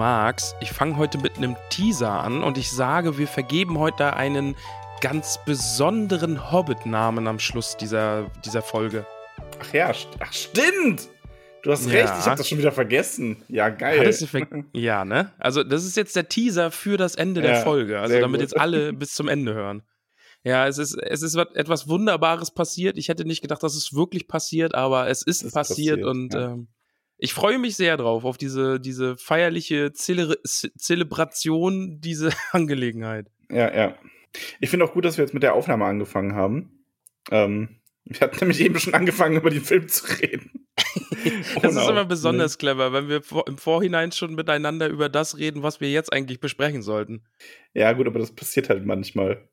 magst, ich fange heute mit einem Teaser an und ich sage, wir vergeben heute einen ganz besonderen Hobbit-Namen am Schluss dieser, dieser Folge. Ach ja, st ach stimmt. Du hast Ja. recht, ich habe das schon wieder vergessen. Ja, geil. Ja, ne? Also, das ist jetzt der Teaser für das Ende der Ja, Folge. Also, damit gut. jetzt alle bis zum Ende hören. Ja, es ist, es ist etwas Wunderbares passiert. Ich hätte nicht gedacht, dass es wirklich passiert, aber es ist, ist passiert, passiert, und ja. ähm, ich freue mich sehr drauf, auf diese, diese feierliche Zele Zelebration, diese Angelegenheit. Ja, ja. Ich finde auch gut, dass wir jetzt mit der Aufnahme angefangen haben. Ähm, wir hatten nämlich eben schon angefangen, über den Film zu reden. Das ist immer besonders clever, wenn wir im Vorhinein schon miteinander über das reden, was wir jetzt eigentlich besprechen sollten. Ja, gut, aber das passiert halt manchmal.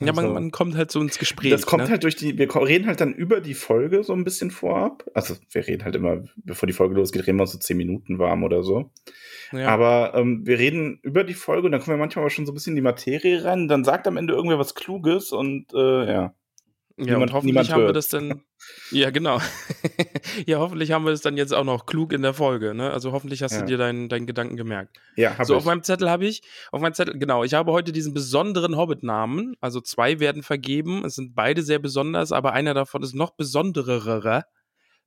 Ja, man, Also, man kommt halt so ins Gespräch. das kommt ne? halt durch die, wir reden halt dann über die Folge so ein bisschen vorab. Also wir reden halt immer, bevor die Folge losgeht, reden wir uns so zehn Minuten warm oder so. ja. Aber ähm, wir reden über die Folge und dann kommen wir manchmal aber schon so ein bisschen in die Materie rein. Dann sagt am Ende irgendwer was Kluges und äh, ja. Ja, Niemand- und hoffentlich haben wir das dann. Ja, genau. ja, hoffentlich haben wir es dann jetzt auch noch klug in der Folge. Ne? Also hoffentlich hast Ja. du dir deinen, deinen Gedanken gemerkt. Ja, hab so, ich. auf meinem Zettel habe ich, auf meinem Zettel, genau, ich habe heute diesen besonderen Hobbit-Namen. Also zwei werden vergeben. Es sind beide sehr besonders, aber einer davon ist noch besonderer.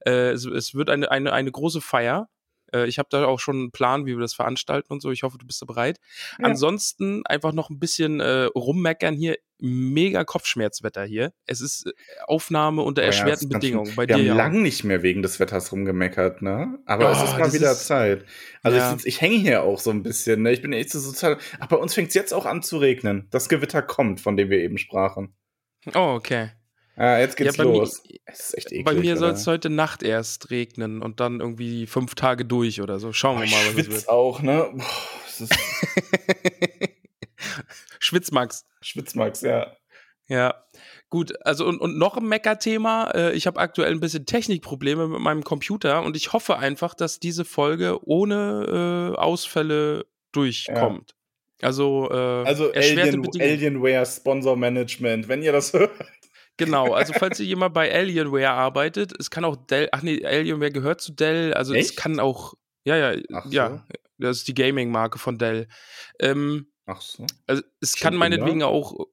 Äh, es, es wird eine, eine, eine große Feier. Äh, ich habe da auch schon einen Plan, wie wir das veranstalten und so. Ich hoffe, du bist da bereit. Ja. Ansonsten einfach noch ein bisschen äh, rummeckern hier. Mega Kopfschmerzwetter hier. Es ist äh, Aufnahme unter ja, erschwerten Bedingungen. Bei wir dir haben ja. lang nicht mehr wegen des Wetters rumgemeckert, ne? Aber es Oh, ist mal wieder ist- Zeit. Also Ja. ich, ich hänge hier auch so ein bisschen, ne? Ich bin echt so sozial. Ach, bei uns fängt es jetzt auch an zu regnen. Das Gewitter kommt, von dem wir eben sprachen. Oh, okay. Ah, jetzt geht's Ja, bei mir- los. es ist echt eklig. Bei mir soll es heute Nacht erst regnen und dann irgendwie fünf Tage durch oder so. Schauen wir mal, was es wird. auch, ne? Boah, ist Schwitzmax. Schwitzmax, ja. Ja. Gut, also und, und noch ein Mecker-Thema. Äh, ich habe aktuell ein bisschen Technikprobleme mit meinem Computer und ich hoffe einfach, dass diese Folge ohne äh, Ausfälle durchkommt. Also, äh, Also Alien. Alienware Sponsor Management, wenn ihr das hört. Genau, also falls ihr jemand bei Alienware arbeitet, es kann auch Dell, ach nee, Alienware gehört zu Dell, also es Echt? kann auch, ja, ja, so. ja, das ist die Gaming-Marke von Dell. Ähm, Ach so. also es Schon kann meinetwegen auch,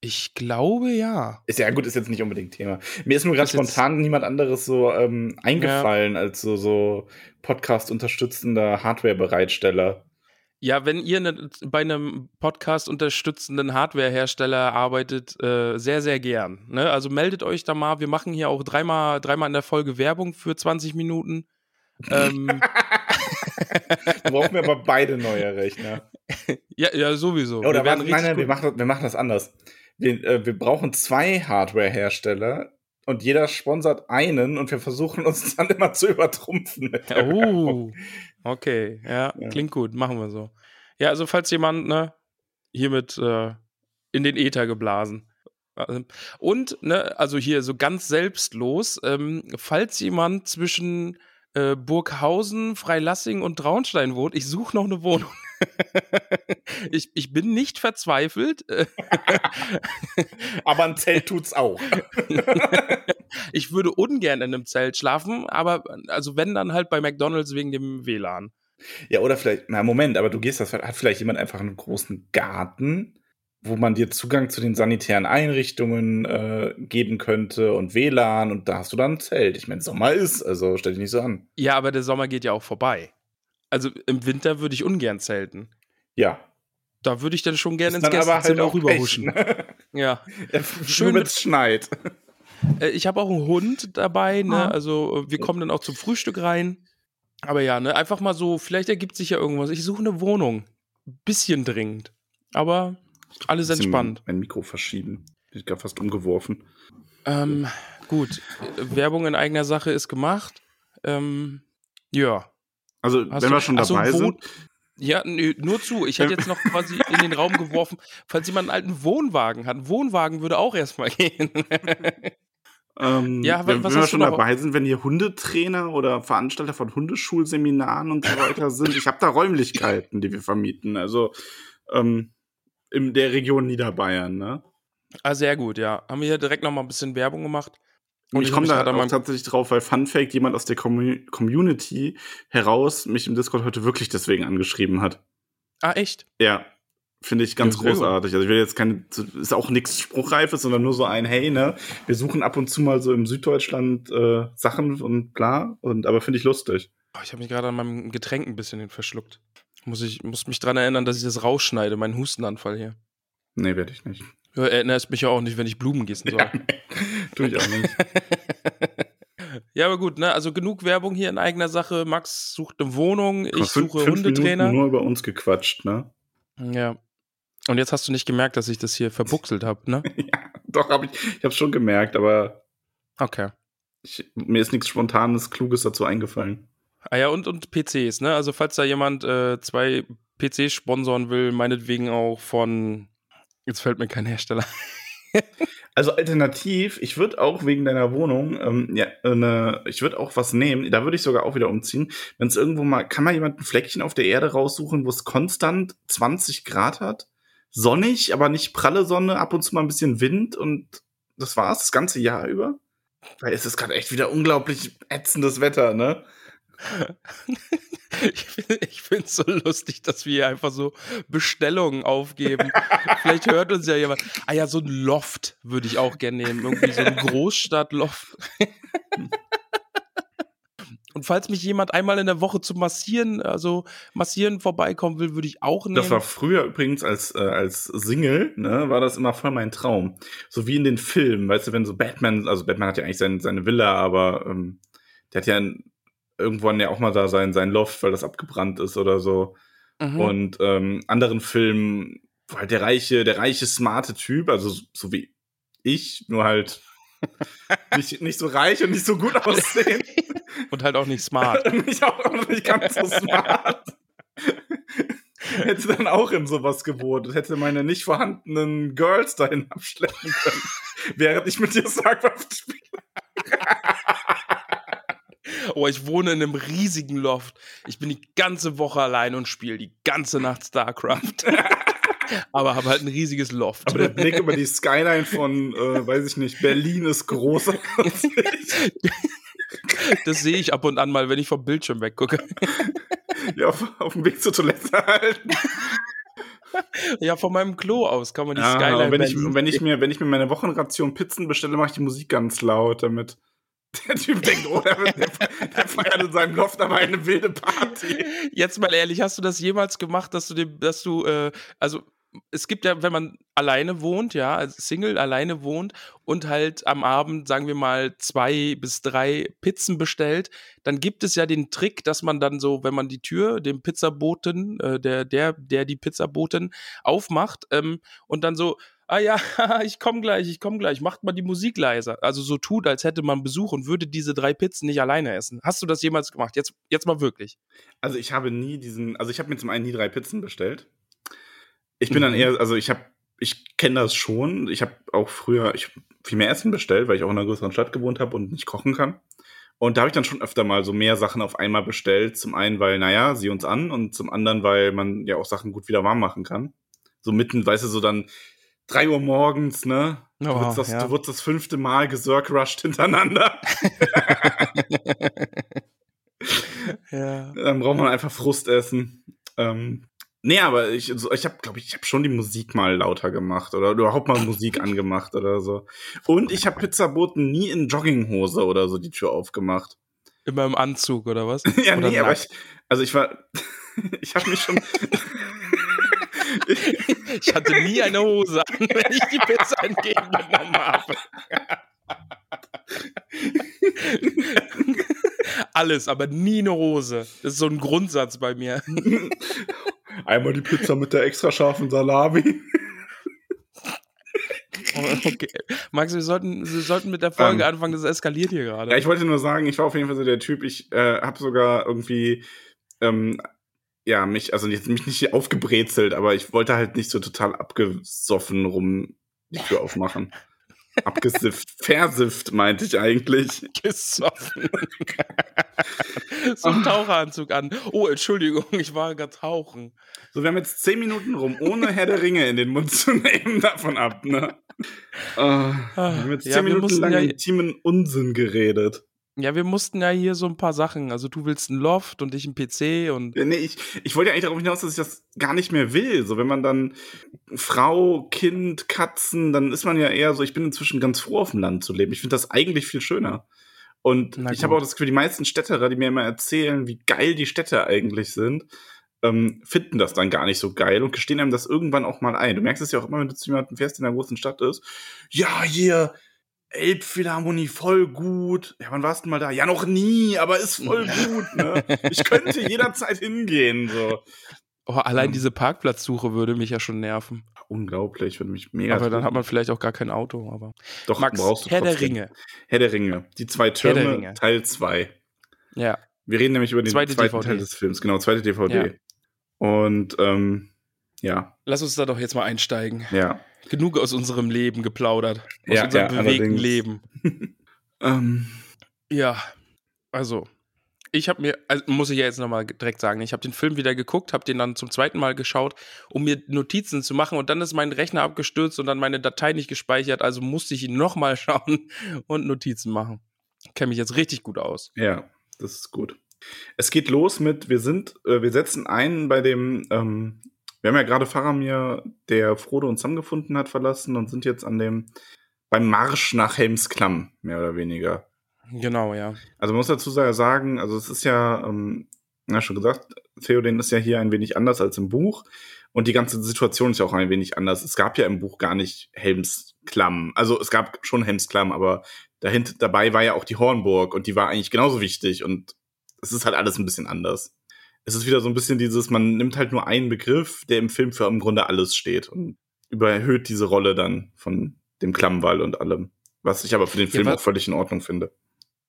ich glaube ja. Ist ja gut, ist jetzt nicht unbedingt Thema. Mir ist nur gerade spontan niemand anderes so ähm, eingefallen als so, so Podcast-unterstützender Hardware-Bereitsteller. Ja, wenn ihr ne, bei einem Podcast unterstützenden Hardware-Hersteller arbeitet, äh, sehr, sehr gern. Ne? Also meldet euch da mal. Wir machen hier auch dreimal, dreimal in der Folge Werbung für 20 Minuten. ähm, brauchen wir aber beide neue Rechner. ja, ja, sowieso. Oder werden warte, nein, wir machen, wir machen das anders. Wir, äh, wir brauchen zwei Hardware-Hersteller und jeder sponsert einen und wir versuchen uns dann immer zu übertrumpfen. Mit. Oh, okay, ja, Ja. klingt gut, machen wir so. Ja, also falls jemand, ne, hiermit äh, in den Äther geblasen. Ähm, Und, ne, also hier so ganz selbstlos, ähm, falls jemand zwischen äh, Burghausen, Freilassing und Traunstein wohnt, ich suche noch eine Wohnung. ich, ich bin nicht verzweifelt. Aber ein Zelt tut's auch. ich würde ungern in einem Zelt schlafen, aber also wenn dann halt bei McDonalds wegen dem WLAN. Ja, oder vielleicht, na Moment, aber du gehst das, hat vielleicht jemand einfach einen großen Garten, wo man dir Zugang zu den sanitären Einrichtungen äh, geben könnte und WLAN und da hast du dann ein Zelt. Ich meine, Sommer ist, also stell dich nicht so an. Ja, aber der Sommer geht ja auch vorbei. Also im Winter würde ich ungern zelten. Ja. Da würde ich dann schon gerne ins halt Gästezimmer auch rüberhuschen. Pech, ne? Ja. Schön mit- mit schneit. Äh, ich habe auch einen Hund dabei, ne? Ah. Also äh, wir kommen dann auch zum Frühstück rein. Aber ja, ne, einfach mal so, vielleicht ergibt sich ja irgendwas. Ich suche eine Wohnung. Bisschen dringend. Aber alles entspannt. Mein Mikro verschieben. Ich gerade fast umgeworfen. Ähm, gut. Werbung in eigener Sache ist gemacht. Ähm, ja. Also, Hast wenn du- wir schon so, dabei Wohn- sind. Ja, nö, nur zu. Ich hätte jetzt noch quasi in den Raum geworfen, falls jemand einen alten Wohnwagen hat. Ein Wohnwagen würde auch erstmal gehen. Ähm, Ja, wenn, wenn wir schon dabei sind, wenn ihr Hundetrainer oder Veranstalter von Hundeschulseminaren und so weiter sind, ich habe da Räumlichkeiten, die wir vermieten. Also ähm, in der Region Niederbayern. Ne? ah, sehr gut, ja. Haben wir hier direkt nochmal ein bisschen Werbung gemacht. Und ich komme da auch tatsächlich drauf, weil Fun Fact, jemand aus der Commu Community heraus mich im Discord heute wirklich deswegen angeschrieben hat. Ah, echt? Ja, finde ich ganz Ja, großartig. Also ich will jetzt keine, ist auch nichts Spruchreifes, sondern nur so ein, hey, ne, wir suchen ab und zu mal so im Süddeutschland äh, Sachen und bla, und aber finde ich lustig. Oh, ich habe mich gerade an meinem Getränk ein bisschen verschluckt. Muss ich muss mich dran erinnern, dass ich das rausschneide, meinen Hustenanfall hier. Nee, werde ich nicht. Ja, erinnerst mich ja auch nicht, wenn ich Blumen gießen soll. Tue ich auch nicht. Ja, aber gut, ne? Also genug Werbung hier in eigener Sache. Max sucht eine Wohnung, ich Fünf- suche fünf Hundetrainer. Minuten nur über uns gequatscht, ne? Ja. Und jetzt hast du nicht gemerkt, dass ich das hier verbuchselt habe, ne? ja, doch, hab ich, ich habe schon gemerkt, aber Okay. ich, mir ist nichts Spontanes, Kluges dazu eingefallen. Ah ja, und, und PCs, ne? Also falls da jemand äh, zwei PCs sponsoren will, meinetwegen auch von. Jetzt fällt mir kein Hersteller. Also alternativ, ich würde auch wegen deiner Wohnung, ähm, ja, eine, ich würde auch was nehmen, da würde ich sogar auch wieder umziehen. Wenn es irgendwo mal, kann mal jemand ein Fleckchen auf der Erde raussuchen, wo es konstant 20 Grad hat? Sonnig, aber nicht pralle Sonne, ab und zu mal ein bisschen Wind und das war's, das ganze Jahr über? Weil es ist gerade echt wieder unglaublich ätzendes Wetter, ne? Ich finde es so lustig, dass wir hier einfach so Bestellungen aufgeben. Vielleicht hört uns ja jemand. Ah ja, so ein Loft würde ich auch gerne nehmen. Irgendwie so ein Großstadtloft. Und falls mich jemand einmal in der Woche zu massieren, also massieren vorbeikommen will, würde ich auch nehmen. Das war früher übrigens als, äh, als Single, ne, war das immer voll mein Traum. So wie in den Filmen, weißt du, wenn so Batman, also Batman hat ja eigentlich sein, seine Villa, aber ähm, der hat ja irgendwann ja auch mal da sein, sein Loft, weil das abgebrannt ist oder so. Mhm. Und ähm, anderen Filmen halt der reiche, der reiche, smarte Typ, also so, so wie ich, nur halt nicht, nicht so reich und nicht so gut aussehen. Und halt auch nicht smart. Und ich auch nicht ganz so smart. hätte dann auch in sowas gewohnt und hätte meine nicht vorhandenen Girls dahin abschleppen können, während ich mit dir StarCraft spiele. Oh, ich wohne in einem riesigen Loft. Ich bin die ganze Woche allein und spiele die ganze Nacht StarCraft. Aber habe halt ein riesiges Loft. Aber der Blick über die Skyline von, äh, weiß ich nicht, Berlin ist groß. Das sehe ich ab und an mal, wenn ich vom Bildschirm weggucke. ja, auf, auf dem Weg zur Toilette halten. Ja, von meinem Klo aus kann man die Ja, Skyline wenn, ich, wenn, ich mir, wenn ich mir meine Wochenration Pizzen bestelle, mache ich die Musik ganz laut, damit der Typ denkt, oh, der, der, der feiert in seinem Loft aber eine wilde Party. Jetzt mal ehrlich, hast du das jemals gemacht, dass du dem, dass du, äh, also es gibt ja, wenn man alleine wohnt, ja, als Single alleine wohnt und halt am Abend, sagen wir mal, zwei bis drei Pizzen bestellt, dann gibt es ja den Trick, dass man dann so, wenn man die Tür dem Pizzaboten, äh, der, der, der die Pizzaboten aufmacht, ähm, und dann so, ah ja, ich komme gleich, ich komme gleich, macht mal die Musik leiser. Also so tut, als hätte man Besuch und würde diese drei Pizzen nicht alleine essen. Hast du das jemals gemacht? Jetzt, jetzt mal wirklich. Also ich habe nie diesen, also ich habe mir zum einen nie drei Pizzen bestellt. Ich bin dann Mhm. eher, also ich habe, ich kenne das schon. Ich habe auch früher ich viel mehr Essen bestellt, weil ich auch in einer größeren Stadt gewohnt habe und nicht kochen kann. Und da habe ich dann schon öfter mal so mehr Sachen auf einmal bestellt. Zum einen, weil, naja, sie uns an und zum anderen, weil man ja auch Sachen gut wieder warm machen kann. So mitten, weißt du, so dann drei Uhr morgens, ne? Du Oh, wurdest das, ja. du wurdest das fünfte Mal gesurkrushed hintereinander. Ja. Dann braucht man einfach Frustessen. Ähm, nee, aber ich, so, ich habe, glaube ich, ich habe schon die Musik mal lauter gemacht oder überhaupt mal Musik angemacht oder so. Und ich habe Pizzaboten nie in Jogginghose oder so die Tür aufgemacht. Immer im Anzug oder was? ja, oder nee, aber ich, also ich war, ich habe mich schon. Ich hatte nie eine Hose an, wenn ich die Pizza entgegengenommen habe. Alles, aber nie eine Hose. Das ist so ein Grundsatz bei mir. Einmal die Pizza mit der extra scharfen Salami. Okay. Max, wir sollten, wir sollten mit der Folge Ähm. anfangen, das eskaliert hier gerade. Ja, ich wollte nur sagen, ich war auf jeden Fall so der Typ, ich äh, habe sogar irgendwie, ähm, ja, mich, also jetzt mich nicht aufgebrezelt, aber ich wollte halt nicht so total abgesoffen rum die Tür aufmachen. Abgesifft, versifft, meinte ich eigentlich. gesoffen. so ein Taucheranzug an. Oh, Entschuldigung, ich war gerade tauchen. So, wir haben jetzt zehn Minuten rum, ohne Herr der Ringe in den Mund zu nehmen, davon ab, ne? Äh, wir haben jetzt zehn Ja, Minuten lang ja- intimen Unsinn geredet. Ja, wir mussten ja hier so ein paar Sachen. Also du willst ein Loft und ich ein PC und Nee, ich, ich wollte ja eigentlich darauf hinaus, dass ich das gar nicht mehr will. So, wenn man dann Frau, Kind, Katzen, dann ist man ja eher so, ich bin inzwischen ganz froh, auf dem Land zu leben. Ich finde das eigentlich viel schöner. Und ich habe auch das Gefühl, die meisten Städterer, die mir immer erzählen, wie geil die Städte eigentlich sind, ähm, finden das dann gar nicht so geil und gestehen einem das irgendwann auch mal ein. Du merkst es ja auch immer, wenn du zu jemandem fährst, der in einer großen Stadt ist. Ja, hier, Elbphilharmonie, voll gut. Ja, wann warst du mal da? Ja, noch nie, aber ist voll gut, ne? Ich könnte jederzeit hingehen, so. oh, allein Ja. diese Parkplatzsuche würde mich ja schon nerven. Unglaublich, würde mich mega. aber dann hat man vielleicht auch gar kein Auto. Aber Doch, Max, brauchst du Herr der trotzdem. Ringe. Herr der Ringe. Die zwei der Türme, Ringe. Teil 2. Ja, Wir reden nämlich über den Zweite zweiten DVD. Teil des Films, genau, zweite DVD. Und ähm, ja, lass uns da doch jetzt mal einsteigen. ja. Genug aus unserem Leben geplaudert. Aus Ja, unserem ja, bewegten allerdings. Leben. Ähm, Ja, also ich habe mir, also muss ich ja jetzt nochmal direkt sagen, ich habe den Film wieder geguckt, habe den dann zum zweiten Mal geschaut, um mir Notizen zu machen und dann ist mein Rechner abgestürzt und dann meine Datei nicht gespeichert, also musste ich ihn nochmal schauen und Notizen machen. Kenne mich jetzt richtig gut aus. ja, das ist gut. Es geht los mit, wir sind, äh, wir setzen ein bei dem, ähm, wir haben ja gerade Faramir, der Frodo und Sam gefunden hat, verlassen und sind jetzt an dem, beim Marsch nach Helmsklamm, mehr oder weniger. Genau, ja. Also man muss dazu sagen, also es ist ja, ähm, ja schon gesagt, Theoden ist ja hier ein wenig anders als im Buch und die ganze Situation ist ja auch ein wenig anders. Es gab ja im Buch gar nicht Helmsklamm. Also es gab schon Helmsklamm, aber dahinter dabei war ja auch die Hornburg und die war eigentlich genauso wichtig und es ist halt alles ein bisschen anders. Es ist wieder so ein bisschen dieses, man nimmt halt nur einen Begriff, der im Film für im Grunde alles steht und überhöht diese Rolle dann von dem Klammwall und allem. Was ich aber für den Ja, Film wa- auch völlig in Ordnung finde.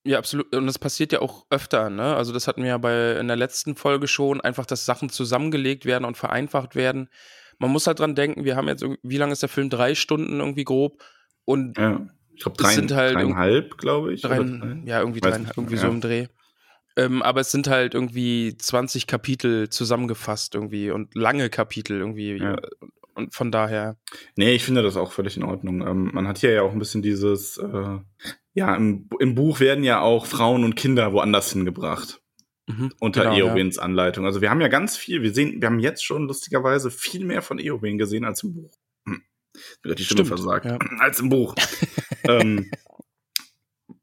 Ja, absolut. Und das passiert ja auch öfter, ne? Also, das hatten wir ja bei in der letzten Folge schon, einfach, dass Sachen zusammengelegt werden und vereinfacht werden. Man muss halt dran denken, wir haben jetzt, wie lange ist der Film? Drei Stunden irgendwie grob. Und Ja, ich glaube drei, sind halt dreieinhalb, glaube ich. drei, oder drei? ja, irgendwie, Weiß drei, nicht, irgendwie ja. so im Dreh. Ähm, aber es sind halt irgendwie 20 Kapitel zusammengefasst irgendwie und lange Kapitel irgendwie. Ja. Und von daher, Nee, ich finde das auch völlig in Ordnung. Ähm, man hat hier ja auch ein bisschen dieses, äh, ja, im, im Buch werden ja auch Frauen und Kinder woanders hingebracht. mhm, Unter genau, ja. Eowins Anleitung. Also wir haben ja ganz viel, wir sehen, wir haben jetzt schon lustigerweise viel mehr von Eowyn gesehen als im Buch. Hm. Wieder die Stimme Stimmt, versagt. ja. Als im Buch. ähm,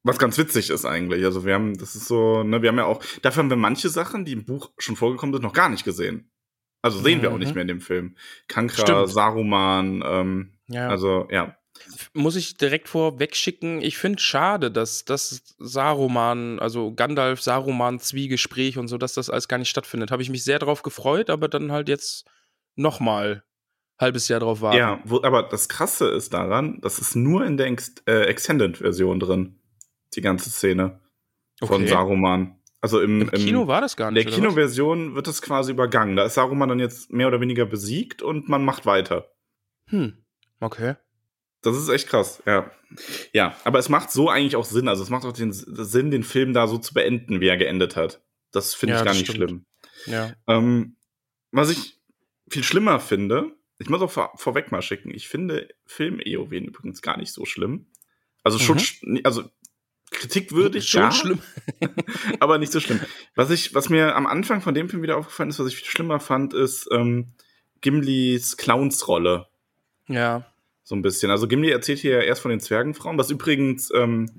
was ganz witzig ist eigentlich. Also wir haben, das ist so, ne, wir haben ja auch, dafür haben wir manche Sachen, die im Buch schon vorgekommen sind, noch gar nicht gesehen. Also sehen wir auch Mhm. nicht mehr in dem Film. Kankra, Stimmt. Saruman, ähm, Ja. also ja. muss ich direkt vorweg schicken, ich finde schade, dass das Saruman, also Gandalf, Saruman, Zwiegespräch und so, dass das alles gar nicht stattfindet. Habe ich mich sehr drauf gefreut, aber dann halt jetzt nochmal halbes Jahr drauf warten. Ja, wo, aber das Krasse ist daran, das ist nur in der Ex äh, Extended-Version drin. Die ganze Szene von Okay. Saruman. Also im, Im Kino war das gar in der nicht. oder was? Kinoversion wird es quasi übergangen. Da ist Saruman dann jetzt mehr oder weniger besiegt und man macht weiter. Hm. Okay. Das ist echt krass, ja. Ja, aber es macht so eigentlich auch Sinn. Also es macht auch den Sinn, den Film da so zu beenden, wie er geendet hat. Das finde Ja, ich gar das nicht stimmt. schlimm. Ja. Ähm, was ich viel schlimmer finde, ich muss auch vor, vorweg mal schicken, ich finde Film EOW übrigens gar nicht so schlimm. Also schon, Mhm. sch- also kritikwürdig, Schon ja, schlimm. aber nicht so schlimm. Was ich, was mir am Anfang von dem Film wieder aufgefallen ist, was ich viel schlimmer fand, ist ähm, Gimlis Clownsrolle. Ja. So ein bisschen. Also Gimli erzählt hier ja erst von den Zwergenfrauen, was übrigens ähm,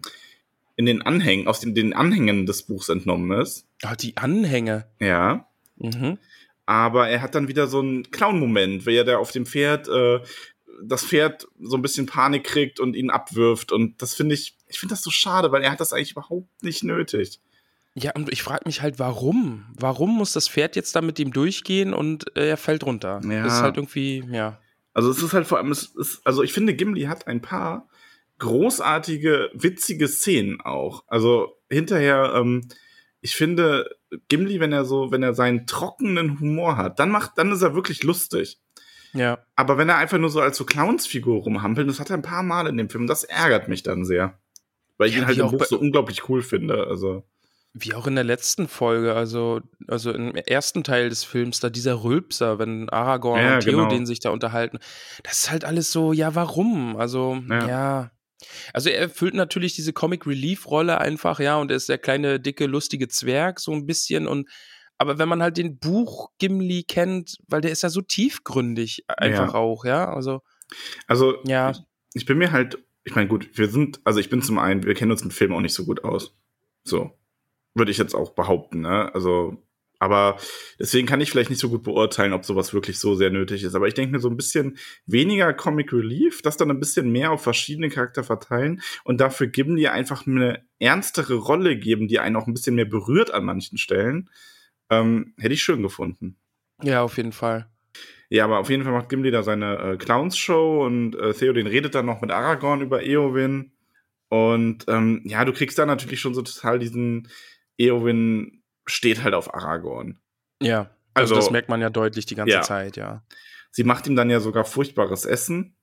in den Anhängen, aus den, den Anhängen des Buchs entnommen ist. Ah, die Anhänge. Ja. Mhm. Aber er hat dann wieder so einen Clown-Moment, weil er da auf dem Pferd äh, das Pferd so ein bisschen Panik kriegt und ihn abwirft. Und das finde ich, ich finde das so schade, weil er hat das eigentlich überhaupt nicht nötig. Ja, und ich frage mich halt, warum? Warum muss das Pferd jetzt da mit ihm durchgehen und äh, er fällt runter? Ja. Das ist halt irgendwie, ja. Also es ist halt vor allem, ist, also ich finde, Gimli hat ein paar großartige, witzige Szenen auch. Also hinterher, ähm, ich finde, Gimli, wenn er so, wenn er seinen trockenen Humor hat, dann macht, dann ist er wirklich lustig. Ja. Aber wenn er einfach nur so als so Clownsfigur rumhampelt, das hat er ein paar Mal in dem Film, das ärgert mich dann sehr. Weil ich Ja, ihn halt im Buch so unglaublich cool finde. Also. Wie auch in der letzten Folge, also, also im ersten Teil des Films, da dieser Rülpser, wenn Aragorn Ja, und Theoden genau. sich da unterhalten. Das ist halt alles so, ja, warum? Also, Ja. ja. Also er erfüllt natürlich diese Comic Relief Rolle einfach, ja, und er ist der kleine, dicke, lustige Zwerg, so ein bisschen und aber wenn man halt den Buch Gimli kennt, weil der ist ja so tiefgründig einfach Ja. auch, ja, also Also, Ja. ich, ich bin mir halt, ich meine, gut, wir sind, also ich bin zum einen, wir kennen uns mit Filmen auch nicht so gut aus. So. Würde ich jetzt auch behaupten, ne? Also, aber deswegen kann ich vielleicht nicht so gut beurteilen, ob sowas wirklich so sehr nötig ist. Aber ich denke mir so ein bisschen weniger Comic Relief, das dann ein bisschen mehr auf verschiedene Charakter verteilen und dafür Gimli einfach eine ernstere Rolle geben, die einen auch ein bisschen mehr berührt an manchen Stellen. Ähm, hätte ich schön gefunden. ja, auf jeden Fall. Ja, aber auf jeden Fall macht Gimli da seine äh, Clowns-Show und äh, Theoden redet dann noch mit Aragorn über Eowyn. Und ähm, ja, du kriegst da natürlich schon so total diesen Eowyn steht halt auf Aragorn. Ja. Also, Also- das merkt man ja deutlich die ganze Ja. Zeit, ja. Sie macht ihm dann ja sogar furchtbares Essen.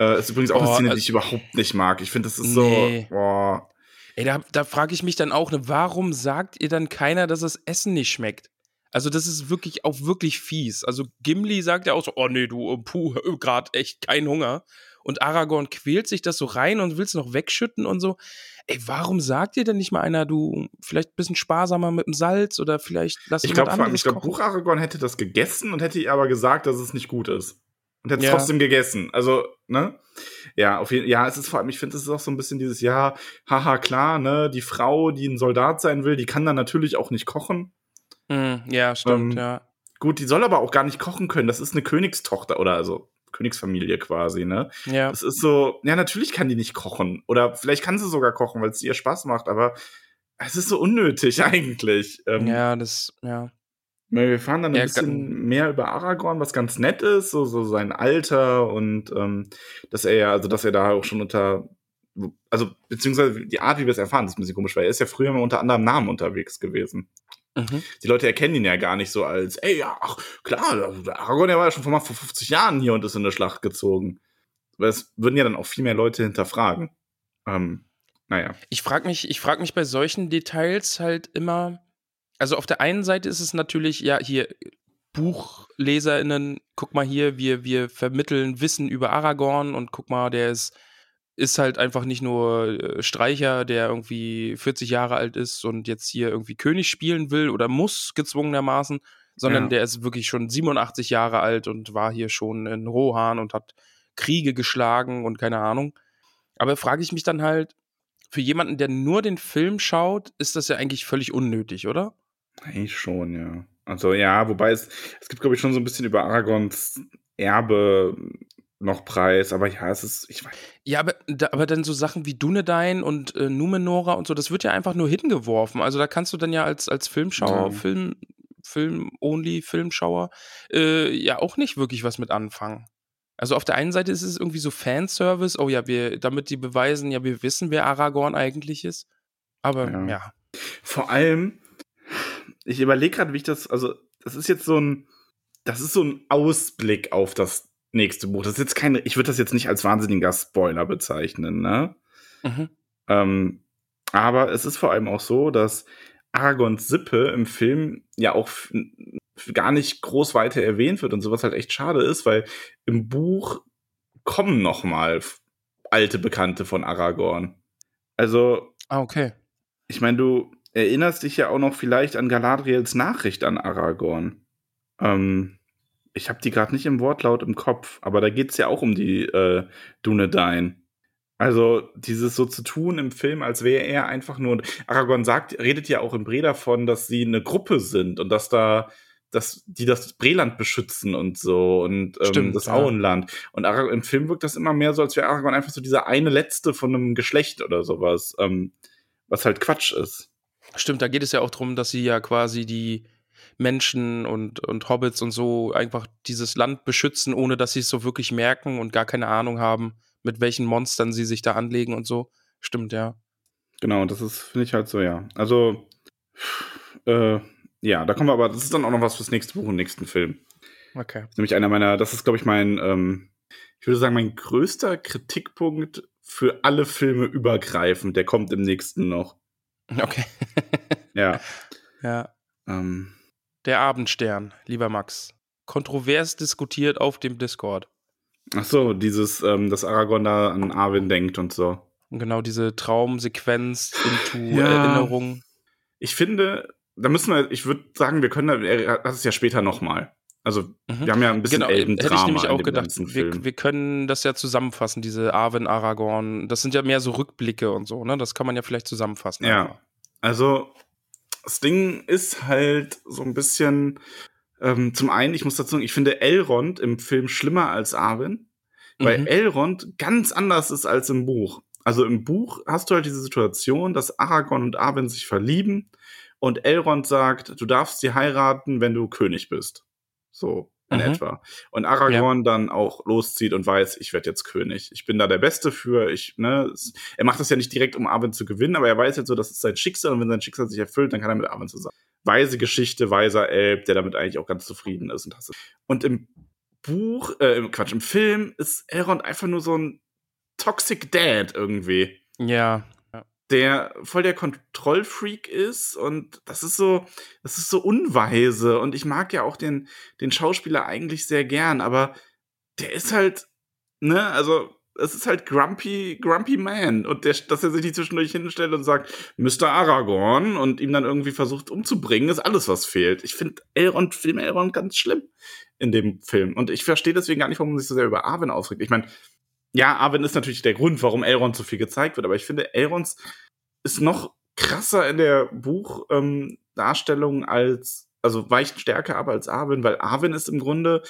Äh, ist übrigens auch eine Oh, Szene, die also- ich überhaupt nicht mag. Ich finde, das ist Nee. so. Boah. Ey, da, da frage ich mich dann auch, ne, warum sagt ihr dann keiner, dass das Essen nicht schmeckt? Also, das ist wirklich auch wirklich fies. Also, Gimli sagt ja auch so, oh nee, du, äh, puh, gerade echt kein Hunger. Und Aragorn quält sich das so rein und will es noch wegschütten und so. Ey, warum sagt ihr denn nicht mal einer, du, vielleicht ein bisschen sparsamer mit dem Salz oder vielleicht lass Ich glaube, ich glaube? Buch Aragorn hätte das gegessen und hätte ihr aber gesagt, dass es nicht gut ist. Und hätte es Ja. trotzdem gegessen. Also, ne? Ja, auf jeden ja, es ist vor allem, ich finde, es ist auch so ein bisschen dieses, ja, haha, klar, ne, die Frau, die ein Soldat sein will, die kann dann natürlich auch nicht kochen. Hm, ja, stimmt, Ähm, ja. Gut, die soll aber auch gar nicht kochen können. Das ist eine Königstochter oder also Königsfamilie quasi, ne? Ja. Das ist so, ja, natürlich kann die nicht kochen. Oder vielleicht kann sie sogar kochen, weil es ihr Spaß macht, aber es ist so unnötig eigentlich. Ähm, Ja, das, ja. Wir erfahren dann ein Ja, bisschen mehr über Aragorn, was ganz nett ist, so, so sein Alter und ähm, dass er ja, also dass er da auch schon unter, also beziehungsweise die Art, wie wir es erfahren, ist ein bisschen komisch, weil er ist ja früher mal unter anderem Namen unterwegs gewesen. Mhm. Die Leute erkennen ihn ja gar nicht so als, ey, ja, ach, klar, der Aragorn, der war ja schon vor, vor 50 Jahren hier und ist in eine Schlacht gezogen. Weil es würden ja dann auch viel mehr Leute hinterfragen. Ähm, naja. Ich frage mich, ich frage mich bei solchen Details halt immer. Also auf der einen Seite ist es natürlich, ja, hier BuchleserInnen, guck mal hier, wir, wir vermitteln Wissen über Aragorn und guck mal, der ist, ist halt einfach nicht nur äh, Streicher, der irgendwie 40 Jahre alt ist und jetzt hier irgendwie König spielen will oder muss gezwungenermaßen, sondern Ja. der ist wirklich schon 87 Jahre alt und war hier schon in Rohan und hat Kriege geschlagen und keine Ahnung. Aber frage ich mich dann halt, für jemanden, der nur den Film schaut, ist das ja eigentlich völlig unnötig, oder? Eigentlich schon, ja. Also ja, wobei es, es gibt, glaube ich, schon so ein bisschen über Aragons Erbe noch Preis, aber ja, es ist, ich weiß. Ja, aber, da, aber dann so Sachen wie Dunedain und äh, Numenora und so, das wird ja einfach nur hingeworfen. Also da kannst du dann ja als, als Filmschauer, Ja. Film, Film-only, Filmschauer, äh, ja auch nicht wirklich was mit anfangen. Also auf der einen Seite ist es irgendwie so Fanservice, oh ja, wir, damit die beweisen, ja, wir wissen, wer Aragorn eigentlich ist. Aber Ja. ja. Vor allem, ich überlege gerade, wie ich das, also, das ist jetzt so ein, das ist so ein Ausblick auf das nächste Buch. Das ist jetzt keine, ich würde das jetzt nicht als wahnsinniger Spoiler bezeichnen, ne? Mhm. Ähm, aber es ist vor allem auch so, dass Aragons Sippe im Film ja auch gar nicht groß weiter erwähnt wird und sowas halt echt schade ist, weil im Buch kommen noch mal alte Bekannte von Aragorn. Also, Ah, okay. ich meine, du erinnerst dich ja auch noch vielleicht an Galadriels Nachricht an Aragorn. Ähm, ich habe die gerade nicht im Wortlaut im Kopf, aber da geht's ja auch um die äh, Dunedain. Also dieses so zu tun im Film, als wäre er einfach nur. Aragorn sagt, redet ja auch im Bre davon, dass sie eine Gruppe sind und dass da dass die das Breland beschützen und so und ähm, Stimmt, das ja. Auenland. Und Arag im Film wirkt das immer mehr so, als wäre Aragorn einfach so dieser eine letzte von einem Geschlecht oder sowas, ähm, was halt Quatsch ist. Stimmt, da geht es ja auch darum, dass sie ja quasi die Menschen und, und Hobbits und so einfach dieses Land beschützen, ohne dass sie es so wirklich merken und gar keine Ahnung haben, mit welchen Monstern sie sich da anlegen und so. Stimmt, ja. Genau, das ist, finde ich halt so, ja. Also, äh, ja, da kommen wir aber, das ist dann auch noch was fürs nächste Buch und nächsten Film. Okay. Nämlich einer meiner, das ist, glaube ich, mein, ähm, ich würde sagen, mein größter Kritikpunkt für alle Filme übergreifend. Der kommt im nächsten noch. Okay. Ja. ja. Ähm, Der Abendstern, lieber Max. Kontrovers diskutiert auf dem Discord. ach so, dieses, ähm, dass Aragorn da an Arwen denkt und so. Und genau diese Traumsequenz into Ja. Erinnerung. Ich finde, da müssen wir, ich würde sagen, wir können da, er hat es ja später nochmal. Also, Mhm. wir haben ja ein bisschen Genau, hätte Elbendrama ich nämlich auch gedacht, wir, wir können das ja zusammenfassen, diese Arwen Aragorn. Das sind ja mehr so Rückblicke und so, ne? Das kann man ja vielleicht zusammenfassen. Ja. einfach. Also, das Ding ist halt so ein bisschen, ähm, zum einen, ich muss dazu sagen, ich finde Elrond im Film schlimmer als Arwen, weil Mhm. Elrond ganz anders ist als im Buch. Also im Buch hast du halt diese Situation, dass Aragorn und Arwen sich verlieben und Elrond sagt, du darfst sie heiraten, wenn du König bist. So in Mhm. etwa. Und Aragorn dann auch loszieht und weiß, ich werde jetzt König. Ich bin da der Beste für. Ich, ne, es- er macht das ja nicht direkt, um Arwen zu gewinnen, aber er weiß halt so, das ist sein Schicksal und wenn sein Schicksal sich erfüllt, dann kann er mit Arwen zusammen. Weise Geschichte, weiser Elb, der damit eigentlich auch ganz zufrieden ist und du- Und im Buch, äh, im Quatsch, im Film ist Elrond einfach nur so ein Toxic Dad irgendwie Ja. Der voll der Kontrollfreak ist und das ist so, das ist so unweise und ich mag ja auch den, den Schauspieler eigentlich sehr gern, aber der ist halt, ne, also es ist halt Grumpy, Grumpy Man und der, dass er sich nicht zwischendurch hinstellt und sagt, Mr. Aragorn und ihm dann irgendwie versucht umzubringen, ist alles, was fehlt. Ich finde Elrond, Film Elrond ganz schlimm in dem Film und ich verstehe deswegen gar nicht, warum man sich so sehr über Arwen aufregt. Ich meine, ja, Arwen ist natürlich der Grund, warum Elrond so viel gezeigt wird, aber ich finde, Elrond ist noch krasser in der Buchdarstellung ähm, als, also weicht stärker ab als Arwen, weil Arwen ist im Grunde,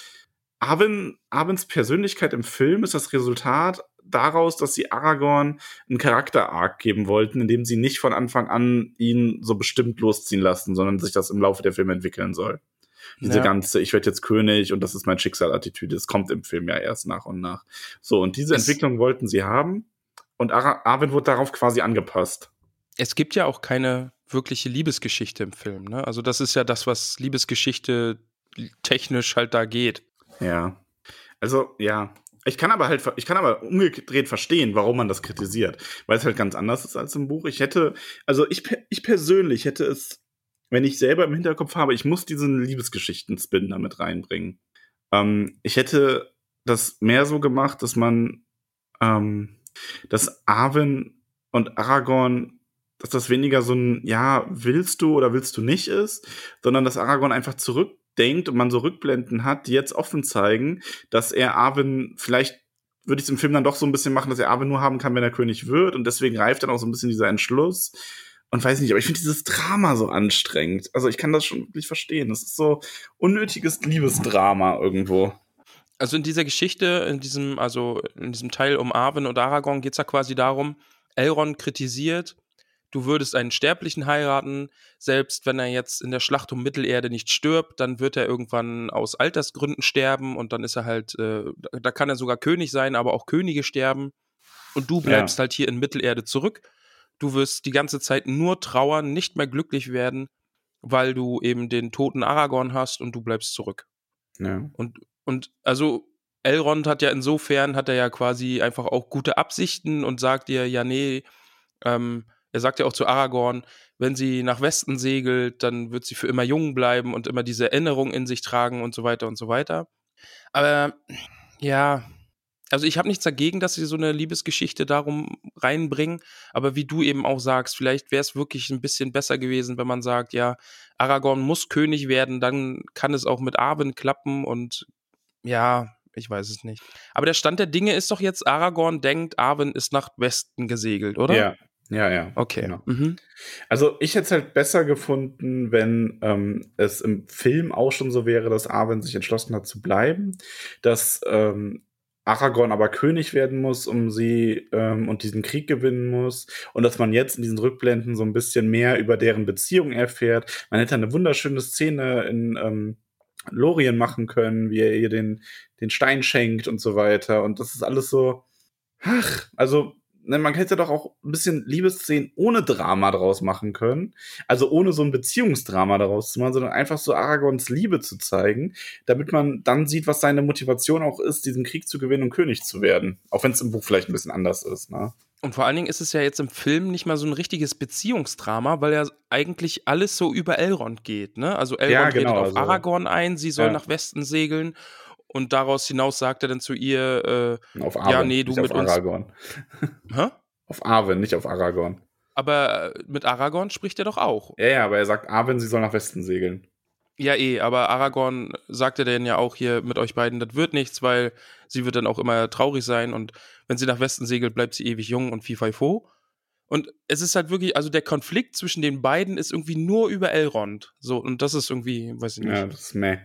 Arwen, Arwens Persönlichkeit im Film ist das Resultat daraus, dass sie Aragorn einen Charakter-Arc geben wollten, indem sie nicht von Anfang an ihn so bestimmt losziehen lassen, sondern sich das im Laufe der Filme entwickeln soll. Diese Ja. ganze, ich werde jetzt König und das ist mein Schicksal-Attitüde, das kommt im Film ja erst nach und nach. So, und diese Es- Entwicklung wollten sie haben und Ara Arwen wurde darauf quasi angepasst. Es gibt ja auch keine wirkliche Liebesgeschichte im Film, ne? Also das ist ja das, was Liebesgeschichte technisch halt da geht. Ja. Also, ja. Ich kann aber halt, ich kann aber umgedreht verstehen, warum man das kritisiert, weil es halt ganz anders ist als im Buch. Ich hätte, also ich, ich persönlich hätte es, wenn ich selber im Hinterkopf habe, ich muss diesen Liebesgeschichten-Spin damit reinbringen. Ähm, ich hätte das mehr so gemacht, dass man, ähm, dass Arwen und Aragorn, dass das weniger so ein, ja, willst du oder willst du nicht ist, sondern dass Aragorn einfach zurückdenkt und man so Rückblenden hat, die jetzt offen zeigen, dass er Arwen vielleicht würde ich es im Film dann doch so ein bisschen machen, dass er Arwen nur haben kann, wenn er König wird und deswegen reift dann auch so ein bisschen dieser Entschluss und weiß nicht, aber ich finde dieses Drama so anstrengend. Also ich kann das schon wirklich verstehen. Das ist so unnötiges Liebesdrama irgendwo. Also in dieser Geschichte, in diesem, also in diesem Teil um Arwen und Aragorn geht es ja quasi darum, Elrond kritisiert, du würdest einen Sterblichen heiraten, selbst wenn er jetzt in der Schlacht um Mittelerde nicht stirbt, dann wird er irgendwann aus Altersgründen sterben und dann ist er halt, äh, da- da kann er sogar König sein, aber auch Könige sterben. Und du bleibst halt hier in Mittelerde zurück. Du wirst die ganze Zeit nur trauern, nicht mehr glücklich werden, weil du eben den toten Aragorn hast und du bleibst zurück. Ja. Und, und also Elrond hat ja insofern, hat er ja quasi einfach auch gute Absichten und sagt dir, ja, nee, ähm, er sagt ja auch zu Aragorn, wenn sie nach Westen segelt, dann wird sie für immer jung bleiben und immer diese Erinnerung in sich tragen und so weiter und so weiter. Aber ja, also ich habe nichts dagegen, dass sie so eine Liebesgeschichte darum reinbringen, aber wie du eben auch sagst, vielleicht wäre es wirklich ein bisschen besser gewesen, wenn man sagt, ja, Aragorn muss König werden, dann kann es auch mit Arwen klappen und ja, ich weiß es nicht. Aber der Stand der Dinge ist doch jetzt, Aragorn denkt, Arwen ist nach Westen gesegelt, oder? Ja. Ja, ja. Okay. Genau. Mhm. Also ich hätte es halt besser gefunden, wenn ähm, es im Film auch schon so wäre, dass Arwen sich entschlossen hat zu bleiben, dass ähm, Aragorn aber König werden muss, um sie ähm, und diesen Krieg gewinnen muss und dass man jetzt in diesen Rückblenden so ein bisschen mehr über deren Beziehung erfährt. Man hätte eine wunderschöne Szene in ähm, Lorien machen können, wie er ihr den, den Stein schenkt und so weiter. Und das ist alles so, ach, also ne, man hätte doch auch ein bisschen Liebesszenen ohne Drama draus machen können. Also ohne so ein Beziehungsdrama daraus zu machen, sondern einfach so Aragorns Liebe zu zeigen, damit man dann sieht, was seine Motivation auch ist, diesen Krieg zu gewinnen und König zu werden. Auch wenn es im Buch vielleicht ein bisschen anders ist. Ne? Und vor allen Dingen ist es ja jetzt im Film nicht mal so ein richtiges Beziehungsdrama, weil ja eigentlich alles so über Elrond geht. Ne? Also Elrond Ja, redet genau, auf also- Aragorn ein, sie soll Ja. nach Westen segeln und daraus hinaus sagt er dann zu ihr, äh, Auf Arwen, Ja, nee, du nicht mit auf uns- Aragorn. hä? Auf Arwen, nicht auf Aragorn. Aber äh, mit Aragorn spricht er doch auch. Ja, ja, aber er sagt Arwen, sie soll nach Westen segeln. Ja, eh, aber Aragorn sagte denn ja auch hier mit euch beiden, das wird nichts, weil sie wird dann auch immer traurig sein und wenn sie nach Westen segelt, bleibt sie ewig jung und Fifo. Und es ist halt wirklich, also der Konflikt zwischen den beiden ist irgendwie nur über Elrond. So, und das ist irgendwie, weiß ich nicht. Ja, das ist meh.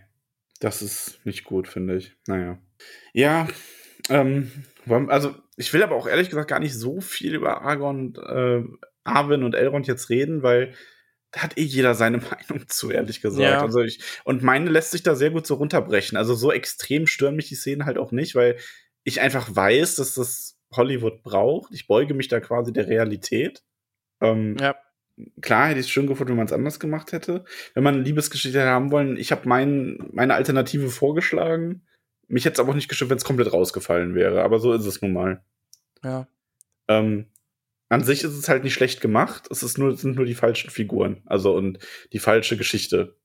Das ist nicht gut, finde ich. Naja. Ja, ähm, also ich will aber auch ehrlich gesagt gar nicht so viel über Aragorn und äh, Arwen und Elrond jetzt reden, weil da hat eh jeder seine Meinung zu, ehrlich gesagt. Ja. Also ich, und meine lässt sich da sehr gut so runterbrechen. Also so extrem stören mich die Szenen halt auch nicht, weil ich einfach weiß, dass das Hollywood braucht. Ich beuge mich da quasi der Realität. Ähm, Ja. Klar hätte ich es schön gefunden, wenn man es anders gemacht hätte. Wenn man eine Liebesgeschichte haben wollen, ich habe mein, meine Alternative vorgeschlagen. Mich hätte es aber auch nicht gestört, wenn es komplett rausgefallen wäre. Aber so ist es nun mal. Ja. Ähm, an sich ist es halt nicht schlecht gemacht. Es ist nur, es sind nur die falschen Figuren. Also und die falsche Geschichte.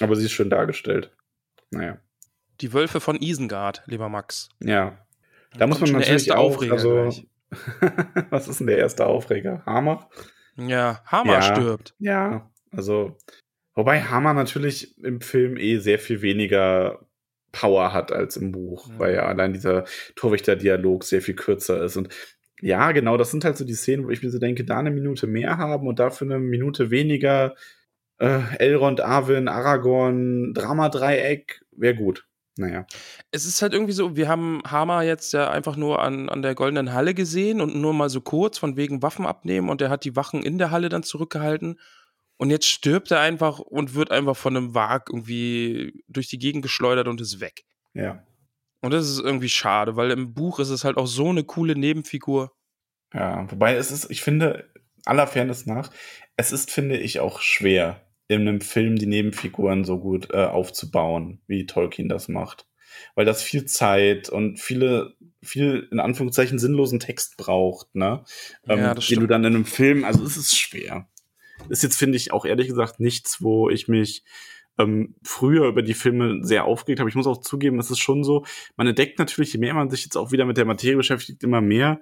Aber sie ist schön dargestellt. Naja. Die Wölfe von Isengard, lieber Max. Ja. Da muss man natürlich auch, also, was ist denn der erste Aufreger? Hammer? Ja, Hammer Ja. stirbt. Ja, also, wobei Hammer natürlich im Film eh sehr viel weniger Power hat als im Buch, Mhm. weil ja allein dieser Torwächter-Dialog sehr viel kürzer ist. Und ja, genau, das sind halt so die Szenen, wo ich mir so denke, da eine Minute mehr haben und dafür eine Minute weniger äh, Elrond, Arwen, Aragorn, Dramadreieck, wäre gut. Naja. Es ist halt irgendwie so, wir haben Hammer jetzt ja einfach nur an, an der Goldenen Halle gesehen und nur mal so kurz von wegen Waffen abnehmen und er hat die Wachen in der Halle dann zurückgehalten. Und jetzt stirbt er einfach und wird einfach von einem Wag irgendwie durch die Gegend geschleudert und ist weg. Ja. Und das ist irgendwie schade, weil im Buch ist es halt auch so eine coole Nebenfigur. Ja, wobei es ist, ich finde, aller Fairness nach, es ist, finde ich, auch schwer, in einem Film die Nebenfiguren so gut äh, aufzubauen, wie Tolkien das macht. Weil das viel Zeit und viele, viel in Anführungszeichen sinnlosen Text braucht, ne? Ähm, Ja, das den du stimmt. dann in einem Film, also es ist schwer. Ist jetzt, finde ich, auch ehrlich gesagt nichts, wo ich mich ähm, früher über die Filme sehr aufgeregt habe. Ich muss auch zugeben, es ist schon so, man entdeckt natürlich, je mehr man sich jetzt auch wieder mit der Materie beschäftigt, immer mehr,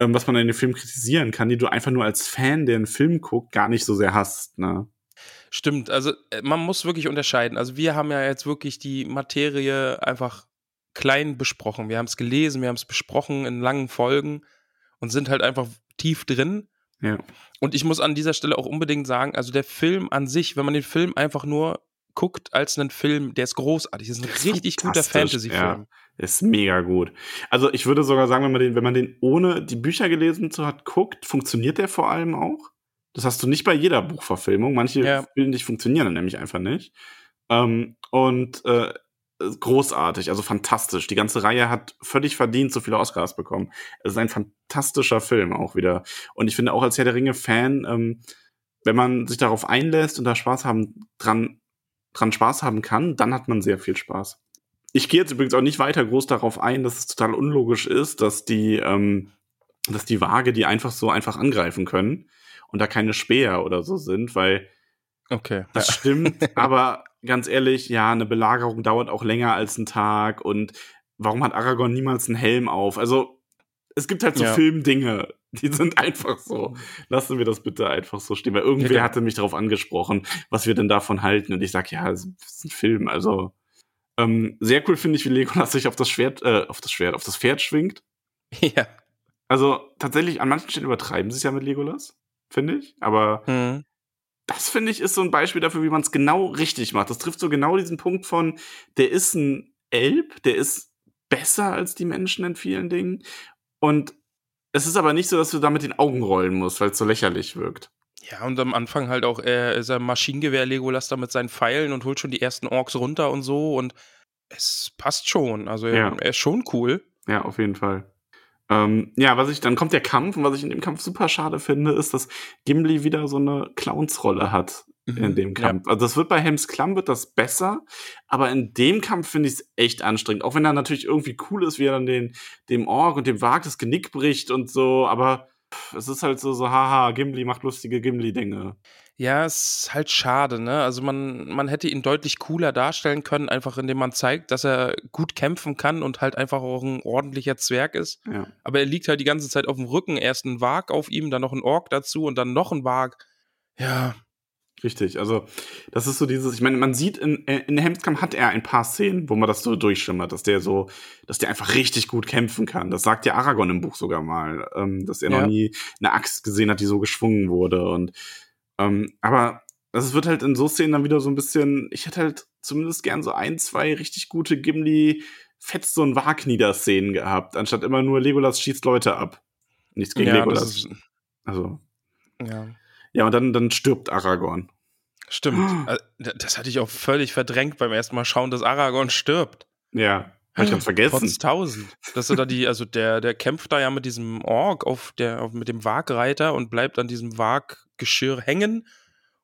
ähm, was man in den Film kritisieren kann, die du einfach nur als Fan, der einen Film guckt, gar nicht so sehr hast. Ne? Stimmt, also äh, man muss wirklich unterscheiden. Also wir haben ja jetzt wirklich die Materie einfach klein besprochen. Wir haben es gelesen, wir haben es besprochen in langen Folgen und sind halt einfach tief drin. Ja. Und ich muss an dieser Stelle auch unbedingt sagen, also der Film an sich, wenn man den Film einfach nur guckt als einen Film, der ist großartig. Das ist ein richtig guter Fantasy-Film. Ist mega gut. Also ich würde sogar sagen, wenn man den, wenn man den ohne die Bücher gelesen zu hat, guckt, funktioniert der vor allem auch. Das hast du nicht bei jeder Buchverfilmung. Manche Ja. Filme nicht funktionieren dann nämlich einfach nicht. Ähm, und äh, großartig, also fantastisch. Die ganze Reihe hat völlig verdient so viele Oscars bekommen. Es ist ein fantastischer Film auch wieder. Und ich finde auch als Herr der Ringe-Fan, ähm, wenn man sich darauf einlässt und da Spaß haben, dran, dran Spaß haben kann, dann hat man sehr viel Spaß. Ich gehe jetzt übrigens auch nicht weiter groß darauf ein, dass es total unlogisch ist, dass die, ähm, dass die Waage die einfach so einfach angreifen können und da keine Speer oder so sind, weil Okay. das stimmt, aber ganz ehrlich, ja, eine Belagerung dauert auch länger als einen Tag und warum hat Aragorn niemals einen Helm auf? Also, es gibt halt so Ja. Filmdinge, die sind einfach so. Lassen wir das bitte einfach so stehen, weil irgendwer genau. hatte mich darauf angesprochen, was wir denn davon halten und ich sag, ja, es ist ein Film, also ähm, sehr cool finde ich, wie Legolas sich auf das Schwert, äh, auf das Schwert, auf das Pferd schwingt. Ja. Also tatsächlich, an manchen Stellen übertreiben sie es ja mit Legolas, finde ich. Aber Mhm. das finde ich ist so ein Beispiel dafür, wie man es genau richtig macht. Das trifft so genau diesen Punkt von, der ist ein Elb, der ist besser als die Menschen in vielen Dingen. Und es ist aber nicht so, dass du da mit den Augen rollen musst, weil es so lächerlich wirkt. Ja, und am Anfang halt auch, er ist ein Maschinengewehr Legolas da mit seinen Pfeilen und holt schon die ersten Orks runter und so und es passt schon. Also Ja. er ist schon cool. Ja, auf jeden Fall. Ähm, ja, was ich, dann kommt der Kampf und was ich in dem Kampf super schade finde, ist, dass Gimli wieder so eine Clownsrolle hat in dem Kampf. Also das wird bei Helms Klamm wird das besser, aber in dem Kampf finde ich es echt anstrengend. Auch wenn er natürlich irgendwie cool ist, wie er dann den, dem Ork und dem Wag das Genick bricht und so, aber pff, es ist halt so, so, haha, Gimli macht lustige Gimli-Dinge. Ja, es ist halt schade, ne? Also man, man hätte ihn deutlich cooler darstellen können, einfach indem man zeigt, dass er gut kämpfen kann und halt einfach auch ein ordentlicher Zwerg ist. Ja. Aber er liegt halt die ganze Zeit auf dem Rücken. Erst ein Wag auf ihm, dann noch ein Ork dazu und dann noch ein Wag. Ja, Richtig, also das ist so dieses, ich meine, man sieht in, in Hemskamp hat er ein paar Szenen, wo man das so durchschimmert, dass der so, dass der einfach richtig gut kämpfen kann. Das sagt ja Aragorn im Buch sogar mal, ähm, dass er Ja. noch nie eine Axt gesehen hat, die so geschwungen wurde. Und ähm, aber das wird halt in so Szenen dann wieder so ein bisschen, ich hätte halt zumindest gern so ein, zwei richtig gute Gimli fetzt so ein Wagnieder-Szenen gehabt, anstatt immer nur Legolas schießt Leute ab. Nichts gegen ja, Legolas. ist, also, ja. ja, und dann, dann stirbt Aragorn. Stimmt. Also, Das hatte ich auch völlig verdrängt beim ersten Mal schauen, dass Aragorn stirbt. Ja, hab ich ganz vergessen. Trotz tausend. Dass er da die, also der, der kämpft da ja mit diesem Ork auf der, auf, mit dem Wagreiter und bleibt an diesem Waggeschirr hängen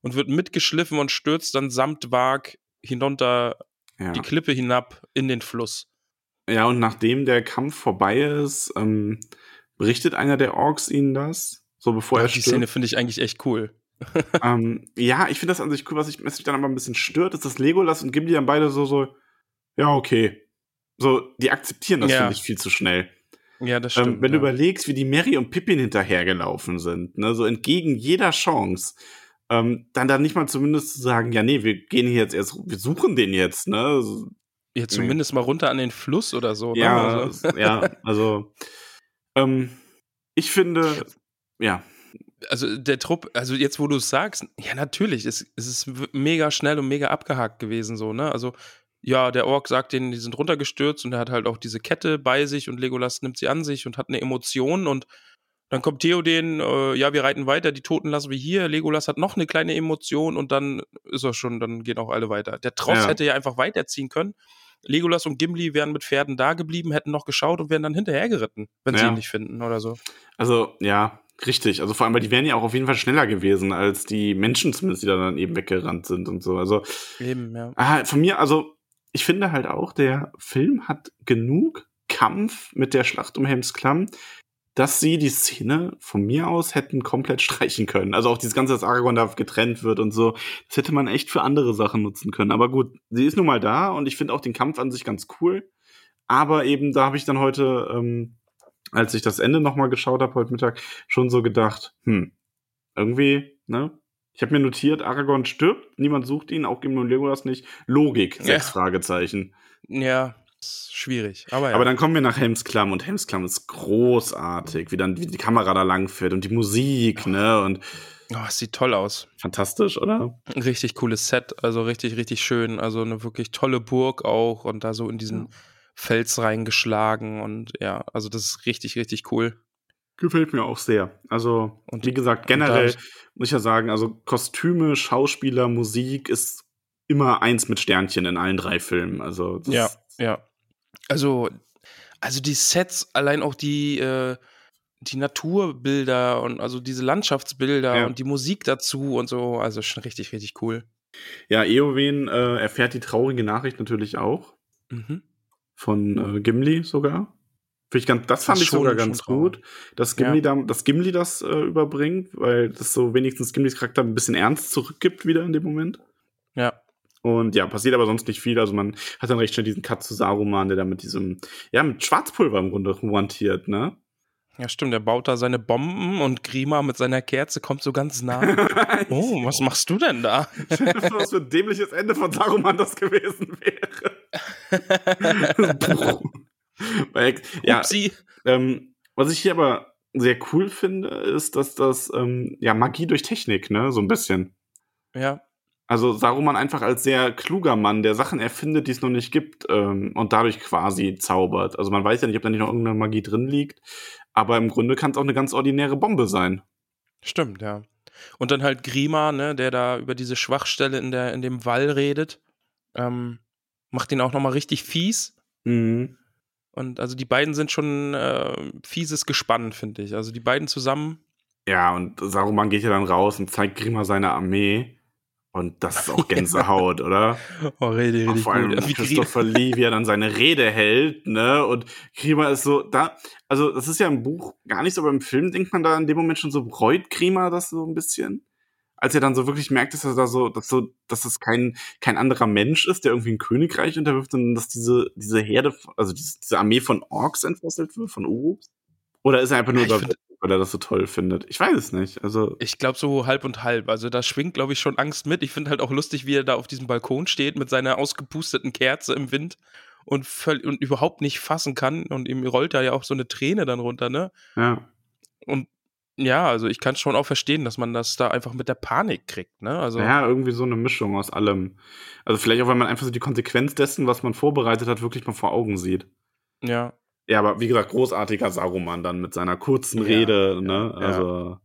und wird mitgeschliffen und stürzt dann samt Wag hinunter Ja. die Klippe hinab in den Fluss. Ja, und nachdem der Kampf vorbei ist, ähm, berichtet einer der Orks ihnen das, so bevor er die Szene stirbt. finde ich eigentlich echt cool. ähm, ja, ich finde das an sich cool, was, ich, was mich dann aber ein bisschen stört, ist, dass Legolas und Gimli dann beide so, so, ja, okay. So, die akzeptieren das, Ja. finde ich, viel zu schnell. Ja, das stimmt. Ähm, wenn du ja. überlegst, wie die Mary und Pippin hinterhergelaufen sind, ne, so entgegen jeder Chance, ähm, dann dann nicht mal zumindest zu sagen, ja, nee, wir gehen hier jetzt erst, wir suchen den jetzt, ne, so, ja, zumindest mal runter an den Fluss oder so. Ja, Ne? Also, es- ja, also ähm, ich finde, ja, also der Trupp, also jetzt, wo du es sagst, ja, natürlich, es, es ist mega schnell und mega abgehakt gewesen, so, ne? Also, ja, der Ork sagt denen, die sind runtergestürzt und er hat halt auch diese Kette bei sich und Legolas nimmt sie an sich und hat eine Emotion und dann kommt Theoden, äh, ja, wir reiten weiter, die Toten lassen wir hier. Legolas hat noch eine kleine Emotion und dann ist er schon, dann gehen auch alle weiter. Der Tross Ja. hätte ja einfach weiterziehen können. Legolas und Gimli wären mit Pferden da geblieben, hätten noch geschaut und wären dann hinterhergeritten, wenn sie Ja. ihn nicht finden oder so. also ja, richtig. Also vor allem, weil die wären ja auch auf jeden Fall schneller gewesen als die Menschen zumindest, die da dann eben weggerannt sind und so. Also Eben, ja. ah, von mir, also ich finde halt auch, der Film hat genug Kampf mit der Schlacht um Helms Klamm, dass sie die Szene von mir aus hätten komplett streichen können. Also auch dieses ganze, dass Aragorn da getrennt wird und so, das hätte man echt für andere Sachen nutzen können. Aber gut, sie ist nun mal da und ich finde auch den Kampf an sich ganz cool. Aber eben, da habe ich dann heute, ähm, als ich das Ende nochmal geschaut habe heute Mittag, schon so gedacht, hm, irgendwie, ne? Ich habe mir notiert, Aragorn stirbt, niemand sucht ihn, auch Gimli und Legolas nicht. Logik, sechs Ja. Fragezeichen. Ja, ist schwierig. Aber ja. Aber dann kommen wir nach Helmsklamm und Helmsklamm ist großartig, wie dann wie die Kamera da lang fährt und die Musik, ne? Und oh, es sieht toll aus. fantastisch, oder? Ein richtig cooles Set, also richtig, richtig schön. Also eine wirklich tolle Burg auch und da so in diesen Fels reingeschlagen und ja, also das ist richtig, richtig cool. Gefällt mir auch sehr. Also, Und- wie gesagt, generell da- muss ich ja sagen, also Kostüme, Schauspieler, Musik ist immer eins mit Sternchen in allen drei Filmen. Also, Ja, ja. Also, also die Sets, allein auch die, äh, die Naturbilder und also diese Landschaftsbilder Ja. und die Musik dazu und so, also schon richtig, richtig cool. Ja, Eowyn äh, erfährt die traurige Nachricht natürlich auch. Mhm. Von äh, Gimli sogar. Ich ganz, das fand Das ich schon- sogar ganz gut, dass Gimli, Ja. da, dass Gimli das äh, überbringt, weil das so wenigstens Gimlis Charakter ein bisschen ernst zurückgibt wieder in dem Moment. Ja. Und ja, passiert aber sonst nicht viel. Also man hat dann recht schnell diesen Cut zu Saruman, der da mit diesem, ja, mit Schwarzpulver im Grunde hantiert, ne? Ja, stimmt, der baut da seine Bomben und Grima mit seiner Kerze kommt so ganz nah. oh, was machst du denn da? Was für ein dämliches Ende von Saruman das gewesen wäre. Weil, ja, ähm, was ich hier aber sehr cool finde, ist, dass das ähm, ja Magie durch Technik, ne, so ein bisschen. Ja. Also Saruman einfach als sehr kluger Mann, der Sachen erfindet, die es noch nicht gibt ähm, und dadurch quasi zaubert. Also man weiß ja nicht, ob da nicht noch irgendeine Magie drin liegt, aber im Grunde kann es auch eine ganz ordinäre Bombe sein. Stimmt, ja. Und dann halt Grima, ne, der da über diese Schwachstelle in, der, in dem Wall redet, ähm, macht ihn auch nochmal richtig fies. Mhm. Und also die beiden sind schon äh, fieses Gespann, finde ich. Also die beiden zusammen. Ja, und Saruman geht ja dann raus und zeigt Grima seine Armee. Und das ist auch Gänsehaut, oder? Oh, rede, rede. Vor allem gut. Wie Christopher Lee, wie er dann seine Rede hält, ne? Und Grima ist so, da, also das ist ja im Buch gar nicht so, aber im Film denkt man da in dem Moment schon so, reut Grima das so ein bisschen? Als er dann so wirklich merkt, dass er da so, dass so, dass das kein, kein anderer Mensch ist, der irgendwie ein Königreich unterwirft, sondern dass diese, diese Herde, also diese, diese Armee von Orks entfesselt wird, von Uruks? Oder ist er einfach nur Ja, überwältigt, weil er das so toll findet? Ich weiß es nicht. Also, Ich glaube so halb und halb. Also da schwingt, glaube ich, schon Angst mit. Ich finde halt auch lustig, wie er da auf diesem Balkon steht mit seiner ausgepusteten Kerze im Wind und, und überhaupt nicht fassen kann. Und ihm rollt da ja auch so eine Träne dann runter, ne? ja. Und ja, also ich kann schon auch verstehen, dass man das da einfach mit der Panik kriegt, ne? Also Ja, irgendwie so eine Mischung aus allem. Also vielleicht auch, weil man einfach so die Konsequenz dessen, was man vorbereitet hat, wirklich mal vor Augen sieht. ja. Ja, aber wie gesagt, großartiger Saruman dann mit seiner kurzen Ja, Rede, ne? ja. Also,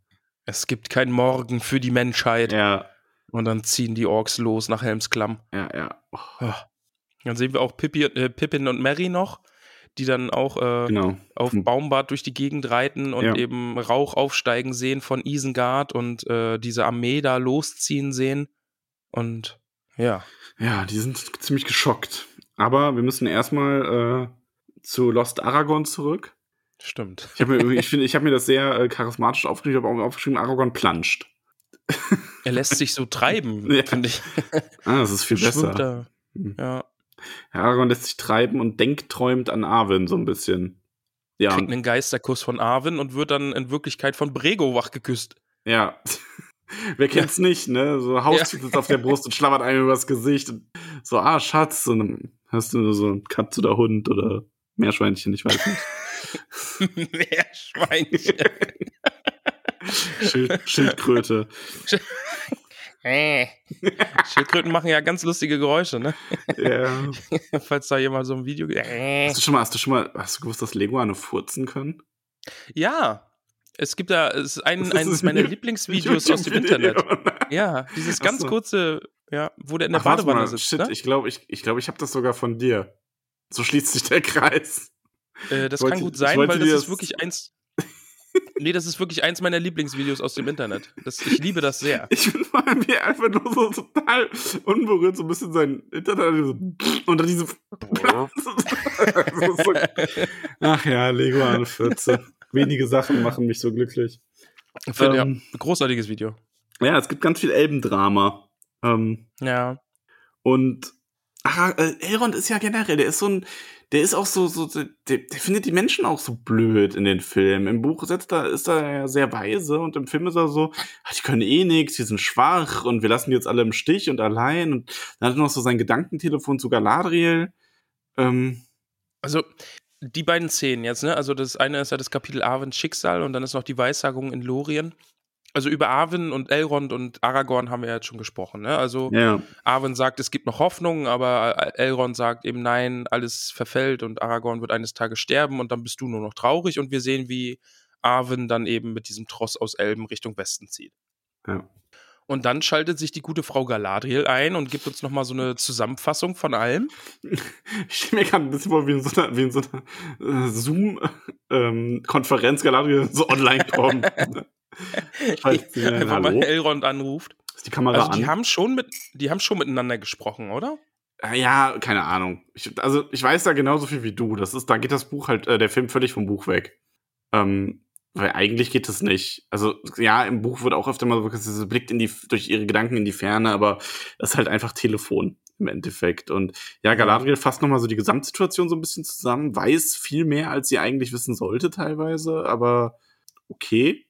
Es gibt kein Morgen für die Menschheit. ja, Und dann ziehen die Orks los nach Helmsklamm. ja, ja. Oh. Dann sehen wir auch Pippi, äh, Pippin und Mary noch, die dann auch äh, genau. auf dem Baumbad durch die Gegend reiten und Ja. eben Rauch aufsteigen sehen von Isengard und äh, diese Armee da losziehen sehen. Und ja, Ja, die sind ziemlich geschockt. Aber wir müssen erstmal äh, zu Lost Aragon zurück. stimmt. Ich habe mir, ich ich habe mir das sehr äh, charismatisch aufgeschrieben, ich habe auch aufgeschrieben, Aragon planscht. Er lässt sich so treiben, Ja. finde ich. Ah, das ist viel besser. Da. Ja, Ja, Aragorn lässt sich treiben und denkt, träumt an Arwen so ein bisschen. Ja, kriegt einen Geisterkuss von Arwen und wird dann in Wirklichkeit von Brego wachgeküsst. ja. Wer kennt's nicht, ne? So Haustier sitzt auf der Brust und schlabbert einem übers Gesicht. Und so, ah, Schatz. Und dann hast du so ein Katze oder Hund oder Meerschweinchen, ich weiß nicht. Meerschweinchen. Schild, Schildkröte. Äh. Schildkröten machen ja ganz lustige Geräusche, ne? Ja. Falls da jemand so ein Video. Äh. Hast du schon mal, hast du schon mal, hast du gewusst, dass Leguane furzen können? Ja, es gibt da es ist ein, eines ein meiner Lieblingsvideos aus dem. Internet. Ja, dieses ganz so. kurze, ja, wo der in der Ach, Badewanne sitzt. shit, ne? ich glaube, ich, ich, glaub, ich habe das sogar von dir. So schließt sich der Kreis. äh, das wollte- kann gut sein, weil das ist das- wirklich eins. Nee, das ist wirklich eins meiner Lieblingsvideos aus dem Internet. Das, ich liebe das sehr. Ich finde vor allem, wie er einfach nur so total unberührt so ein bisschen sein Internet so, und dann diese. So, ach ja, Leguane 14. Wenige Sachen machen mich so glücklich. Finde, Ähm. ja, großartiges Video. Ja, es gibt ganz viel Elbendrama. Ähm, Ja. und ach, äh, Elrond ist ja generell, der ist so ein, der ist auch so, so der, der findet die Menschen auch so blöd in den Filmen. Im Buch setzt er, ist er ja sehr weise und im Film ist er so, ach, die können eh nichts, die sind schwach und wir lassen die jetzt alle im Stich und allein. Und dann hat er noch so sein Gedankentelefon zu Galadriel. Ähm, Also, die beiden Szenen jetzt, ne? Also, das eine ist ja das Kapitel Arwens Schicksal und dann ist noch die Weissagung in Lorien. Also, über Arwen und Elrond und Aragorn haben wir ja jetzt schon gesprochen, ne? Also, ja, Arwen sagt, es gibt noch Hoffnung, aber Elrond sagt eben, nein, alles verfällt und Aragorn wird eines Tages sterben und dann bist du nur noch traurig und wir sehen, wie Arwen dann eben mit diesem Tross aus Elben Richtung Westen zieht. ja. Und dann schaltet sich die gute Frau Galadriel ein und gibt uns nochmal so eine Zusammenfassung von allem. Ich stelle mir gerade ein bisschen vor, wie in so einer, wie in so einer äh, Zoom-Konferenz Galadriel so online kommt. Falls sie- Einfach mal hallo? Elrond anruft. Ist die Kamera Also die an? haben schon mit, die haben schon miteinander gesprochen, oder? Äh, Ja, keine Ahnung. Ich, also ich weiß da genauso viel wie du. Das ist, da geht das Buch halt, äh, der Film völlig vom Buch weg. Ähm, weil eigentlich geht es nicht. Also ja, im Buch wird auch öfter mal so, sie blickt in die, durch ihre Gedanken in die Ferne, aber das ist halt einfach Telefon im Endeffekt. Und ja, Galadriel fasst nochmal so die Gesamtsituation so ein bisschen zusammen, weiß viel mehr, als sie eigentlich wissen sollte teilweise, aber okay.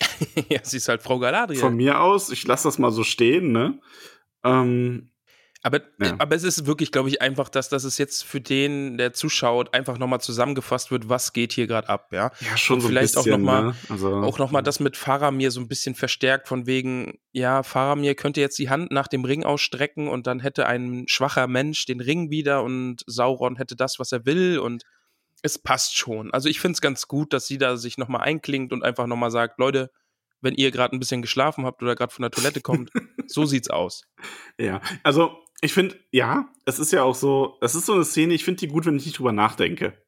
ja, sie ist halt Frau Galadriel. Von mir aus, ich lasse das mal so stehen, ne? Ähm, Aber, Ja. aber es ist wirklich, glaube ich, einfach, dass, dass es jetzt für den, der zuschaut, einfach nochmal zusammengefasst wird, was geht hier gerade ab, ja. Ja, schon Und so ein vielleicht auch bisschen, noch mal- ne? Also, Auch nochmal das mit Faramir so ein bisschen verstärkt, von wegen, ja, Faramir könnte jetzt die Hand nach dem Ring ausstrecken und dann hätte ein schwacher Mensch den Ring wieder und Sauron hätte das, was er will und es passt schon. Also ich finde es ganz gut, dass sie da sich nochmal einklingt und einfach nochmal sagt, Leute, wenn ihr gerade ein bisschen geschlafen habt oder gerade von der Toilette kommt, so sieht's aus. Ja, also ich finde, ja, es ist ja auch so, es ist so eine Szene, ich finde die gut, wenn ich nicht drüber nachdenke.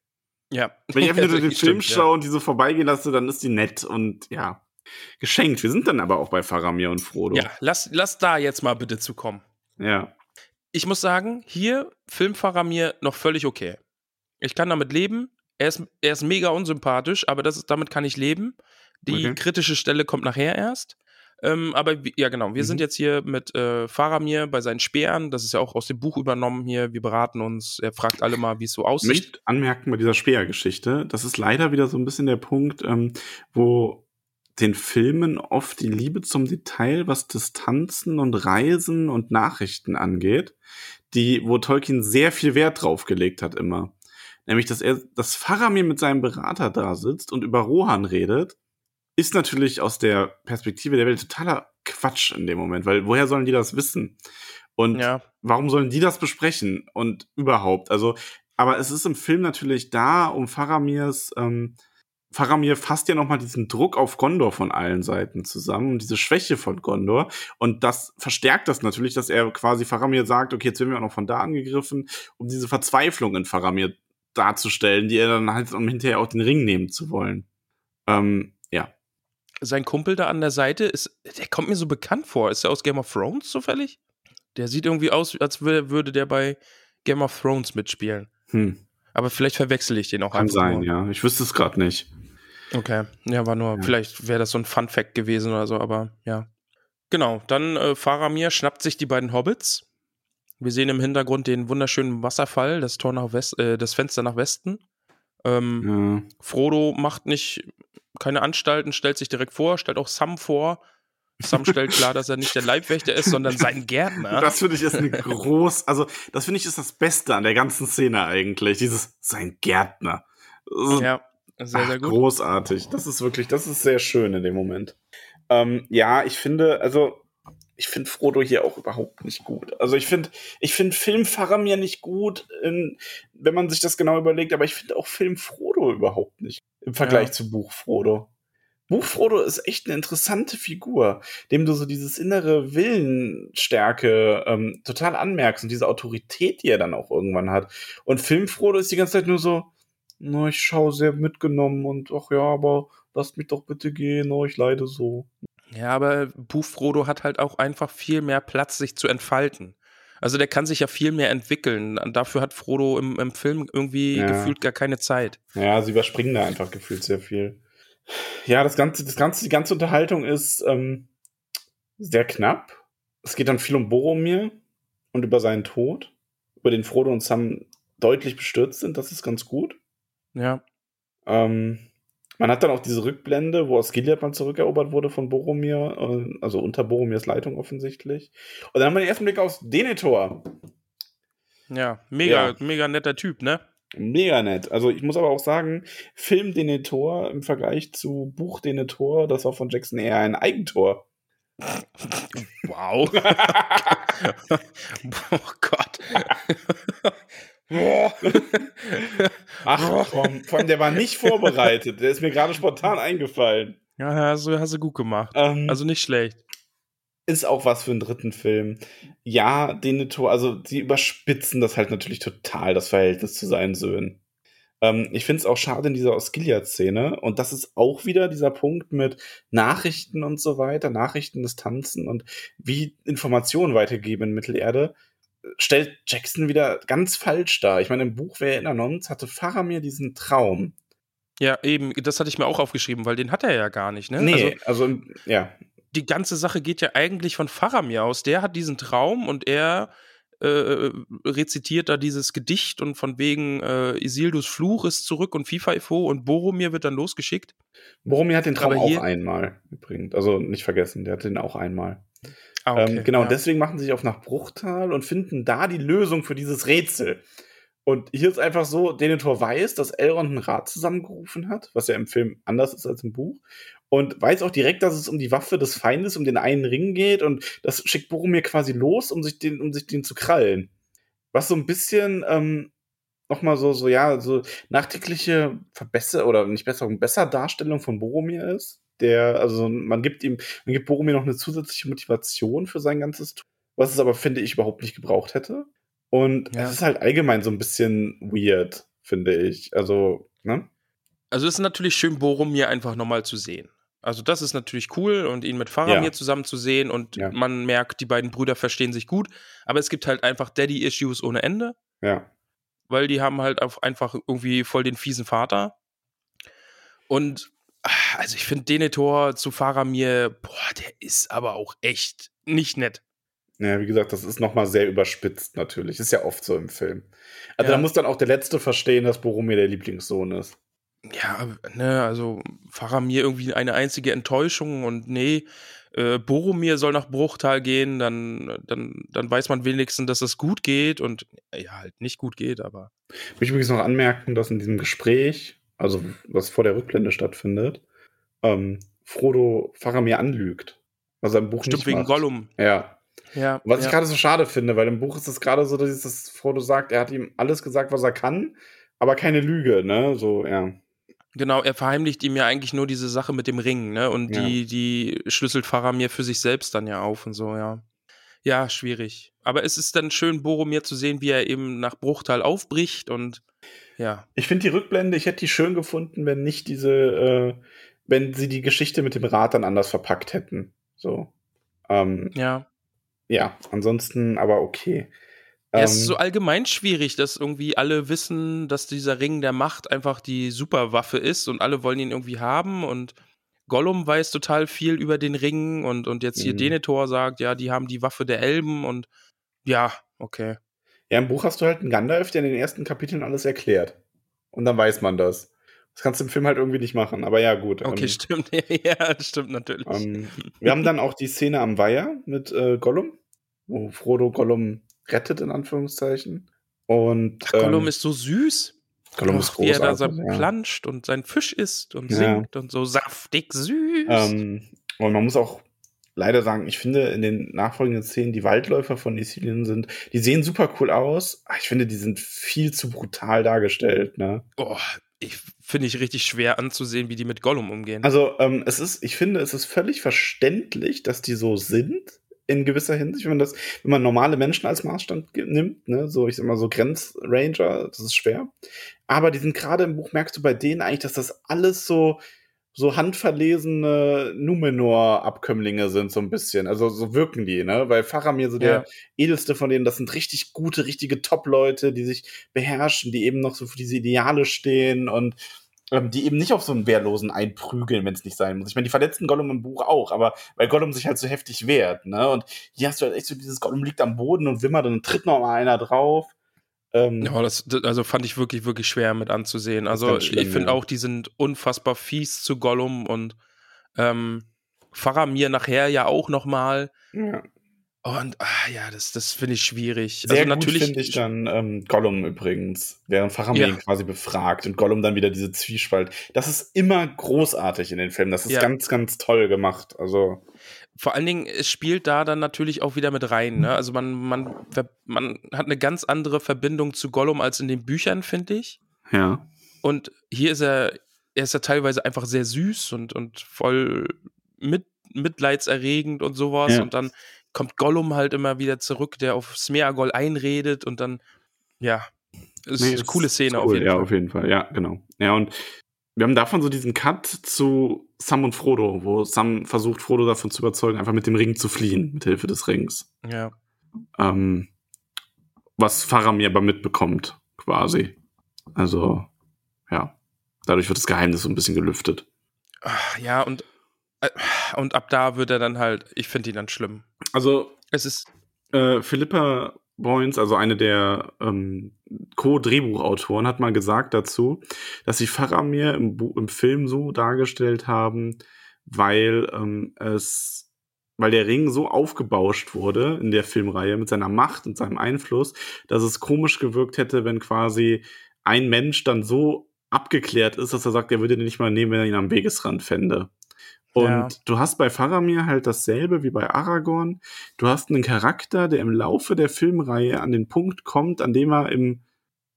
Ja. Wenn ich einfach nur den Stimmt, Film ja. schaue und die so vorbeigehen lasse, dann ist die nett und ja, geschenkt. Wir sind dann aber auch bei Faramir und Frodo. Ja, lass, lass da jetzt mal bitte zu kommen. Ja. Ich muss sagen, hier Filmfahrer mir noch völlig okay. Ich kann damit leben. Er ist, er ist mega unsympathisch, aber das ist, damit kann ich leben. Die Okay. kritische Stelle kommt nachher erst. Ähm, aber ja, genau. Wir Mhm. sind jetzt hier mit äh, Faramir bei seinen Speeren. Das ist ja auch aus dem Buch übernommen hier. Wir beraten uns. Er fragt alle mal, wie es so Ich aussieht. möchte anmerken bei dieser Speergeschichte, das ist leider wieder so ein bisschen der Punkt, ähm, wo den Filmen oft die Liebe zum Detail, was Distanzen und Reisen und Nachrichten angeht, die, wo Tolkien sehr viel Wert drauf gelegt hat immer. Nämlich, dass er, dass Faramir mit seinem Berater da sitzt und über Rohan redet, ist natürlich aus der Perspektive der Welt totaler Quatsch in dem Moment, weil woher sollen die das wissen? Und Ja. warum sollen die das besprechen? Und überhaupt, also, aber es ist im Film natürlich da, um Faramirs, ähm, Faramir fasst ja nochmal diesen Druck auf Gondor von allen Seiten zusammen und diese Schwäche von Gondor. Und das verstärkt das natürlich, dass er quasi Faramir sagt, okay, jetzt werden wir auch noch von da angegriffen, um diese Verzweiflung in Faramir darzustellen, die er dann halt, um hinterher auch den Ring nehmen zu wollen. Ähm, ja. Sein Kumpel da an der Seite ist, der kommt mir so bekannt vor. Ist er aus Game of Thrones zufällig? Der sieht irgendwie aus, als wür- würde der bei Game of Thrones mitspielen. Hm. Aber vielleicht verwechsel ich den auch Kann einfach sein, nur. ja. Ich wüsste es gerade nicht. Okay, ja, war nur, Ja. vielleicht wäre das so ein Fun-Fact gewesen oder so, aber ja. Genau, dann äh, Faramir schnappt sich die beiden Hobbits. Wir sehen im Hintergrund den wunderschönen Wasserfall, das Tor nach West, äh, das Fenster nach Westen. Ähm, Ja. Frodo macht nicht keine Anstalten, stellt sich direkt vor, stellt auch Sam vor. Sam stellt klar, dass er nicht der Leibwächter ist, sondern sein Gärtner. Das finde ich ist eine groß, also das finde ich ist das Beste an der ganzen Szene eigentlich. Dieses sein Gärtner. Ja, sehr, sehr Ach, gut. Großartig. Das ist wirklich, das ist sehr schön in dem Moment. Ähm, ja, ich finde, also ich finde Frodo hier auch überhaupt nicht gut. Also ich finde, ich finde Film Faramir nicht gut, in, wenn man sich das genau überlegt, aber ich finde auch Film Frodo überhaupt nicht im Vergleich Ja. zu Buch Frodo. Buch Frodo ist echt eine interessante Figur, dem du so dieses innere Willenstärke ähm, total anmerkst und diese Autorität, die er dann auch irgendwann hat. Und Film Frodo ist die ganze Zeit nur so, na, ich schaue sehr mitgenommen und ach ja, aber lasst mich doch bitte gehen, oh, ich leide so. Ja, aber Buch Frodo hat halt auch einfach viel mehr Platz, sich zu entfalten. Also der kann sich ja viel mehr entwickeln. Und Dafür hat Frodo im, im Film irgendwie Ja. gefühlt gar keine Zeit. Ja, sie überspringen da einfach gefühlt sehr viel. Ja, das ganze, das ganze, die ganze Unterhaltung ist ähm, sehr knapp. Es geht dann viel um Boromir und über seinen Tod, über den Frodo und Sam deutlich bestürzt sind. Das ist ganz gut. Ja. Ähm, man hat dann auch diese Rückblende, wo Osgiliath mal zurückerobert wurde von Boromir, äh, also unter Boromirs Leitung offensichtlich. Und dann haben wir den ersten Blick auf Denethor. Ja, mega, Ja. mega netter Typ, ne? Mega nett. Also ich muss aber auch sagen, Film Denethor im Vergleich zu Buch Denethor, das war von Jackson eher ein Eigentor. Wow. oh Gott. Boah. Ach komm, vor allem der war nicht vorbereitet. Der ist mir gerade spontan eingefallen. ja, du, hast du gut gemacht. Ähm, Also nicht schlecht. ist auch was für einen dritten Film. Ja, Denethor, also sie überspitzen das halt natürlich total, das Verhältnis zu seinen Söhnen. Ähm, ich finde es auch schade in dieser Osgiliath-Szene. Und das ist auch wieder dieser Punkt mit Nachrichten und so weiter, Nachrichtendistanzen und wie Informationen weitergeben in Mittelerde. Stellt Jackson wieder ganz falsch dar. Ich meine, im Buch, wir erinnern uns, hatte Faramir diesen Traum. Ja, eben, das hatte ich mir auch aufgeschrieben, weil den hat er ja gar nicht, ne? Nee, Also, also, ja. die ganze Sache geht ja eigentlich von Faramir aus. Der hat diesen Traum und er äh, rezitiert da dieses Gedicht und von wegen äh, Isildurs Fluch ist zurück und Fifo und Boromir wird dann losgeschickt. Boromir hat den Traum auch einmal übrigens. Also nicht vergessen, der hatte den auch einmal. Ah, okay, ähm, genau, ja. deswegen machen sie sich auf nach Bruchtal und finden da die Lösung für dieses Rätsel. Und hier ist einfach so, Denethor weiß, dass Elrond einen Rat zusammengerufen hat, was ja im Film anders ist als im Buch. Und weiß auch direkt, dass es um die Waffe des Feindes, um den einen Ring geht. Und das schickt Boromir quasi los, um sich den, um sich den zu krallen. Was so ein bisschen ähm, nochmal so, so, ja, so nachträgliche Verbesser oder nicht Besserung, besser Darstellung von Boromir ist. Der, also man gibt ihm, man gibt Boromir noch eine zusätzliche Motivation für sein ganzes Tun, was es aber, finde ich, überhaupt nicht gebraucht hätte. Und Ja. es ist halt allgemein so ein bisschen weird, finde ich. Also, ne? Also es ist natürlich schön, Boromir einfach nochmal zu sehen. Also das ist natürlich cool und ihn mit Faramir Ja. zusammen zu sehen und Ja. man merkt, die beiden Brüder verstehen sich gut, aber es gibt halt einfach Daddy-Issues ohne Ende, Ja. weil die haben halt einfach irgendwie voll den fiesen Vater. Und also ich finde Denethor zu Faramir, boah, der ist aber auch echt nicht nett. Ja, wie gesagt, das ist nochmal sehr überspitzt natürlich. Ist ja oft so im Film. Also Ja. da muss dann auch der Letzte verstehen, dass Boromir der Lieblingssohn ist. Ja, ne, also Faramir irgendwie eine einzige Enttäuschung und nee, äh, Boromir soll nach Bruchtal gehen, dann, dann, dann weiß man wenigstens, dass es gut geht und ja, halt nicht gut geht, aber Ich möchte übrigens noch anmerken, dass in diesem Gespräch, also was vor der Rückblende stattfindet, ähm, Frodo Faramir anlügt. Was er im Buch stimmt nicht wegen macht. Gollum. Ja. Ja, Was ich ja. gerade so schade finde, weil im Buch ist es gerade so, dass das Frodo sagt, er hat ihm alles gesagt, was er kann, aber keine Lüge, ne? So, ja. Genau, er verheimlicht ihm ja eigentlich nur diese Sache mit dem Ring, ne? Und Ja. die, die schlüsselt Faramir für sich selbst dann ja auf und so, ja. Ja, schwierig. Aber es ist dann schön, Boromir zu sehen, wie er eben nach Bruchtal aufbricht und ja. Ich finde die Rückblende, ich hätte die schön gefunden, wenn nicht diese, äh, wenn sie die Geschichte mit dem Rad dann anders verpackt hätten. So. Ähm, Ja. ja, ansonsten aber okay. Ja, es Ähm, ist so allgemein schwierig, dass irgendwie alle wissen, dass dieser Ring der Macht einfach die Superwaffe ist und alle wollen ihn irgendwie haben und Gollum weiß total viel über den Ring und, und jetzt hier Mhm. Denethor sagt, ja, die haben die Waffe der Elben und ja, okay. Ja, im Buch hast du halt einen Gandalf, der in den ersten Kapiteln alles erklärt. Und dann weiß man das. Das kannst du im Film halt irgendwie nicht machen, aber ja, gut. Okay, ähm, stimmt. ja, stimmt natürlich. ähm, wir haben dann auch die Szene am Weiher mit äh, Gollum, wo Frodo Gollum rettet, in Anführungszeichen. Und Ach, Gollum ähm, ist so süß. Gollum ist wie er da so großartig, ja. planscht und sein Fisch isst und Ja. singt und so saftig süß. Ähm, und man muss auch leider sagen, ich finde in den nachfolgenden Szenen, die Waldläufer von Isilien sind, die sehen super cool aus. aber Ich finde, die sind viel zu brutal dargestellt, ne? oh, ich finde ich richtig schwer anzusehen, wie die mit Gollum umgehen. Also, ähm, es ist, ich finde, es ist völlig verständlich, dass die so sind, in gewisser Hinsicht, wenn man das, wenn man normale Menschen als Maßstand nimmt, ne, so, ich sag mal, so Grenzranger, das ist schwer. Aber die sind gerade im Buch, merkst du bei denen eigentlich, dass das alles so, so handverlesene Numenor-Abkömmlinge sind, so ein bisschen. Also, so wirken die, ne, weil Faramir so der Ja. edelste von denen, das sind richtig gute, richtige Top-Leute, die sich beherrschen, die eben noch so für diese Ideale stehen und ähm, die eben nicht auf so einen Wehrlosen einprügeln, wenn es nicht sein muss. Ich meine, die verletzten Gollum im Buch auch, aber weil Gollum sich halt so heftig wehrt, ne? Und hier hast du halt echt so dieses Gollum liegt am Boden und wimmert und dann tritt noch mal einer drauf. Ähm, Ja, das, also fand ich wirklich, wirklich schwer mit anzusehen. Also schlimm, ich finde ja. auch, die sind unfassbar fies zu Gollum und ähm, Faramir nachher ja auch noch mal. ja. Und ah, ja, das, das finde ich schwierig. Sehr also natürlich finde ich dann ähm, Gollum übrigens, während Faramir Ja. ihn quasi befragt und Gollum dann wieder diese Zwiespalt. Das ist immer großartig in den Filmen. Das ist Ja. ganz, ganz toll gemacht. Also vor allen Dingen, es spielt da dann natürlich auch wieder mit rein. Ne? Also man, man, man hat eine ganz andere Verbindung zu Gollum als in den Büchern, finde ich. Ja. Und hier ist er, er ist ja teilweise einfach sehr süß und, und voll mit, mitleidserregend und sowas. Ja. Und dann kommt Gollum halt immer wieder zurück, der auf Smeagol einredet und dann, ja, ist Nee, eine coole Szene ist auf cool, jeden ja, Fall. auf jeden Fall. Ja, genau. Ja, und wir haben davon so diesen Cut zu Sam und Frodo, wo Sam versucht, Frodo davon zu überzeugen, einfach mit dem Ring zu fliehen, mit Hilfe des Rings. Ja. Ähm, was Faramir aber mitbekommt, quasi. Also, ja. Dadurch wird das Geheimnis so ein bisschen gelüftet. Ach, ja, und, äh, und ab da wird er dann halt, ich finde ihn dann schlimm. Also, Es ist, äh, Philippa Boyens, also eine der ähm, Co-Drehbuchautoren, hat mal gesagt dazu, dass sie Faramir im, Bu im Film so dargestellt haben, weil ähm, es weil der Ring so aufgebauscht wurde in der Filmreihe mit seiner Macht und seinem Einfluss, dass es komisch gewirkt hätte, wenn quasi ein Mensch dann so abgeklärt ist, dass er sagt, er würde den nicht mal nehmen, wenn er ihn am Wegesrand fände. Und Ja. du hast bei Faramir halt dasselbe wie bei Aragorn. Du hast einen Charakter, der im Laufe der Filmreihe an den Punkt kommt, an dem er im,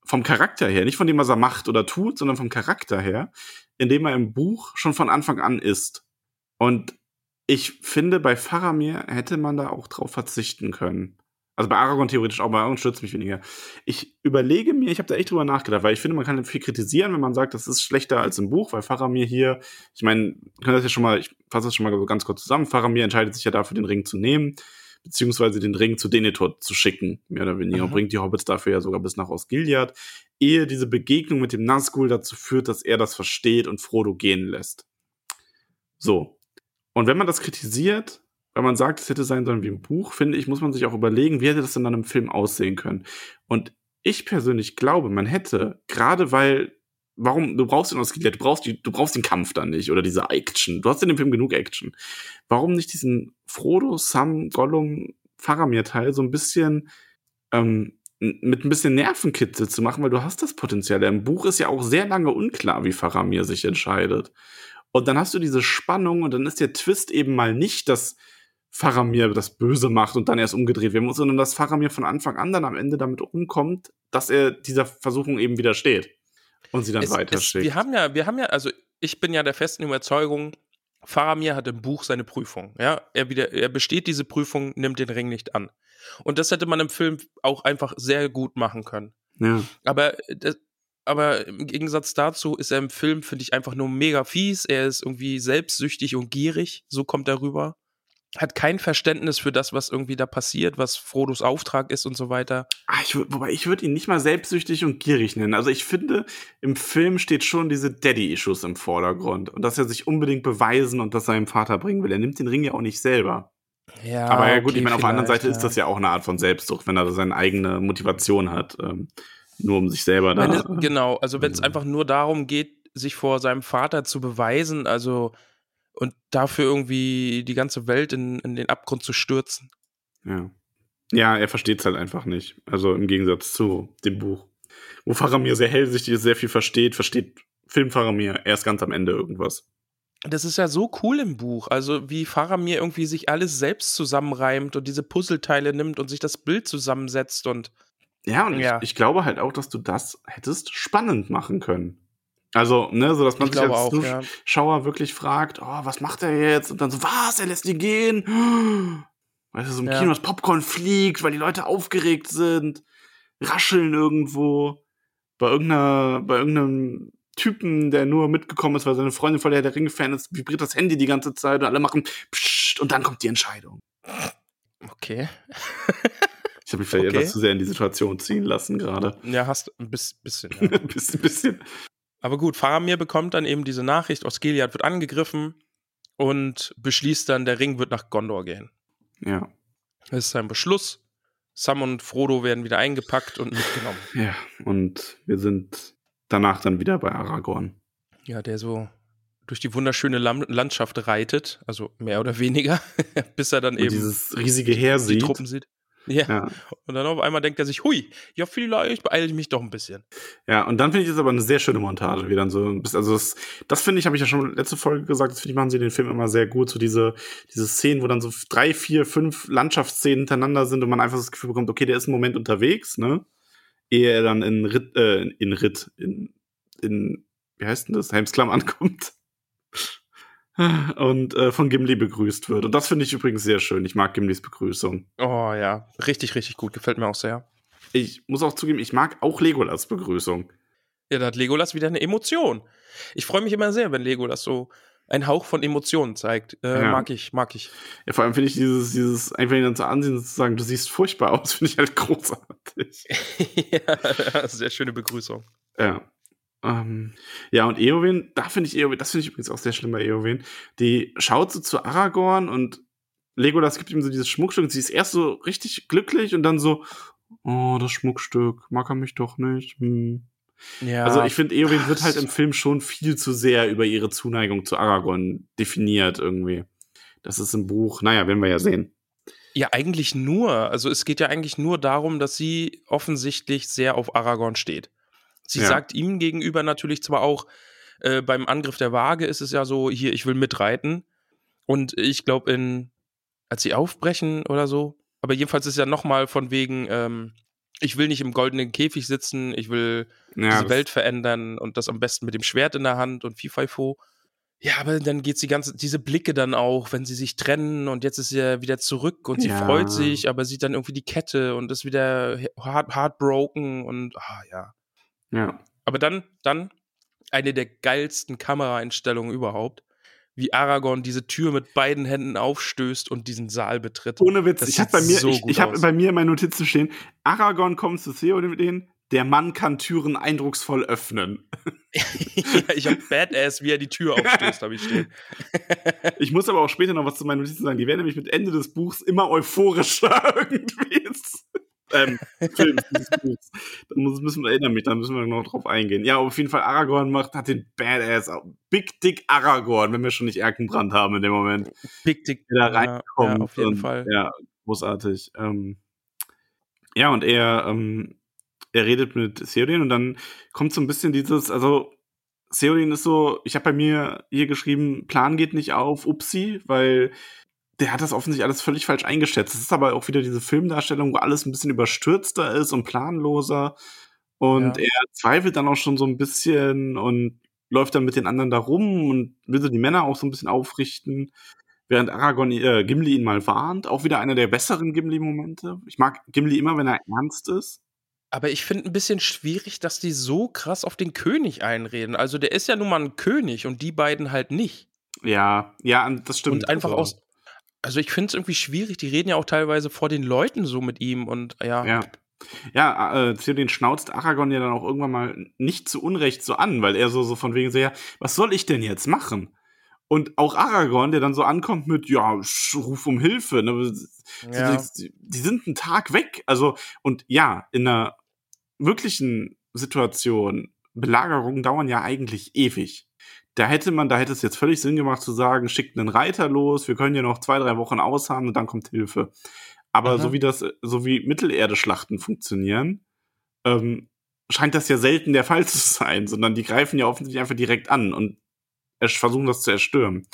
vom Charakter her, nicht von dem, was er macht oder tut, sondern vom Charakter her, in dem er im Buch schon von Anfang an ist. Und ich finde, bei Faramir hätte man da auch drauf verzichten können. Also bei Aragorn theoretisch auch, bei Aragorn stürzt mich weniger. Ich überlege mir, ich habe da echt drüber nachgedacht, weil ich finde, man kann viel kritisieren, wenn man sagt, das ist schlechter als im Buch, weil Faramir hier, ich meine, wir können das ja schon mal, ich fasse das schon mal so ganz kurz zusammen. Faramir entscheidet sich ja dafür, den Ring zu nehmen, beziehungsweise den Ring zu Denethor zu schicken, mehr oder weniger, und Mhm. bringt die Hobbits dafür ja sogar bis nach Osgiliath, ehe diese Begegnung mit dem Nazgul dazu führt, dass er das versteht und Frodo gehen lässt. So. Und wenn man das kritisiert, wenn man sagt, es hätte sein sollen wie im Buch, finde ich, muss man sich auch überlegen, wie hätte das dann im Film aussehen können. Und ich persönlich glaube, man hätte, gerade weil, warum, du brauchst den Osgiliath, du brauchst, die, du brauchst den Kampf dann nicht oder diese Action. Du hast in dem Film genug Action. Warum nicht diesen Frodo, Sam, Gollum, Faramir-Teil so ein bisschen ähm, mit ein bisschen Nervenkitzel zu machen, weil du hast das Potenzial. Im Buch ist ja auch sehr lange unklar, wie Faramir sich entscheidet. Und dann hast du diese Spannung und dann ist der Twist eben mal nicht, dass Faramir das Böse macht und dann erst umgedreht werden muss, sondern dass Faramir von Anfang an dann am Ende damit umkommt, dass er dieser Versuchung eben widersteht und sie dann Es- es, weiterschickt. wir haben ja, wir haben ja, also ich bin ja der festen Überzeugung, Faramir hat im Buch seine Prüfung. Ja, er wieder, er besteht diese Prüfung, nimmt den Ring nicht an. Und das hätte man im Film auch einfach sehr gut machen können. ja. Aber, das, aber im Gegensatz dazu ist er im Film, finde ich, einfach nur mega fies. Er ist irgendwie selbstsüchtig und gierig. So kommt er rüber. Hat kein Verständnis für das, was irgendwie da passiert, was Frodos Auftrag ist und so weiter. Ah, ich, wobei ich würde ihn nicht mal selbstsüchtig und gierig nennen. Also ich finde, im Film steht schon diese Daddy-Issues im Vordergrund. Und dass er sich unbedingt beweisen und das seinem Vater bringen will. Er nimmt den Ring ja auch nicht selber. Ja, Aber ja gut, okay, ich meine, auf der anderen Seite ist das ja auch eine Art von Selbstsucht, wenn er seine eigene Motivation hat. Ähm, nur um sich selber da. Wenn es, genau, also wenn es einfach nur darum geht, sich vor seinem Vater zu beweisen, also und dafür irgendwie die ganze Welt in, in den Abgrund zu stürzen. Ja. Ja, er versteht es halt einfach nicht. Also im Gegensatz zu dem Buch. Wo Faramir sehr hellsichtig ist, sehr viel versteht, versteht Film Faramir erst ganz am Ende irgendwas. Das ist ja so cool im Buch, also wie Faramir irgendwie sich alles selbst zusammenreimt und diese Puzzleteile nimmt und sich das Bild zusammensetzt und Ja, und Ja. Ich, ich glaube halt auch, dass du das hättest spannend machen können. Also, ne, so dass man Ich sich als auch, ja. Zuschauer wirklich fragt, oh, was macht er jetzt? Und dann so, was, er lässt die gehen? Weißt du, so im Ja. Kino das Popcorn fliegt, weil die Leute aufgeregt sind, rascheln irgendwo. Bei irgendeiner, bei irgendeinem Typen, der nur mitgekommen ist, weil seine Freundin voll der Ringe-Fan ist, vibriert das Handy die ganze Zeit und alle machen Psst und dann kommt die Entscheidung. okay. Ich habe mich vielleicht Okay. etwas zu sehr in die Situation ziehen lassen gerade. Ja, hast ein bis- bisschen. Ja. bisschen, bisschen. Aber gut, Faramir bekommt dann eben diese Nachricht, Osgiliath wird angegriffen und beschließt dann, der Ring wird nach Gondor gehen. Ja. Das ist sein Beschluss. Sam und Frodo werden wieder eingepackt und mitgenommen. Ja, und wir sind danach dann wieder bei Aragorn. Ja, der so durch die wunderschöne Lam Landschaft reitet, also mehr oder weniger, bis er dann Und eben dieses riesige Heer die sieht. Truppen sieht. Ja. Ja. Und dann auf einmal denkt er sich, hui, ja, vielleicht beeile ich mich doch ein bisschen. ja, und dann finde ich das aber eine sehr schöne Montage, wie dann so, ein bisschen- also das, das finde ich, habe ich ja schon letzte Folge gesagt, das finde ich, machen sie den Film immer sehr gut, so diese, diese Szenen, wo dann so drei, vier, fünf Landschaftsszenen hintereinander sind und man einfach das Gefühl bekommt, okay, der ist einen Moment unterwegs, ne? Ehe er dann in Ritt, äh, in Ritt, in, in, wie heißt denn das, Helmsklamm ankommt. Und äh, von Gimli begrüßt wird. Und das finde ich übrigens sehr schön. Ich mag Gimlis Begrüßung. Oh ja, richtig, richtig gut. Gefällt mir auch sehr. Ich muss auch zugeben, ich mag auch Legolas Begrüßung. Ja, da hat Legolas wieder eine Emotion. Ich freue mich immer sehr, wenn Legolas so einen Hauch von Emotionen zeigt. Äh, Ja. Mag ich, mag ich. Ja, vor allem finde ich dieses, dieses, einfach ihn dann zu ansehen und zu sagen, du siehst furchtbar aus, finde ich halt großartig. ja, sehr schöne Begrüßung. ja. Ähm, ja, und Eowyn, da finde ich Eowyn, das finde ich übrigens auch sehr schlimm bei Eowyn, die schaut so zu Aragorn und Legolas gibt ihm so dieses Schmuckstück und sie ist erst so richtig glücklich und dann so, oh, das Schmuckstück, mag er mich doch nicht. Hm. Ja, Also ich finde, Eowyn wird halt im Film schon viel zu sehr über ihre Zuneigung zu Aragorn definiert irgendwie. Das ist im Buch, naja, werden wir ja sehen. Ja, eigentlich nur. Also es geht ja eigentlich nur darum, dass sie offensichtlich sehr auf Aragorn steht. Sie Ja. sagt ihm gegenüber natürlich zwar auch, äh, beim Angriff der Waage ist es ja so, hier, ich will mitreiten. Und ich glaube, in, als sie aufbrechen oder so, aber jedenfalls ist ja nochmal von wegen, ähm, ich will nicht im goldenen Käfig sitzen, ich will Ja, diese das- Welt verändern und das am besten mit dem Schwert in der Hand und Fifo. Ja, aber dann geht's die ganze, diese Blicke dann auch, wenn sie sich trennen und jetzt ist sie ja wieder zurück und sie Ja. freut sich, aber sieht dann irgendwie die Kette und ist wieder heart, heartbroken und ah ja. Ja. Aber dann, dann eine der geilsten Kameraeinstellungen überhaupt, wie Aragorn diese Tür mit beiden Händen aufstößt und diesen Saal betritt. Ohne Witz, Das ich habe bei mir, so ich, ich habe bei mir in meinen Notizen stehen, Aragorn kommt zu Theoden mit denen, der Mann kann Türen eindrucksvoll öffnen. ja, ich habe Badass, wie er die Tür aufstößt, habe ich stehen. Ich muss aber auch später noch was zu meinen Notizen sagen. Die werden nämlich mit Ende des Buchs immer euphorischer irgendwie. Ähm, Films dieses Buchs. Da muss, müssen wir erinnern mich, da müssen wir noch drauf eingehen. Ja, auf jeden Fall Aragorn macht, hat den Badass, Big Dick Aragorn, wenn wir schon nicht Erkenbrand haben in dem Moment. Big Dick. der da reinkommt. ja, auf jeden und, Fall. Ja, großartig. Ähm, ja, und er, ähm, er redet mit Theoden und dann kommt so ein bisschen dieses, also Theoden ist so, ich habe bei mir hier geschrieben, Plan geht nicht auf, upsi, weil der hat das offensichtlich alles völlig falsch eingeschätzt. Es ist aber auch wieder diese Filmdarstellung, wo alles ein bisschen überstürzter ist und planloser. Und Ja. er zweifelt dann auch schon so ein bisschen und läuft dann mit den anderen da rum und will so die Männer auch so ein bisschen aufrichten. Während Aragorn äh, Gimli ihn mal warnt. Auch wieder einer der besseren Gimli-Momente. Ich mag Gimli immer, wenn er ernst ist. Aber ich finde ein bisschen schwierig, dass die so krass auf den König einreden. Also der ist ja nun mal ein König und die beiden halt nicht. Ja, ja, das stimmt. und einfach Also, aus. Also ich finde es irgendwie schwierig. Die reden ja auch teilweise vor den Leuten so mit ihm und ja. Ja. Ja, äh, Theoden schnauzt Aragorn ja dann auch irgendwann mal nicht zu Unrecht so an, weil er so, so von wegen so, ja, was soll ich denn jetzt machen? Und auch Aragorn, der dann so ankommt mit, ja, ruf um Hilfe. Ne? Ja. Die, die sind einen Tag weg. Also, und ja, in einer wirklichen Situation, Belagerungen dauern ja eigentlich ewig. Da hätte man, da hätte es jetzt völlig Sinn gemacht zu sagen, schickt einen Reiter los, wir können ja noch zwei, drei Wochen aushaben und dann kommt Hilfe. Aber Mhm. so wie das, so wie Mittelerde-Schlachten funktionieren, ähm, scheint das ja selten der Fall zu sein, sondern die greifen ja offensichtlich einfach direkt an und versuchen das zu erstürmen.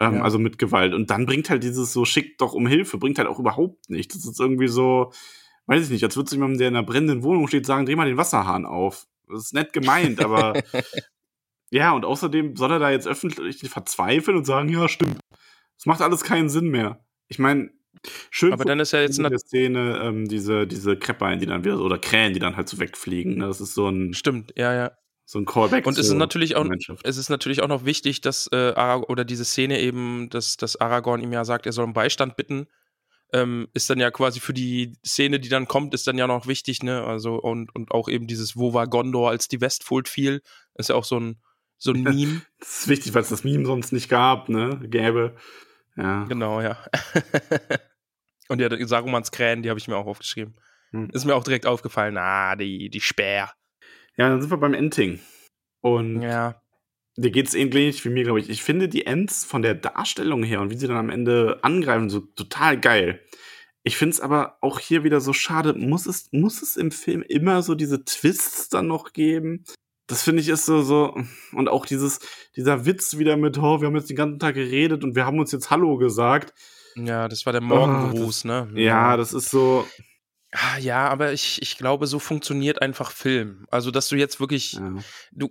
Ähm, Ja. Also mit Gewalt. Und dann bringt halt dieses so, schickt doch um Hilfe, bringt halt auch überhaupt nichts. Das ist irgendwie so, weiß ich nicht, als würde sich jemand, der in einer brennenden Wohnung steht, sagen, dreh mal den Wasserhahn auf. Das ist nett gemeint, aber ja, und außerdem soll er da jetzt öffentlich verzweifeln und sagen, ja, stimmt. Das macht alles keinen Sinn mehr. Ich meine, schön Aber dann ist ja jetzt in der Szene ähm, diese, diese Kreppeien, die dann wieder, oder Krähen, die dann halt so wegfliegen. Ne? Das ist so ein, Stimmt, ja, ja. so ein Callback. Und es ist natürlich auch, es ist natürlich auch noch wichtig, dass äh, Arag oder diese Szene eben, dass, dass Aragorn ihm ja sagt, er soll um Beistand bitten. Ähm, ist dann ja quasi für die Szene, die dann kommt, ist dann ja noch wichtig, ne? Also, und, und auch eben dieses Wo war Gondor, als die Westfold fiel, ist ja auch so ein, so ein Meme. Das ist wichtig, weil es das Meme sonst nicht gab, ne? Gäbe. Ja. genau, ja. und ja, die Sarumans Krähen, die habe ich mir auch aufgeschrieben. Hm. Ist mir auch direkt aufgefallen, ah, die, die Speer. Ja, dann sind wir beim Ending. Und Ja. dir geht's ähnlich wie mir, glaube ich. Ich finde die Ends von der Darstellung her und wie sie dann am Ende angreifen, so total geil. Ich finde es aber auch hier wieder so schade. Muss es, muss es im Film immer so diese Twists dann noch geben? Das finde ich ist so, so, und auch dieses, dieser Witz wieder mit, oh, wir haben jetzt den ganzen Tag geredet und wir haben uns jetzt Hallo gesagt. Ja, das war der Morgengruß, ne? Ja, das ist so, Ah, Ja, aber ich, ich glaube, so funktioniert einfach Film. Also, dass du jetzt wirklich, ja. du,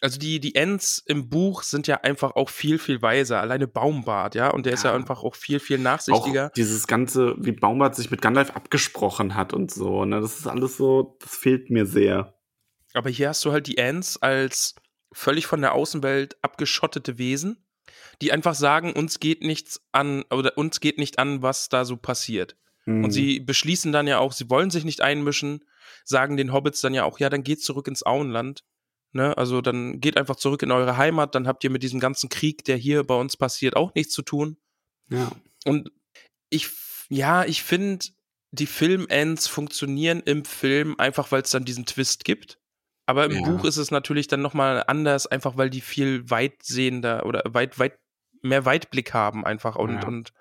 also die, die Ents im Buch sind ja einfach auch viel, viel weiser. Alleine Baumbart, ja, und der ist ja Ja. einfach auch viel, viel auch nachsichtiger. dieses ganze, wie Baumbart sich mit Gandalf abgesprochen hat und so, ne, das ist alles so, das fehlt mir sehr. Aber hier hast du halt die Ents als völlig von der Außenwelt abgeschottete Wesen, die einfach sagen, uns geht nichts an, oder uns geht nicht an, was da so passiert. Mhm. Und sie beschließen dann ja auch, sie wollen sich nicht einmischen, sagen den Hobbits dann ja auch, ja, dann geht zurück ins Auenland. Ne? Also dann geht einfach zurück in eure Heimat, dann habt ihr mit diesem ganzen Krieg, der hier bei uns passiert, auch nichts zu tun. ja. Und ich, ja, ich finde, die Film-Ends funktionieren im Film einfach, weil es dann diesen Twist gibt. Aber im Ja. Buch ist es natürlich dann nochmal anders, einfach weil die viel weitsehender oder weit, weit mehr Weitblick haben einfach und, Ja. und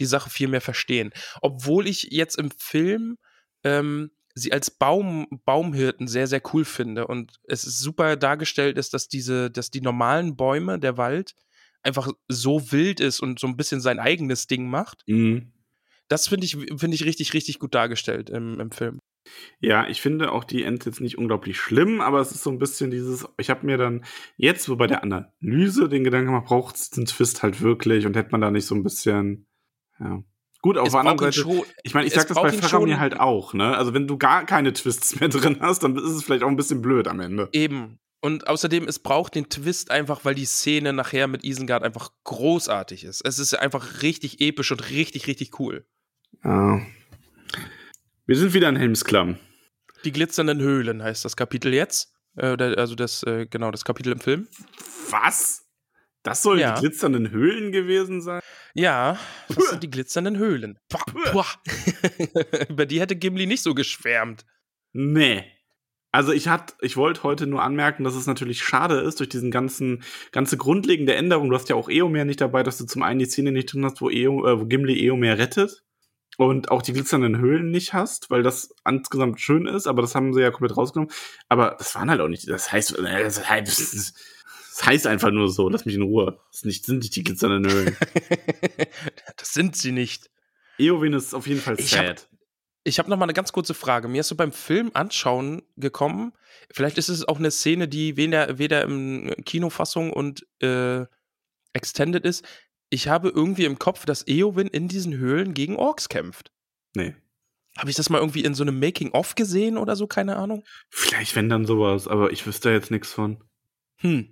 die Sache viel mehr verstehen. Obwohl ich jetzt im Film ähm, sie als Baum, Baumhirten sehr, sehr cool finde und es ist super dargestellt ist, dass diese, dass die normalen Bäume, der Wald, einfach so wild ist und so ein bisschen sein eigenes Ding macht. Mhm. Das finde ich, finde ich richtig, richtig gut dargestellt im, im Film. Ja, ich finde auch die Ente jetzt nicht unglaublich schlimm, aber es ist so ein bisschen dieses, ich habe mir dann jetzt, wo bei der Analyse den Gedanken gemacht, braucht es den Twist halt wirklich und hätte man da nicht so ein bisschen, ja. Gut, auf Es der anderen Seite, schon- ich meine, ich sag das bei Faramir halt auch, ne? Also wenn du gar keine Twists mehr drin hast, dann ist es vielleicht auch ein bisschen blöd am Ende. Eben. Und außerdem, es braucht den Twist einfach, weil die Szene nachher mit Isengard einfach großartig ist. Es ist einfach richtig episch und richtig, richtig cool. Ja. Wir sind wieder in Helmsklamm. Die glitzernden Höhlen heißt das Kapitel jetzt. Äh, also das, äh, genau, das Kapitel im Film. Was? Das sollen Ja. die glitzernden Höhlen gewesen sein? Ja, das sind die glitzernden Höhlen. Pah. Über die hätte Gimli nicht so geschwärmt. Nee. Also ich hat, ich wollte heute nur anmerken, dass es natürlich schade ist durch diesen ganzen ganze grundlegende Änderung. Du hast ja auch Eomer nicht dabei, dass du zum einen die Szene nicht drin hast, wo, Eo, äh, wo Gimli Eomer rettet und auch die glitzernden Höhlen nicht hast, weil das insgesamt schön ist, aber das haben sie ja komplett rausgenommen. Aber das waren halt auch nicht. Das heißt, äh, das heißt, das heißt einfach nur so. Lass mich in Ruhe. Das sind nicht, sind nicht die glitzernden Höhlen. das sind sie nicht. Eowyn ist auf jeden Fall Ich hab- sad. Ich habe noch mal eine ganz kurze Frage. Mir ist so beim Film anschauen gekommen, vielleicht ist es auch eine Szene, die weder, weder im Kinofassung und äh, Extended ist. Ich habe irgendwie im Kopf, dass Eowyn in diesen Höhlen gegen Orks kämpft. nee. Habe ich das mal irgendwie in so einem Making-of gesehen oder so? Keine Ahnung. Vielleicht wenn dann sowas, aber ich wüsste jetzt nichts von. Hm.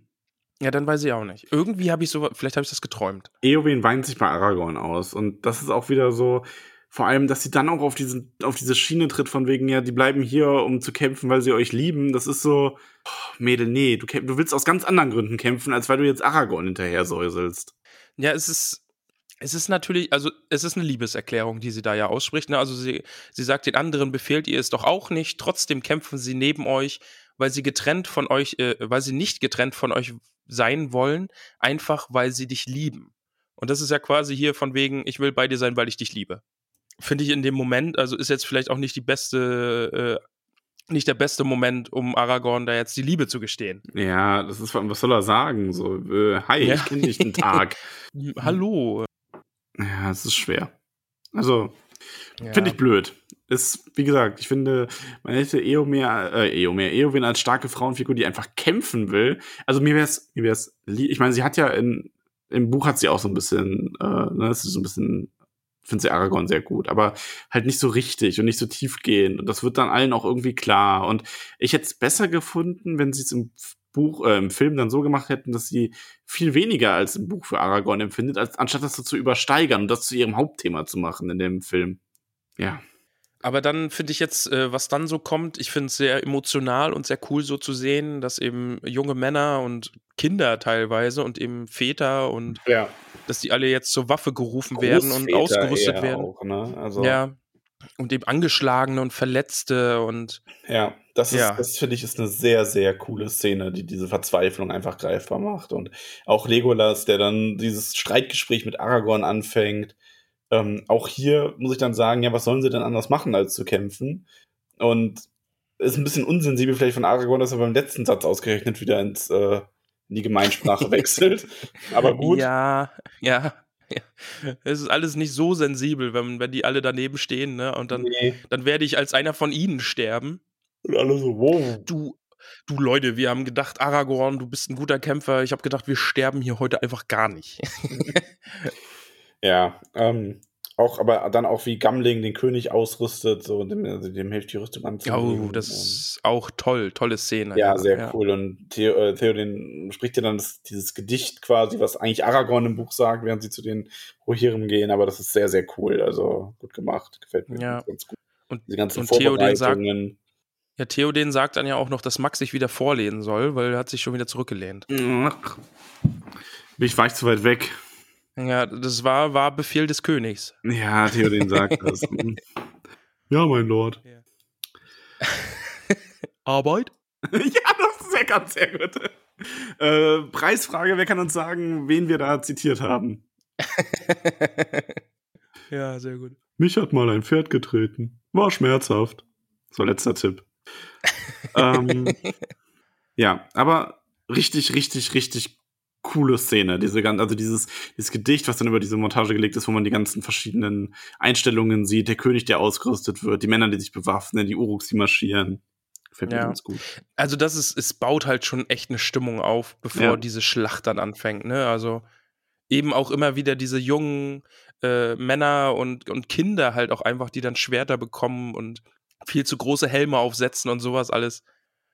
Ja, dann weiß ich auch nicht. Irgendwie habe ich so, vielleicht habe ich das geträumt. Eowyn weint sich bei Aragorn aus. Und das ist auch wieder so, vor allem, dass sie dann auch auf, diesen, auf diese Schiene tritt, von wegen, ja, die bleiben hier, um zu kämpfen, weil sie euch lieben. Das ist so, oh, Mädel, nee, du, du willst aus ganz anderen Gründen kämpfen, als weil du jetzt Aragorn hinterher säuselst. Ja, es ist, es ist natürlich, also es ist eine Liebeserklärung, die sie da ja ausspricht. Ne? Also sie, sie sagt den anderen, befehlt ihr es doch auch nicht. Trotzdem kämpfen sie neben euch, weil sie getrennt von euch, äh, weil sie nicht getrennt von euch sein wollen, einfach weil sie dich lieben. Und das ist ja quasi hier von wegen, ich will bei dir sein, weil ich dich liebe. Finde ich in dem Moment, also ist jetzt vielleicht auch nicht die beste, äh, nicht der beste Moment, um Aragorn da jetzt die Liebe zu gestehen. Ja, das ist, vor allem, was soll er sagen? So, äh, hi, Ja. ich kenne dich einen Tag. Hallo. ja, es ist schwer. Also, Ja. Finde ich blöd. Ist, wie gesagt, ich finde, man hätte Eomer, äh, Eomer, Eowyn als starke Frauenfigur, die einfach kämpfen will. Also mir wäre es, mir wär's, ich meine, sie hat ja in, im Buch hat sie auch so ein bisschen, äh, ne, ist so ein bisschen, finde sie Aragorn sehr gut, aber halt nicht so richtig und nicht so tiefgehend. Und das wird dann allen auch irgendwie klar. Und ich hätte es besser gefunden, wenn sie es im Buch, äh, im Film dann so gemacht hätten, dass sie viel weniger als im Buch für Aragorn empfindet, als anstatt das so zu übersteigern und das zu ihrem Hauptthema zu machen in dem Film. Ja. Aber dann finde ich jetzt, äh, was dann so kommt, ich finde es sehr emotional und sehr cool so zu sehen, dass eben junge Männer und Kinder teilweise und eben Väter und Ja. dass die alle jetzt zur Waffe gerufen werden und ausgerüstet werden. Auch, ne? also, Ja. Und eben Angeschlagene und Verletzte und Ja, das ist, Ja. das finde ich, ist eine sehr, sehr coole Szene, die diese Verzweiflung einfach greifbar macht. Und auch Legolas, der dann dieses Streitgespräch mit Aragorn anfängt. Ähm, auch hier muss ich dann sagen, ja, was sollen sie denn anders machen, als zu kämpfen? Und ist ein bisschen unsensibel vielleicht von Aragorn, dass er beim letzten Satz ausgerechnet wieder ins, äh, in die Gemeinsprache wechselt. Aber gut. Ja, ja. ja. Es ist alles nicht so sensibel, wenn, wenn die alle daneben stehen, ne? Und dann, Nee. dann werde ich als einer von ihnen sterben. Und alle so, wow. Du, du Leute, wir haben gedacht, Aragorn, du bist ein guter Kämpfer. Ich habe gedacht, wir sterben hier heute einfach gar nicht. Ja, ähm, auch, aber dann auch wie Gamling den König ausrüstet, so dem, also dem hilft die Rüstung anzulegen. Oh, das ist auch toll, tolle Szene. Ja, sehr cool. Und Theo, äh, Theoden spricht ja dann das, dieses Gedicht quasi, was eigentlich Aragorn im Buch sagt, während sie zu den Rohirrim gehen, aber das ist sehr, sehr cool. Also gut gemacht. Gefällt mir Ja. ganz gut. Und, Diese ganzen und Theoden sagt, Vorbereitungen. ja, Theoden sagt dann ja auch noch, dass Max sich wieder vorlehnen soll, weil er hat sich schon wieder zurückgelehnt. Ach. Bin ich, war ich zu weit weg? Ja, das war, war Befehl des Königs. Ja, Theoden sagt das. Ja, mein Lord. Arbeit? ja, das ist ja ganz sehr gut. Äh, Preisfrage, wer kann uns sagen, wen wir da zitiert haben? ja, sehr gut. Mich hat mal ein Pferd getreten. War schmerzhaft. So, letzter Tipp. ähm, ja, aber richtig, richtig, richtig coole Szene. Diese ganz, also dieses, dieses Gedicht, was dann über diese Montage gelegt ist, wo man die ganzen verschiedenen Einstellungen sieht, der König, der ausgerüstet wird, die Männer, die sich bewaffnen, die Uruks, die marschieren. Gefällt mir Ja. ganz gut. Also das ist, es baut halt schon echt eine Stimmung auf, bevor Ja. diese Schlacht dann anfängt, ne? Also eben auch immer wieder diese jungen äh, Männer und, und Kinder halt auch einfach, die dann Schwerter bekommen und viel zu große Helme aufsetzen und sowas alles.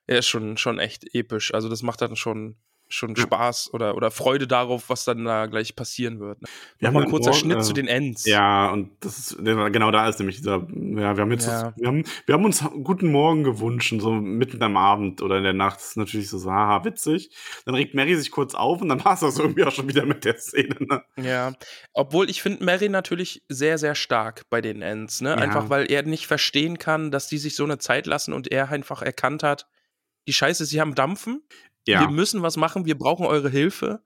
Ja, ist schon, schon echt episch. Also das macht dann schon, schon Ja. Spaß oder, oder Freude darauf, was dann da gleich passieren wird. Ne? Wir haben Nochmal dann kurzer morgen, Schnitt äh, zu den Ends. Ja, und das ist genau da ist nämlich dieser. Ja, wir haben jetzt, Ja. wir haben, wir haben uns guten Morgen gewünscht, so mitten am Abend oder in der Nacht. Das ist natürlich so, so haha, witzig. Dann regt Mary sich kurz auf und dann war es das irgendwie auch schon wieder mit der Szene. Ne? Ja, obwohl ich finde Mary natürlich sehr, sehr stark bei den Ends, ne? Ja. Einfach weil er nicht verstehen kann, dass die sich so eine Zeit lassen und er einfach erkannt hat, die Scheiße, sie haben Dampfen, Ja, wir müssen was machen, wir brauchen eure Hilfe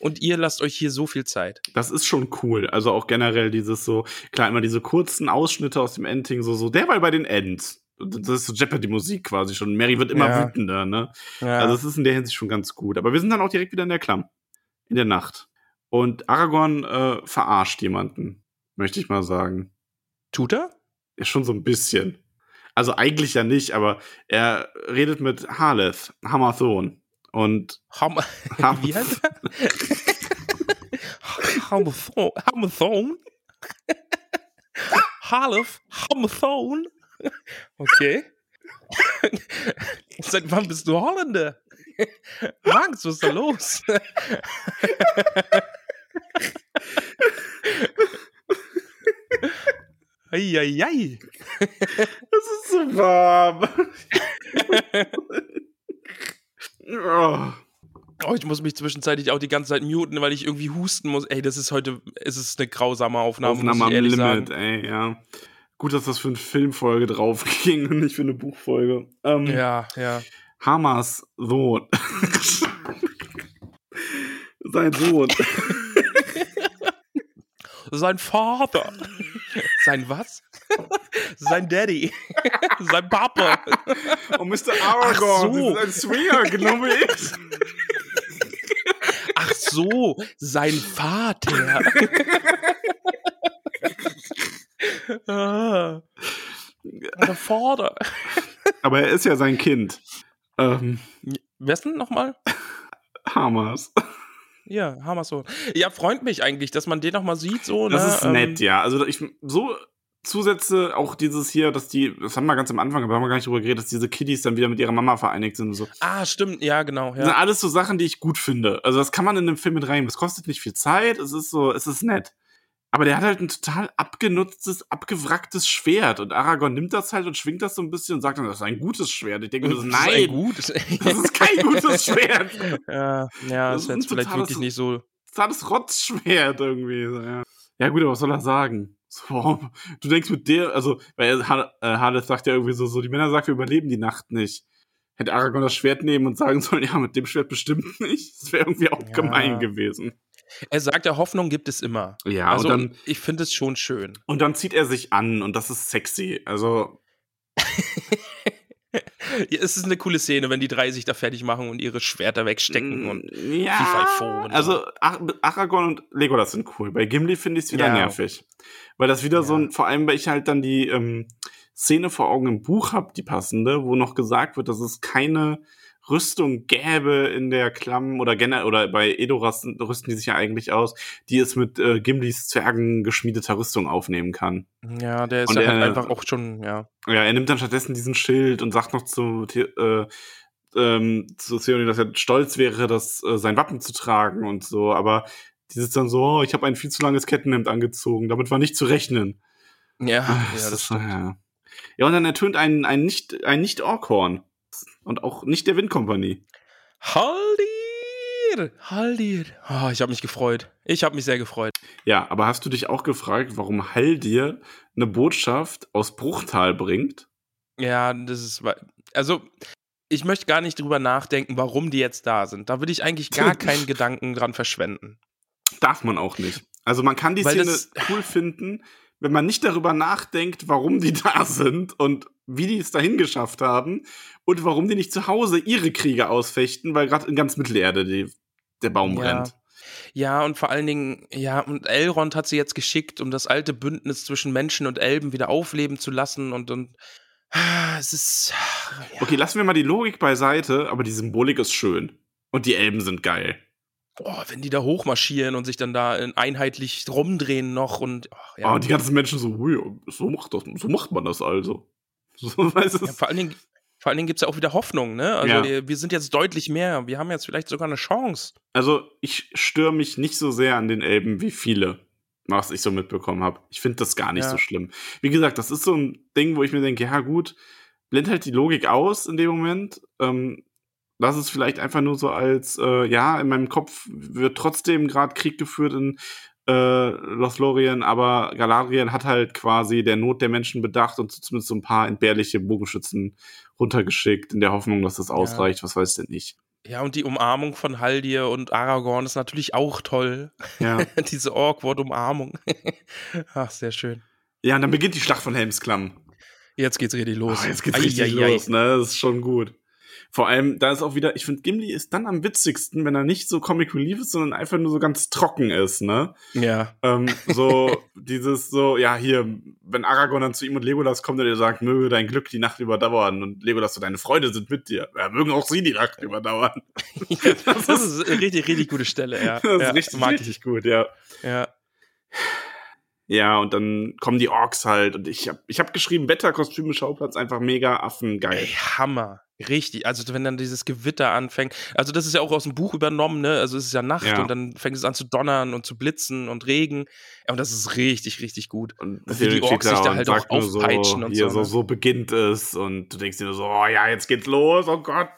und ihr lasst euch hier so viel Zeit. das ist schon cool. Also auch generell dieses so, klar, immer diese kurzen Ausschnitte aus dem Ending, so, so, der war bei den Ends. Das ist so Jeopardy-Musik quasi schon. Mary wird immer Ja. wütender, ne? Ja, Also es ist in der Hinsicht schon ganz gut. Aber wir sind dann auch direkt wieder in der Klamm. In der Nacht. Und Aragorn äh, verarscht jemanden, möchte ich mal sagen. tut er? Ja, schon so ein bisschen. Also eigentlich ja nicht, aber er redet mit Harleth, Hammerthon. Und Ham Ham- Wie heißt? Hamathon. Hamathon? Halef? Hamathon? Okay. Seit wann bist du Holländer? Max, was ist da los? Eieiei. es ist so warm. oh. Ich muss mich zwischenzeitlich auch die ganze Zeit muten, weil ich irgendwie husten muss. Ey, das ist heute, es ist eine grausame Aufnahme, Aufnahme muss am ich ehrlich Limit, sagen. ey, ja. Gut, dass das für eine Filmfolge drauf ging und nicht für eine Buchfolge. Ähm, Ja, ja. Hamas Sohn. Sein Sohn. Sein Vater. Sein was? Sein Daddy. Sein Papa. Und Mr. Aragorn, so. das ist ein Swinger, genau. Ach so, sein Vater. ah. Der Vater. Aber er ist ja sein Kind. Ähm, Wer ist denn nochmal? Hamas. Ja, Hammersohn. Ja, freut mich eigentlich, dass man den nochmal sieht. So, Das ne? ist Ähm, nett, ja. Also ich so Zusätze, auch dieses hier, dass die, das haben wir ganz am Anfang, aber haben wir gar nicht drüber geredet, dass diese Kiddies dann wieder mit ihrer Mama vereinigt sind und so. Ah, stimmt, ja, genau. Das sind Ja. alles so Sachen, die ich gut finde. Also das kann man in einem Film mit rein. Es kostet nicht viel Zeit, es ist so, es ist nett. Aber der hat halt ein total abgenutztes, abgewracktes Schwert. Und Aragorn nimmt das halt und schwingt das so ein bisschen und sagt dann, das ist ein gutes Schwert. Ich denke Das ist ein nein, gut. das ist kein gutes Schwert. ja, ja, Das das ist jetzt vielleicht totales- wirklich nicht so. totales Rotzschwert irgendwie. Ja. ja, gut, aber was soll er sagen? So, du denkst mit der, also, weil Ha- äh, Hades sagt ja irgendwie so, so, die Männer sagen, wir überleben die Nacht nicht. Hätte Aragorn das Schwert nehmen und sagen sollen, ja, mit dem Schwert bestimmt nicht. Das wäre irgendwie auch Ja. gemein gewesen. Er sagt ja, Hoffnung gibt es immer. Ja, also, und dann, ich finde es schon schön. und dann zieht er sich an und das ist sexy. Also, Ja, es ist eine coole Szene, wenn die drei sich da fertig machen und ihre Schwerter wegstecken und mm, ja, FIFA und so. also Ar Aragorn und Legolas sind cool. Bei Gimli finde ich es wieder Ja. nervig. Weil das wieder so Ja. ein, vor allem, weil ich halt dann die ähm, Szene vor Augen im Buch habe, die passende, wo noch gesagt wird, dass es keine Rüstung gäbe in der Klamm oder generell oder bei Edoras rüsten die sich ja eigentlich aus, die es mit äh, Gimlis Zwergen geschmiedeter Rüstung aufnehmen kann. ja, der ist Und ja halt er- einfach auch schon, ja. Ja, er nimmt dann stattdessen diesen Schild und sagt noch zu, äh, ähm, zu Theoden, dass er stolz wäre, das äh, sein Wappen zu tragen und so, aber dieses dann so, oh, ich habe ein viel zu langes Kettenhemd angezogen, damit war nicht zu rechnen. Ja, Ah, ja das ist- stimmt. Ja. ja, und dann ertönt ein, ein nicht ein nicht Orkhorn und auch nicht der Windkompanie. Haldir! Haldir! Oh, ich habe mich gefreut. Ich habe mich sehr gefreut. Ja, aber hast du dich auch gefragt, warum Haldir eine Botschaft aus Bruchtal bringt? Ja, das ist. Also, ich möchte gar nicht drüber nachdenken, warum die jetzt da sind. Da würde ich eigentlich gar keinen Gedanken dran verschwenden. Darf man auch nicht. Also man kann die Weil Szene cool finden, wenn man nicht darüber nachdenkt, warum die da sind und wie die es dahin geschafft haben und warum die nicht zu Hause ihre Kriege ausfechten, weil gerade in ganz Mittelerde die, der Baum Ja. brennt. Ja, und vor allen Dingen, ja, und Elrond hat sie jetzt geschickt, um das alte Bündnis zwischen Menschen und Elben wieder aufleben zu lassen und, und ah, es ist. Ja. Okay, lassen wir mal die Logik beiseite, aber die Symbolik ist schön. Und die Elben sind geil. Boah, wenn die da hochmarschieren und sich dann da in einheitlich rumdrehen noch und ach, ja. Oh, die ganzen Menschen so, so macht, das, so macht man das also. So, weißt du, ja, vor allen Dingen, vor allen Dingen gibt es ja auch wieder Hoffnung, ne? Also Ja. wir, wir sind jetzt deutlich mehr. Wir haben jetzt vielleicht sogar eine Chance. Also, ich störe mich nicht so sehr an den Elben wie viele, was ich so mitbekommen habe. Ich finde das gar nicht Ja. so schlimm. Wie gesagt, das ist so ein Ding, wo ich mir denke, ja gut, blend halt die Logik aus in dem Moment. Ähm, lass es vielleicht einfach nur so als, äh, ja, in meinem Kopf wird trotzdem gerade Krieg geführt in äh, Lothlorien, aber Galadriel hat halt quasi der Not der Menschen bedacht und zumindest so ein paar entbehrliche Bogenschützen runtergeschickt, in der Hoffnung, dass das ausreicht, was weiß denn ich. Ja, und die Umarmung von Haldir und Aragorn ist natürlich auch toll. Ja. Diese Awkward-Umarmung. Ach, sehr schön. Ja, und dann beginnt die Schlacht von Helmsklamm. Jetzt geht's richtig los. Ah, jetzt geht's richtig ei, ei. los, ne? Das ist schon gut. Vor allem, da ist auch wieder, ich finde, Gimli ist dann am witzigsten, wenn er nicht so Comic Relief ist, sondern einfach nur so ganz trocken ist, ne? Ja. Ähm, so, dieses so, ja, hier, wenn Aragorn dann zu ihm und Legolas kommt und er sagt, möge dein Glück die Nacht überdauern und Legolas so, deine Freunde sind mit dir. Ja, mögen auch sie die Nacht überdauern. das, ist eine richtig, richtig gute Stelle, ja. Das ist ja, richtig, mag richtig gut, ja. ich. Ja. Ja, und dann kommen die Orks halt und ich hab, ich hab geschrieben, Wetterkostüme, Schauplatz, einfach mega affengeil. Ey, Hammer. Richtig. Also, wenn dann dieses Gewitter anfängt. Also, das ist ja auch aus dem Buch übernommen, ne? Also, es ist ja Nacht Ja. und dann fängt es an zu donnern und zu blitzen und Regen. Ja, und das ist richtig, richtig gut. Und Und wie die Orks sich da und halt auch aufpeitschen und hier so, so, ne? so beginnt es und du denkst dir nur so, oh ja, jetzt geht's los, oh Gott.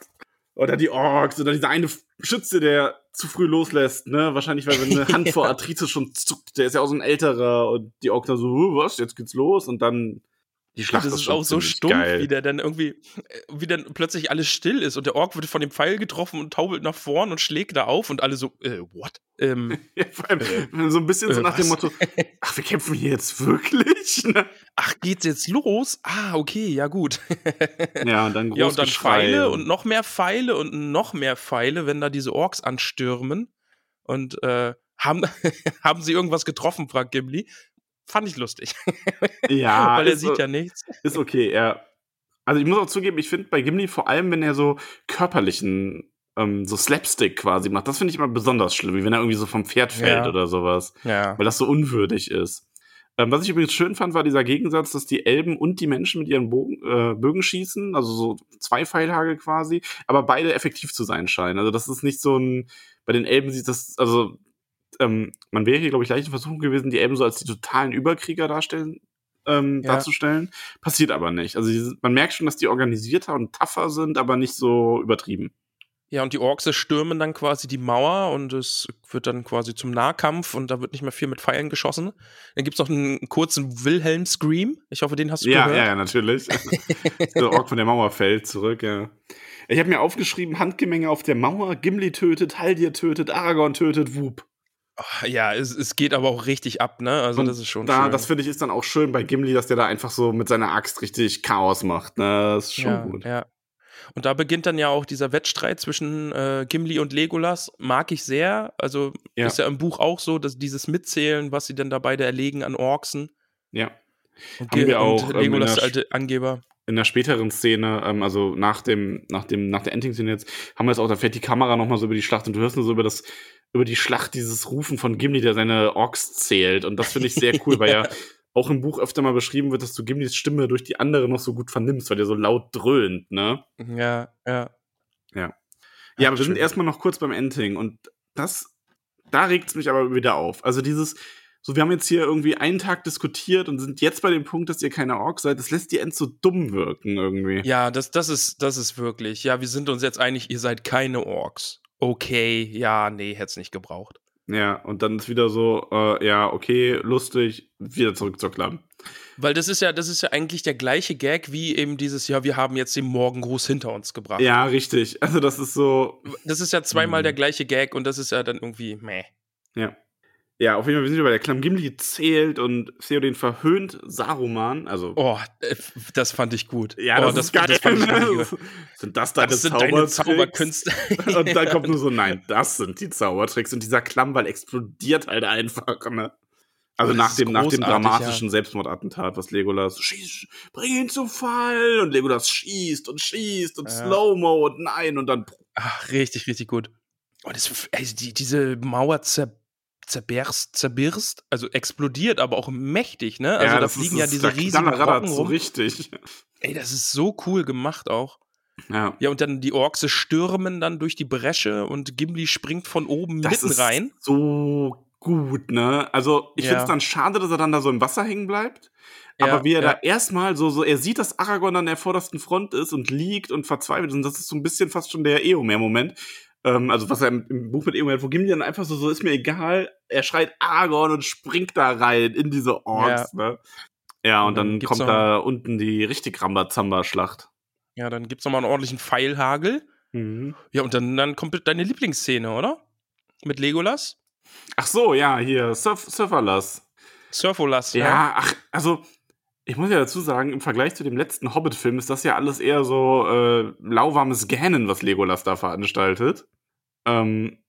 Oder die Orks oder dieser eine Schütze, der zu früh loslässt, ne? Wahrscheinlich, weil wenn eine Hand vor Arthritis schon zuckt, der ist ja auch so ein älterer und die Orks dann so, "Huh, was, jetzt geht's los und dann die Schlacht das ist ist auch so stumpf, geil. wie der dann irgendwie, äh, wie dann plötzlich alles still ist und der Ork wird von dem Pfeil getroffen und taubelt nach vorn und schlägt da auf und alle so, äh, what? Ähm, Ja, vor allem so ein bisschen so äh, nach dem was? Motto, ach, wir kämpfen hier jetzt wirklich? Ne? ach, geht's jetzt los? Ah, okay, ja gut. Ja, und dann ja, und dann Pfeile und noch mehr Pfeile und noch mehr Pfeile, wenn da diese Orks anstürmen. Und äh, haben, haben sie irgendwas getroffen, fragt Gimli. Fand ich lustig, ja, weil er sieht ja nichts. Ist okay, ja. Also ich muss auch zugeben, ich finde bei Gimli vor allem, wenn er so körperlichen, ähm, so Slapstick quasi macht, das finde ich immer besonders schlimm, wie wenn er irgendwie so vom Pferd fällt Ja. oder sowas, Ja. weil das so unwürdig ist. Ähm, was ich übrigens schön fand, war dieser Gegensatz, dass die Elben und die Menschen mit ihren Bogen, äh, Bögen schießen, also so zwei Pfeilhagel quasi, aber beide effektiv zu sein scheinen. Also das ist nicht so ein, bei den Elben sieht das, also ähm, man wäre hier, glaube ich, leicht in Versuchung gewesen, die Elben so als die totalen Überkrieger darstellen, ähm, Ja. darzustellen. Passiert aber nicht. Also die, man merkt schon, dass die organisierter und tougher sind, aber nicht so übertrieben. Ja, und die Orks stürmen dann quasi die Mauer und es wird dann quasi zum Nahkampf und da wird nicht mehr viel mit Pfeilen geschossen. Dann gibt's noch einen kurzen Wilhelm-Scream. Ich hoffe, den hast du Ja, gehört. ja, ja, natürlich. der Ork von der Mauer fällt zurück, ja. Ich habe mir aufgeschrieben, Handgemenge auf der Mauer, Gimli tötet, Haldir tötet, Aragorn tötet, Wup. Ah, Ja, es, es geht aber auch richtig ab, ne? Also Und das ist schon da, schön. Das finde ich ist dann auch schön bei Gimli, dass der da einfach so mit seiner Axt richtig Chaos macht. Ne? Das ist schon ja, gut. Ja. Und da beginnt dann ja auch dieser Wettstreit zwischen äh, Gimli und Legolas. Mag ich sehr. Also Ja. ist ja im Buch auch so, dass dieses Mitzählen, was sie denn da beide erlegen an Orksen. Ja. Und, Haben wir auch, und ähm, Legolas, der alte Angeber. In der späteren Szene, ähm, also nach dem, nach dem, nach der Ending-Szene jetzt, haben wir es auch, da fährt die Kamera nochmal so über die Schlacht und du hörst nur so über das, über die Schlacht dieses Rufen von Gimli, der seine Orks zählt. Und das finde ich sehr cool, weil ja auch im Buch öfter mal beschrieben wird, dass du Gimlis Stimme durch die andere noch so gut vernimmst, weil der so laut dröhnt, ne? Ja, ja. Ja. Ja, aber wir sind erstmal noch kurz beim Ending und das, da regt's mich aber wieder auf. Also dieses, so wir haben jetzt hier irgendwie einen Tag diskutiert und sind jetzt bei dem Punkt, dass ihr keine Orks seid, das lässt die End so dumm wirken irgendwie. Ja, das, das, ist, das ist wirklich. Ja, wir sind uns jetzt einig, ihr seid keine Orks. Okay, ja, nee, hätte es nicht gebraucht. Ja, und dann ist wieder so, äh, ja, okay, lustig, wieder zurück zur Klamm. Weil das ist ja, das ist ja eigentlich der gleiche Gag wie eben dieses, ja, wir haben jetzt den Morgengruß hinter uns gebracht. Ja, richtig. Also das ist so. Das ist ja zweimal Mhm. der gleiche Gag und das ist ja dann irgendwie meh. Ja. Ja, auf jeden Fall, wir sind bei der Klamm Gimli zählt und Theoden verhöhnt Saruman. Also, Oh, äh, das fand ich gut. ja, oh, das, ist geil. Das fand ich sind das deine Das sind deine? Zauberkünste. Und dann kommt nur so, nein, das sind die Zaubertricks. Und dieser Klammball explodiert halt einfach, ne? Also Oh, das nach dem, nach dem dramatischen Selbstmordattentat, was Legolas schießt, bring ihn zu Fall und Legolas schießt und schießt und Ja. Slow-Mo und nein und dann Ach, richtig, richtig gut. Und das, also die, diese Mauer zer, zerberst, zerbirst, also explodiert, aber auch mächtig, ne? Also da das fliegen ist- ja diese da riesigen Brocken so rum. richtig. Ey, das ist so cool gemacht auch. Ja. Ja, und dann die Orks stürmen dann durch die Bresche und Gimli springt von oben Das mitten rein. so gut, ne? Also, ich Ja. finde es dann schade, dass er dann da so im Wasser hängen bleibt. Ja, Aber wie er ja. da erstmal so, so, er sieht, dass Aragorn an der vordersten Front ist und liegt und verzweifelt ist. Und das ist so ein bisschen fast schon der Eomer-Moment. Ähm, also, was er im, im Buch mit Eomer, wo Gimli dann einfach so, so ist mir egal. Er schreit Aragorn und springt da rein in diese Orks, ne? Ja, und Und dann dann kommt da unten die richtig Rambazamba-Schlacht. Ja, dann gibt's nochmal einen ordentlichen Pfeilhagel. Mhm. Ja, und dann, dann kommt deine Lieblingsszene, oder? Mit Legolas? Ach so, ja, hier, Surf Surferlass. Surfolas. Ja, ach, also ich muss ja dazu sagen, im Vergleich zu dem letzten Hobbit-Film ist das ja alles eher so äh, lauwarmes Gähnen, was Legolas da veranstaltet. Ähm,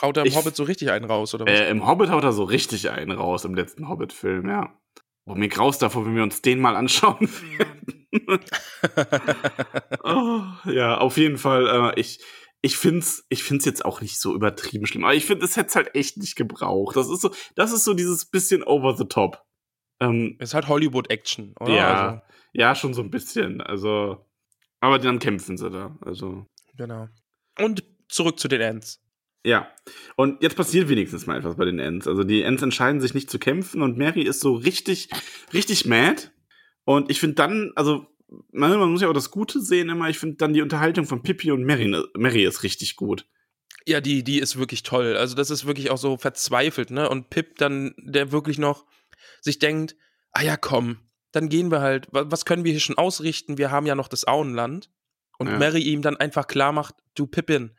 Haut er im Ich- Hobbit so richtig einen raus, oder was? äh, Im Hobbit haut er so richtig einen raus, im letzten Hobbit-Film, ja. Oh, mir graust davor, wenn wir uns den mal anschauen werden. oh, ja, auf jeden Fall, äh, ich, ich find's, ich find's jetzt auch nicht so übertrieben schlimm. Aber ich finde, es hätte es halt echt nicht gebraucht. Das ist so, das ist so dieses bisschen over the top. Ähm, Ist halt Hollywood-Action, oder? Ja, Also, ja, schon so ein bisschen. Also, aber dann kämpfen sie da. Also, genau. Und zurück zu den Ents. ja. Und jetzt passiert wenigstens mal etwas bei den Ents. Also, die Ents entscheiden sich nicht zu kämpfen und Mary ist so richtig, richtig mad. Und ich finde dann, also, man, man muss ja auch das Gute sehen immer. Ich finde dann die Unterhaltung von Pippi und Mary, Mary ist richtig gut. Ja, die, die ist wirklich toll. Also, das ist wirklich auch so verzweifelt, ne? Und Pip dann, der wirklich noch sich denkt, ah ja, komm, dann gehen wir halt, wa- was können wir hier schon ausrichten? Wir haben ja noch das Auenland. Und Ja. Mary ihm dann einfach klar macht, du Pippin,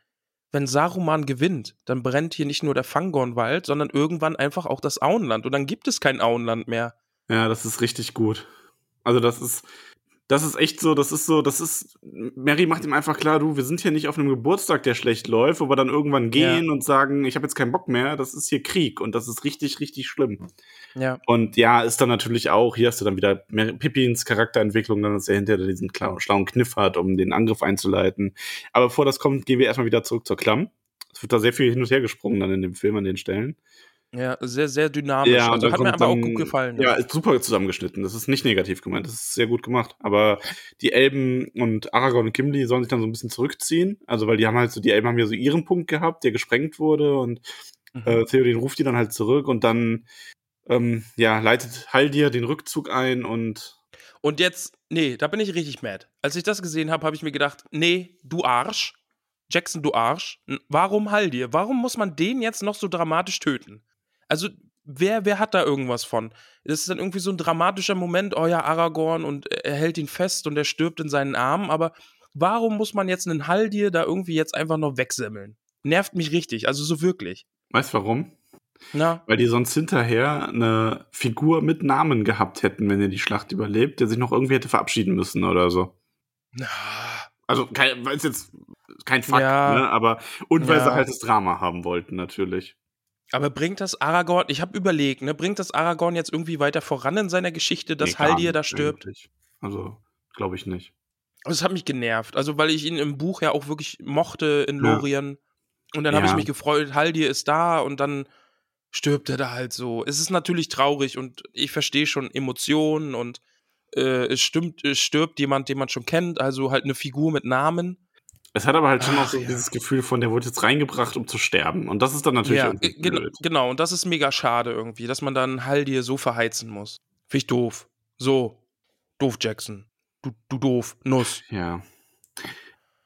wenn Saruman gewinnt, dann brennt hier nicht nur der Fangornwald, sondern irgendwann einfach auch das Auenland. Und dann gibt es kein Auenland mehr. Ja, das ist richtig gut. Also, das ist, das ist echt so, das ist so, das ist, Mary macht ihm einfach klar, du, wir sind hier nicht auf einem Geburtstag, der schlecht läuft, wo wir dann irgendwann gehen und sagen, ich habe jetzt keinen Bock mehr, das ist hier Krieg und das ist richtig, richtig schlimm. Ja. Und ja, ist dann natürlich auch, hier hast du dann wieder Pippins Charakterentwicklung, dann dass er hinterher diesen schlauen Kniff hat, um den Angriff einzuleiten. Aber bevor das kommt, gehen wir erstmal wieder zurück zur Klamm. Es wird da sehr viel hin und her gesprungen dann in dem Film an den Stellen. Ja, sehr, sehr dynamisch. und also hat mir aber auch gut gefallen. Ja, ist super zusammengeschnitten. Das ist nicht negativ gemeint. Das ist sehr gut gemacht. Aber die Elben und Aragorn und Gimli sollen sich dann so ein bisschen zurückziehen. Also, weil die haben halt so, die Elben haben ja so ihren Punkt gehabt, der gesprengt wurde und Mhm. äh, Theoden ruft die dann halt zurück und dann, ähm, ja, leitet Haldir den Rückzug ein und Und jetzt, nee, da bin ich richtig mad. Als ich das gesehen habe, habe ich mir gedacht, nee, du Arsch. Jackson, du Arsch. Warum Haldir? Warum muss man den jetzt noch so dramatisch töten? Also, wer, wer hat da irgendwas von? Das ist dann irgendwie so ein dramatischer Moment, oh ja, Aragorn und er hält ihn fest und er stirbt in seinen Armen, aber warum muss man jetzt einen Haldir da irgendwie jetzt einfach noch wegsemmeln? Nervt mich richtig, also so wirklich. weißt warum? Na, Weil die sonst hinterher eine Figur mit Namen gehabt hätten, wenn er die Schlacht überlebt, der sich noch irgendwie hätte verabschieden müssen oder so. na Also, kein, weil es jetzt kein Fakt, Ja. ne? Aber, und weil Ja. sie halt das Drama haben wollten, natürlich. Aber bringt das Aragorn, ich habe überlegt, ne, bringt das Aragorn jetzt irgendwie weiter voran in seiner Geschichte, dass Nee, Haldir da stirbt? eigentlich. Also, glaube ich nicht. Das hat mich genervt. Also, weil ich ihn im Buch ja auch wirklich mochte in Ja. Lorien. Und dann habe Ja. ich mich gefreut, Haldir ist da und dann stirbt er da halt so. Es ist natürlich traurig und ich verstehe schon Emotionen und äh, es stimmt, es stirbt jemand, den man schon kennt, also halt eine Figur mit Namen. Es hat aber halt schon Ach, auch so ja. dieses Gefühl von, der wurde jetzt reingebracht, um zu sterben. Und das ist dann natürlich Ja, irgendwie äh, gen genau. Und das ist mega schade irgendwie, dass man dann Haldir so verheizen muss. Finde ich doof. So. Doof, Jackson. Du, du doof. Nuss. Ja.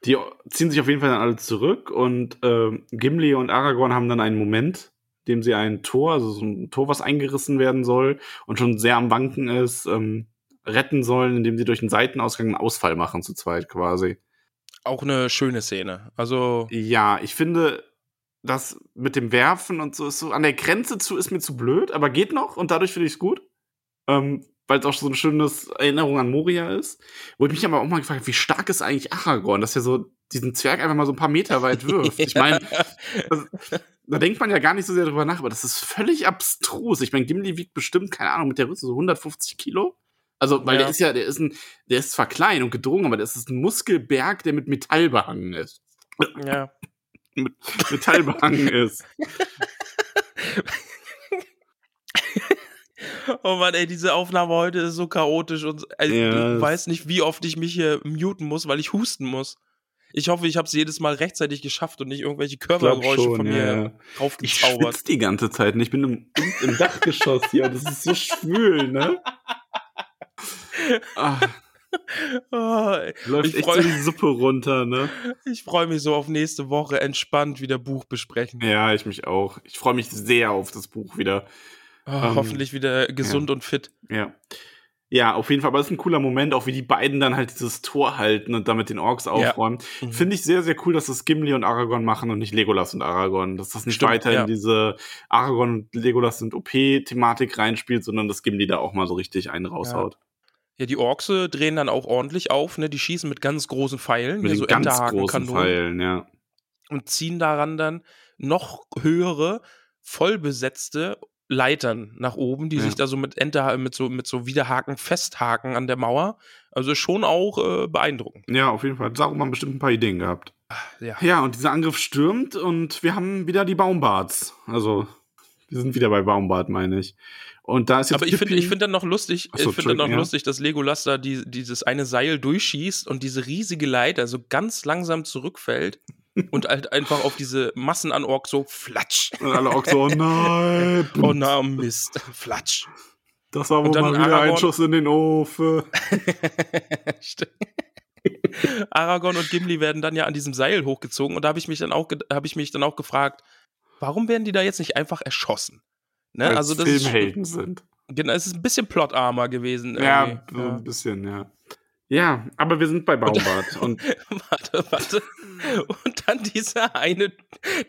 Die ziehen sich auf jeden Fall dann alle zurück und ähm, Gimli und Aragorn haben dann einen Moment dem sie ein Tor, also so ein Tor, was eingerissen werden soll und schon sehr am Wanken ist, ähm, retten sollen, indem sie durch den Seitenausgang einen Ausfall machen, zu zweit quasi. Auch eine schöne Szene. Also. Ja, ich finde, das mit dem Werfen und so ist so an der Grenze zu, ist mir zu blöd, aber geht noch und dadurch finde ich es gut. Ähm, weil es auch so eine schöne Erinnerung an Moria ist. Wo ich mich aber auch mal gefragt habe, wie stark ist eigentlich Aragorn, dass er so diesen Zwerg einfach mal so ein paar Meter weit wirft. Ich meine, da denkt man ja gar nicht so sehr drüber nach, aber das ist völlig abstrus. Ich meine, Gimli wiegt bestimmt, keine Ahnung, mit der Rüste so 150 Kilo. Also, weil ja. der ist ja, der ist ein, der ist zwar klein und gedrungen, aber das ist ein Muskelberg, der mit Metall behangen ist. Ja. mit Metall behangen ist. Oh Mann, ey, diese Aufnahme heute ist so chaotisch und also, ja, ich weiß nicht, wie oft ich mich hier muten muss, weil ich husten muss. Ich hoffe, ich habe es jedes Mal rechtzeitig geschafft und nicht irgendwelche Körpergeräusche schon, von mir ja. Ich die ganze Zeit und ich bin im, im Dachgeschoss hier und das ist so schwül, ne? Ah. Oh, Läuft echt freu, so die Suppe runter, ne? Ich freue mich so auf nächste Woche entspannt wieder Buch besprechen. Ja, ich mich auch. Ich freue mich sehr auf das Buch wieder. Oh, ähm, hoffentlich wieder gesund ja. und fit. Ja. Ja, auf jeden Fall. Aber es ist ein cooler Moment, auch wie die beiden dann halt dieses Tor halten und damit den Orks aufräumen. Ja. Mhm. Finde ich sehr, sehr cool, dass das Gimli und Aragorn machen und nicht Legolas und Aragorn. Dass das nicht Stimmt, weiter ja. in diese Aragorn und Legolas und OP-Thematik reinspielt, sondern dass Gimli da auch mal so richtig einen raushaut. Ja. Ja, die Orks drehen dann auch ordentlich auf, ne? Die schießen mit ganz großen Pfeilen, mit so ganz großen Pfeilen, ja. Und ziehen daran dann noch höhere, vollbesetzte Leitern nach oben, die ja. sich da so mit Enter, mit so, mit so Widerhaken festhaken an der Mauer. Also schon auch äh, beeindruckend. Ja, auf jeden Fall. Saruman bestimmt ein paar Ideen gehabt. Ja. ja, und dieser Angriff stürmt und wir haben wieder die Baumbarts. Also, wir sind wieder bei Baumbart, meine ich. Und da ist jetzt Aber ich finde ich finde dann noch lustig, so, ich finde dann noch ja. lustig, dass Legolas da die, dieses eine Seil durchschießt und diese riesige Leiter so ganz langsam zurückfällt und halt einfach auf diese Massen an Orks so flatsch. Und alle Orks so, oh nein. oh na, Mist, flatsch. Das war wohl mal wieder Aragorn ein Schuss in den Ofen. Aragorn und Gimli werden dann ja an diesem Seil hochgezogen und da habe ich mich dann auch habe ich mich dann auch gefragt, warum werden die da jetzt nicht einfach erschossen? Ne? also das Filmhelden ist, sind. Genau, es ist ein bisschen Plotarmer gewesen. Ja, so ja, ein bisschen, ja. Ja, aber wir sind bei Baumbart. und warte, warte. Und dann diese eine,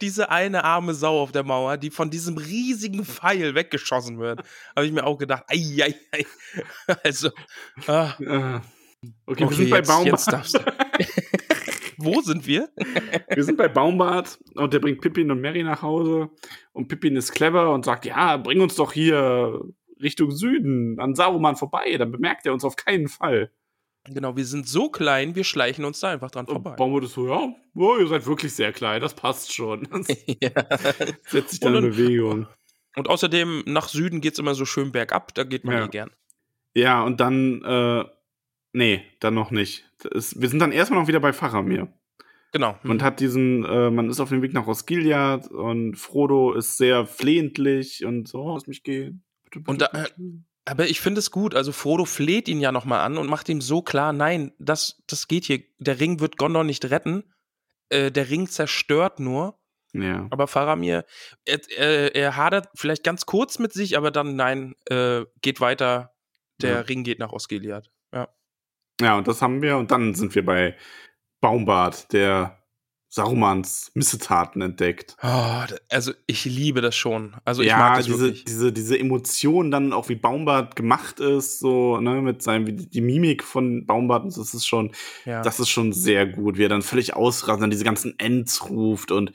diese eine arme Sau auf der Mauer, die von diesem riesigen Pfeil weggeschossen wird. Habe ich mir auch gedacht, ei, ei, ei. Also. Ah. Okay, okay, wir sind bei Baumbart. Wo sind wir? wir sind bei Baumbart und der bringt Pippin und Mary nach Hause. Und Pippin ist clever und sagt: Ja, bring uns doch hier Richtung Süden, an Saruman vorbei. Dann bemerkt er uns auf keinen Fall. Genau, wir sind so klein, wir schleichen uns da einfach dran vorbei. Baumwood ist so, ja, oh, ihr seid wirklich sehr klein, das passt schon. Das ja. Setzt sich dann in Bewegung. Und außerdem, nach Süden geht es immer so schön bergab, da geht man ja. gern. Ja, und dann, äh, nee, dann noch nicht. Ist, wir sind dann erstmal noch wieder bei Faramir. Genau. Und hat diesen, äh, man ist auf dem Weg nach Osgiliath und Frodo ist sehr flehentlich und so, lass mich gehen. Bitte, bitte, und da, äh, aber ich finde es gut. Also Frodo fleht ihn ja nochmal an und macht ihm so klar, nein, das, das geht hier. Der Ring wird Gondor nicht retten. Äh, der Ring zerstört nur. Ja. Aber Faramir, er, er, er, hadert vielleicht ganz kurz mit sich, aber dann, nein, äh, geht weiter. Der ja. Ring geht nach Osgiliath. Ja. Ja, und das haben wir. Und dann sind wir bei Baumbart, der Sarumans Missetaten entdeckt. Oh, also ich liebe das schon. Also ich ja, mag das diese, wirklich. diese, diese Emotion dann auch wie Baumbart gemacht ist, so, ne, mit seinem, wie die Mimik von Baumbart, das ist schon, ja. das ist schon sehr gut, wie er dann völlig ausrastet, dann diese ganzen Ends ruft und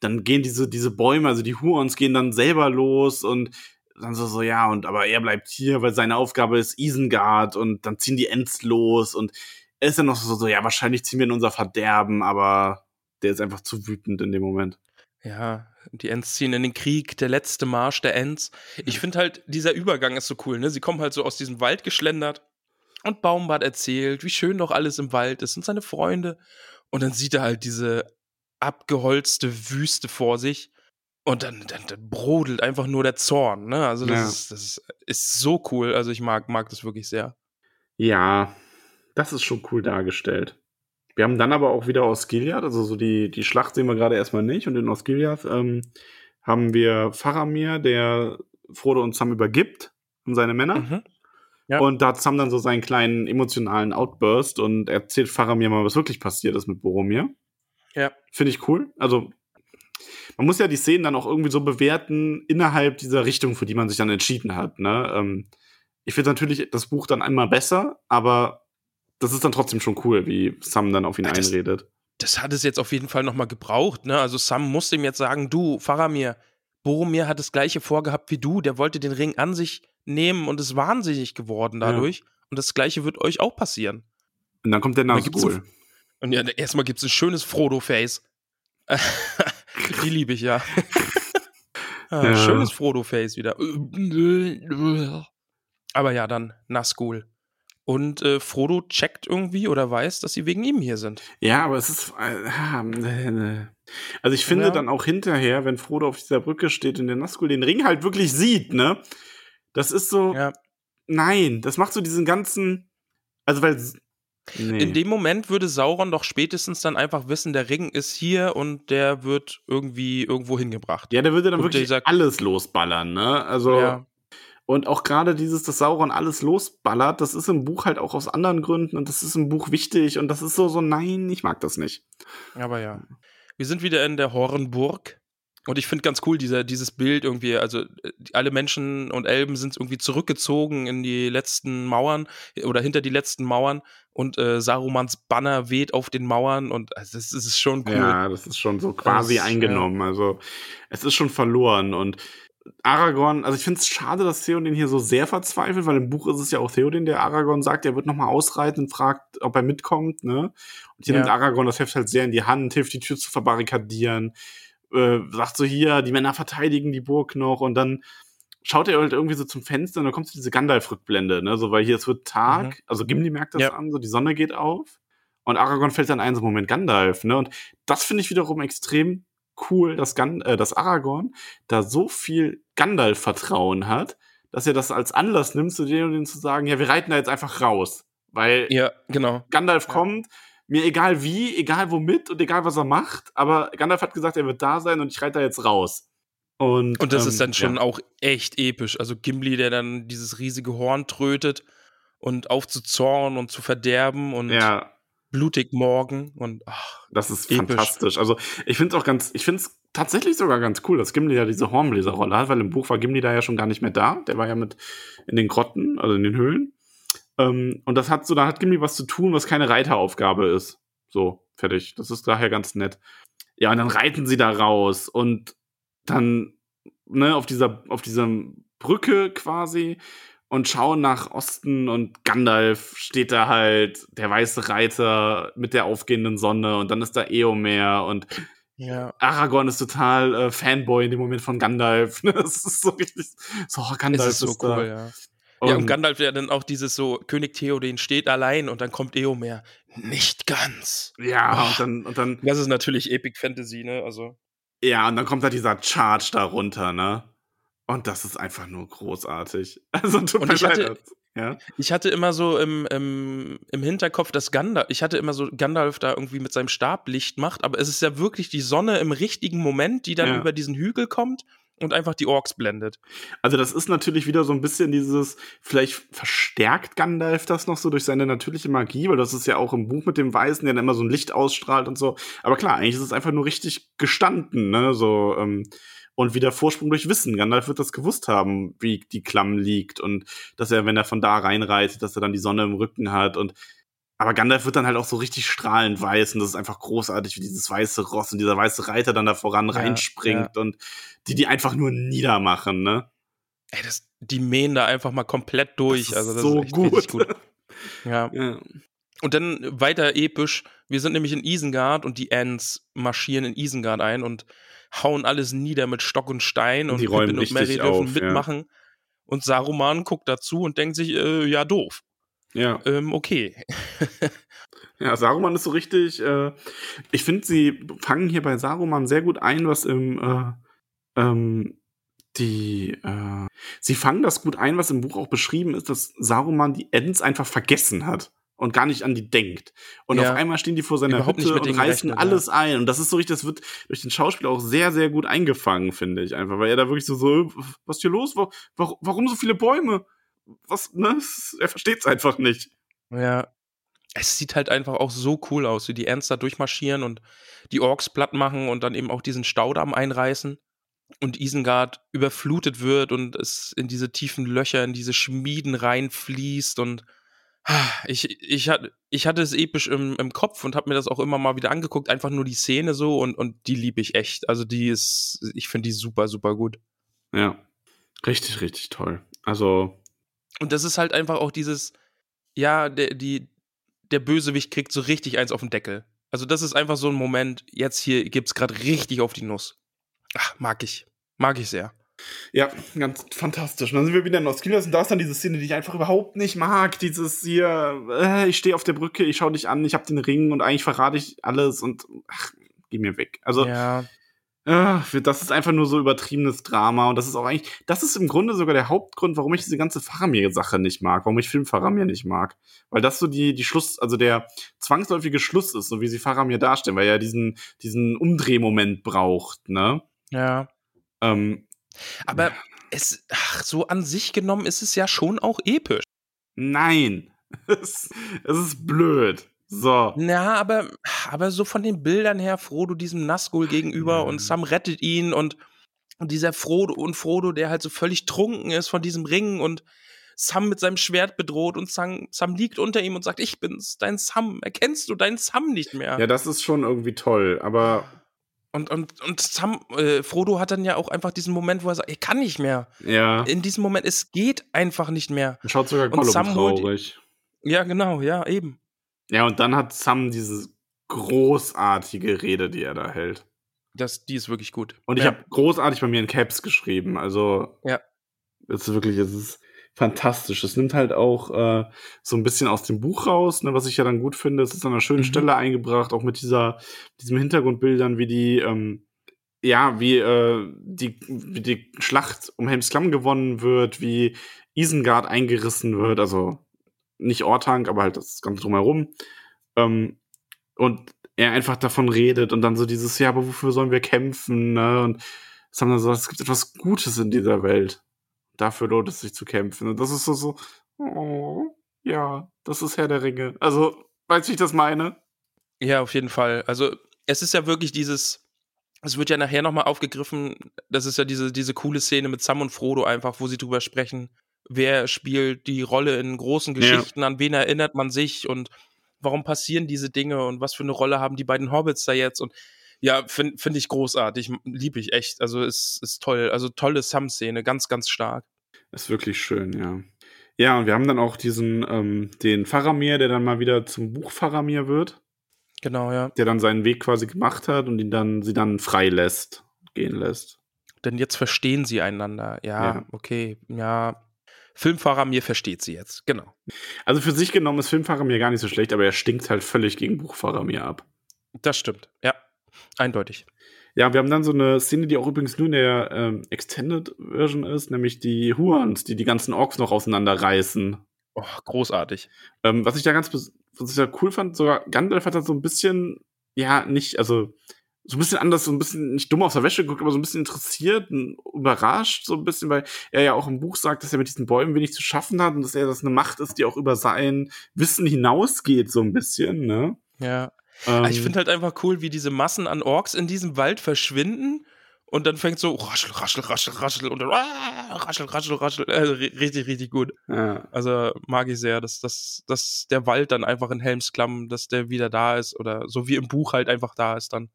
dann gehen diese, diese Bäume, also die Huons gehen dann selber los und dann so, so, ja, und aber er bleibt hier, weil seine Aufgabe ist Isengard und dann ziehen die Ents los und er ist dann noch so, so, ja, wahrscheinlich ziehen wir in unser Verderben, aber der ist einfach zu wütend in dem Moment. Ja, die Ents ziehen in den Krieg, der letzte Marsch der Ents. Ich finde halt, dieser Übergang ist so cool, ne? Sie kommen halt so aus diesem Wald geschlendert und Baumbart erzählt, wie schön doch alles im Wald ist und seine Freunde. Und dann sieht er halt diese abgeholzte Wüste vor sich. Und dann, dann, dann brodelt einfach nur der Zorn, ne? Also das, ja. ist, das ist, ist, so cool. Also ich mag, mag das wirklich sehr. Ja, das ist schon cool dargestellt. Wir haben dann aber auch wieder Osgiliath, also so die, die Schlacht sehen wir gerade erstmal nicht. Und in Osgiliath ähm, haben wir Faramir, der Frodo und Sam übergibt an seine Männer. Mhm. Ja. Und da hat Sam dann so seinen kleinen emotionalen Outburst und erzählt Faramir mal, was wirklich passiert ist mit Boromir. Ja. Finde ich cool. Also, man muss ja die Szenen dann auch irgendwie so bewerten innerhalb dieser Richtung, für die man sich dann entschieden hat. Ne? Ähm, ich finde natürlich das Buch dann einmal besser, aber das ist dann trotzdem schon cool, wie Sam dann auf ihn Ja, das- einredet. Das hat es jetzt auf jeden Fall nochmal gebraucht, ne? Also Sam musste ihm jetzt sagen, du, Faramir, Boromir hat das gleiche vorgehabt wie du, der wollte den Ring an sich nehmen und ist wahnsinnig geworden Ja. dadurch. Und das gleiche wird euch auch passieren. Und dann kommt der Nazgul. Und ja, erstmal gibt es ein schönes Frodo-Face. Die liebe ich ja. ah, Ja. Schönes Frodo-Face wieder. Aber ja, dann Nazgul. Und äh, Frodo checkt irgendwie oder weiß, dass sie wegen ihm hier sind. Ja, aber es ist. Äh, also ich finde Ja. dann auch hinterher, wenn Frodo auf dieser Brücke steht und der Nazgul den Ring halt wirklich sieht, ne? Das ist so. Ja. Nein, das macht so diesen ganzen. Also weil. Nee. In dem Moment würde Sauron doch spätestens dann einfach wissen, der Ring ist hier und der wird irgendwie irgendwo hingebracht. ja, der würde dann Und wirklich dieser- alles losballern, ne? Also. Ja. Und auch gerade dieses, dass Sauron alles losballert, das ist im Buch halt auch aus anderen Gründen und das ist im Buch wichtig und das ist so, so, nein, ich mag das nicht. Aber ja. Wir sind wieder in der Hornburg. Und ich finde ganz cool, dieser, dieses Bild irgendwie, also äh, alle Menschen und Elben sind irgendwie zurückgezogen in die letzten Mauern oder hinter die letzten Mauern und äh, Sarumans Banner weht auf den Mauern und also, das, das ist schon cool. Ja, das ist schon so quasi Das, ja. eingenommen. Also es ist schon verloren. Und Aragorn, also ich finde es schade, dass Theoden hier so sehr verzweifelt, weil im Buch ist es ja auch Theoden, der Aragorn sagt, er wird nochmal ausreiten und fragt, ob er mitkommt. Ne? Und hier Ja. nimmt Aragorn das Heft halt sehr in die Hand, hilft die Tür zu verbarrikadieren, äh, sagt so hier, die Männer verteidigen die Burg noch und dann schaut er halt irgendwie so zum Fenster und dann kommt so diese Gandalf-Rückblende, ne? So, weil hier es wird Tag, Mhm. also Gimli merkt das Ja. an, so die Sonne geht auf. Und Aragorn fällt dann ein, so Moment, Gandalf, ne? Und das finde ich wiederum extrem cool, dass, Gan äh, dass Aragorn da so viel Gandalf-Vertrauen hat, dass er das als Anlass nimmt, zu denen und denen zu sagen, ja, wir reiten da jetzt einfach raus. Weil Ja, genau. Gandalf Ja. kommt, mir egal wie, egal womit und egal was er macht, aber Gandalf hat gesagt, er wird da sein und ich reite da jetzt raus. Und, Und das ähm, ist dann schon ja. auch echt episch. Also Gimli, der dann dieses riesige Horn trötet und aufzuzorn und zu verderben und Ja, blutig morgen und ach, das ist Episch. fantastisch. Also ich finde es auch ganz, ich finde es tatsächlich sogar ganz cool, dass Gimli ja diese Hornbläserrolle hat, weil im Buch war Gimli da ja schon gar nicht mehr da. Der war ja mit in den Grotten, also in den Höhlen. Ähm, und das hat so, da hat Gimli was zu tun, was keine Reiteraufgabe ist. So, fertig. Das ist daher ganz nett. Ja, und dann reiten sie da raus und dann, ne, auf dieser, auf dieser Brücke quasi und schauen nach Osten und Gandalf steht da halt, der weiße Reiter mit der aufgehenden Sonne und dann ist da Eomer und ja. Aragorn ist total äh, Fanboy in dem Moment von Gandalf. Das ist so richtig, so oh, Gandalf Es ist so da. cool, ja. ja, und Gandalf ja dann auch dieses so, König Theoden steht allein und dann kommt Eomer. Nicht ganz. Ja, Oh. und dann, und dann, Das ist natürlich Epic Fantasy, ne? Also, ja, und dann kommt da dieser Charge da runter, ne? Und das ist einfach nur großartig. Also tut Und mir ich leid. hatte- ja. ich hatte immer so im, im, im Hinterkopf, dass Gandalf, ich hatte immer so Gandalf da irgendwie mit seinem Stab Licht macht, aber es ist ja wirklich die Sonne im richtigen Moment, die dann Ja. über diesen Hügel kommt und einfach die Orks blendet. Also das ist natürlich wieder so ein bisschen dieses, vielleicht verstärkt Gandalf das noch so durch seine natürliche Magie, weil das ist ja auch im Buch mit dem Weißen, der dann immer so ein Licht ausstrahlt und so. Aber klar, eigentlich ist es einfach nur richtig gestanden, ne, so, ähm, und wieder Vorsprung durch Wissen. Gandalf wird das gewusst haben, wie die Klamm liegt und dass er, wenn er von da reinreitet, dass er dann die Sonne im Rücken hat und aber Gandalf wird dann halt auch so richtig strahlend weiß und das ist einfach großartig, wie dieses weiße Ross und dieser weiße Reiter dann da voran Ja, reinspringt und die die einfach nur niedermachen, ne? Ey, das, die mähen da einfach mal komplett durch. ist also das so ist echt gut. gut. Ja. Ja. Und dann weiter episch. Wir sind nämlich in Isengard und die Ents marschieren in Isengard ein und hauen alles nieder mit Stock und Stein und Die Pippin und Merry dürfen auf, ja. mitmachen. Und Saruman guckt dazu und denkt sich, äh, ja, doof. Ja. Ähm, okay. Ja, Saruman ist so richtig. Äh, ich finde, sie fangen hier bei Saruman sehr gut ein, was im äh, ähm, die äh, sie fangen das gut ein, was im Buch auch beschrieben ist, dass Saruman die Ents einfach vergessen hat. Und gar nicht an die denkt. Und Ja. auf einmal stehen die vor seiner Überhaupt Hütte und reißen gerechnet, alles ein. Und das ist so richtig, das wird durch den Schauspieler auch sehr, sehr gut eingefangen, finde ich einfach, weil er da wirklich so, so was ist hier los? Wa- wa- Warum so viele Bäume? Was, ne? Er versteht es einfach nicht. Ja. Es sieht halt einfach auch so cool aus, wie die Ants da durchmarschieren und die Orks platt machen und dann eben auch diesen Staudamm einreißen und Isengard überflutet wird und es in diese tiefen Löcher, in diese Schmieden reinfließt und ich, ich, hatte, ich hatte es episch im, im Kopf und habe mir das auch immer mal wieder angeguckt, einfach nur die Szene so und, und die liebe ich echt. Also die ist, ich finde die super, super gut. Ja. Richtig, richtig toll. Also, Und das ist halt einfach auch dieses, ja, der, die, der Bösewicht kriegt so richtig eins auf den Deckel. Also das ist einfach so ein Moment, jetzt hier gibt's gerade richtig auf die Nuss. Ach, mag ich. Mag ich sehr. Ja, ganz fantastisch. Und dann sind wir wieder in Ostkilas und da ist dann diese Szene, die ich einfach überhaupt nicht mag. Dieses hier, äh, ich stehe auf der Brücke, ich schau dich an, ich hab den Ring und eigentlich verrate ich alles und ach, geh mir weg. Also, ja, äh, das ist einfach nur so übertriebenes Drama und das ist auch eigentlich, das ist im Grunde sogar der Hauptgrund, warum ich diese ganze Faramir-Sache nicht mag, warum ich Film Faramir nicht mag. Weil das so die, die Schluss, also der zwangsläufige Schluss ist, so wie sie Faramir darstellen, weil er diesen, diesen Umdrehmoment braucht, ne? ja. Ähm, Aber es, ach, so an sich genommen ist es ja schon auch episch. Nein. Es, es ist blöd. So. Na, aber, aber so von den Bildern her, Frodo diesem Nazgul gegenüber und Sam rettet ihn und, und dieser Frodo und Frodo, der halt so völlig trunken ist von diesem Ring und Sam mit seinem Schwert bedroht und Sam, Sam liegt unter ihm und sagt, ich bin's, dein Sam. Erkennst du deinen Sam nicht mehr? Ja, das ist schon irgendwie toll, aber Und, und, und Sam, äh, Frodo hat dann ja auch einfach diesen Moment, wo er sagt, ich kann nicht mehr. ja. In diesem Moment, es geht einfach nicht mehr. Schaut sogar und Gollum Sam holt- traurig. Ja, genau, ja, eben. Ja, und dann hat Sam diese großartige Rede, die er da hält. Das, die ist wirklich gut. Und ich ja. habe großartig bei mir in Caps geschrieben. Also, Ja. es ist wirklich, es ist fantastisch. Es nimmt halt auch äh, so ein bisschen aus dem Buch raus, ne, was ich ja dann gut finde. Es ist an einer schönen Mhm. Stelle eingebracht, auch mit dieser, diesem Hintergrundbildern, wie die, ähm, ja, wie, äh, die, wie die Schlacht um Helms Klamm gewonnen wird, wie Isengard eingerissen wird, also nicht Ortank, aber halt das Ganze drumherum. Ähm, und er einfach davon redet und dann so dieses, ja, aber wofür sollen wir kämpfen, ne? Und es haben dann so, es gibt etwas Gutes in dieser Welt. Dafür lohnt es sich zu kämpfen. Und das ist so, so, oh, ja, das ist Herr der Ringe. Also, weißt du, wie ich das meine? Ja, auf jeden Fall. Also, es ist ja wirklich dieses, es wird ja nachher nochmal aufgegriffen, das ist ja diese, diese coole Szene mit Sam und Frodo einfach, wo sie drüber sprechen, wer spielt die Rolle in großen Ja. Geschichten, an wen erinnert man sich und warum passieren diese Dinge und was für eine Rolle haben die beiden Hobbits da jetzt und ja, finde find ich großartig, liebe ich echt. Also ist, ist toll. Also tolle Sam-Szene, ganz, ganz stark. Ist wirklich schön, ja. Ja, und wir haben dann auch diesen, ähm, den Faramir, der dann mal wieder zum Buch Faramir wird, Genau, ja. der dann seinen Weg quasi gemacht hat und ihn dann, sie dann frei lässt, gehen lässt. Denn jetzt verstehen sie einander. Ja, Ja. okay, ja. Filmfahrer mir versteht sie jetzt, genau. Also für sich genommen ist Filmfahrer mir gar nicht so schlecht, aber er stinkt halt völlig gegen Buchfahrer mir ab. Das stimmt, ja. Eindeutig. Ja, wir haben dann so eine Szene, die auch übrigens nur in der ähm, Extended Version ist, nämlich die Huans, die die ganzen Orks noch auseinanderreißen. Oh, großartig. Ähm, was ich da ganz, was ich da cool fand, sogar Gandalf hat da so ein bisschen, ja, nicht, also so ein bisschen anders, so ein bisschen nicht dumm aus der Wäsche geguckt, aber so ein bisschen interessiert und überrascht, so ein bisschen, weil er ja auch im Buch sagt, dass er mit diesen Bäumen wenig zu schaffen hat und dass er das eine Macht ist, die auch über sein Wissen hinausgeht, so ein bisschen, ne? Ja. Ähm, ich finde halt einfach cool, wie diese Massen an Orks in diesem Wald verschwinden und dann fängt so raschel, raschel, raschel, raschel und dann ah, raschel, raschel, raschel. Ri- richtig, richtig gut. ja, Also mag ich sehr, dass, dass, dass der Wald dann einfach in Helmsklamm, dass der wieder da ist oder so wie im Buch halt einfach da ist dann.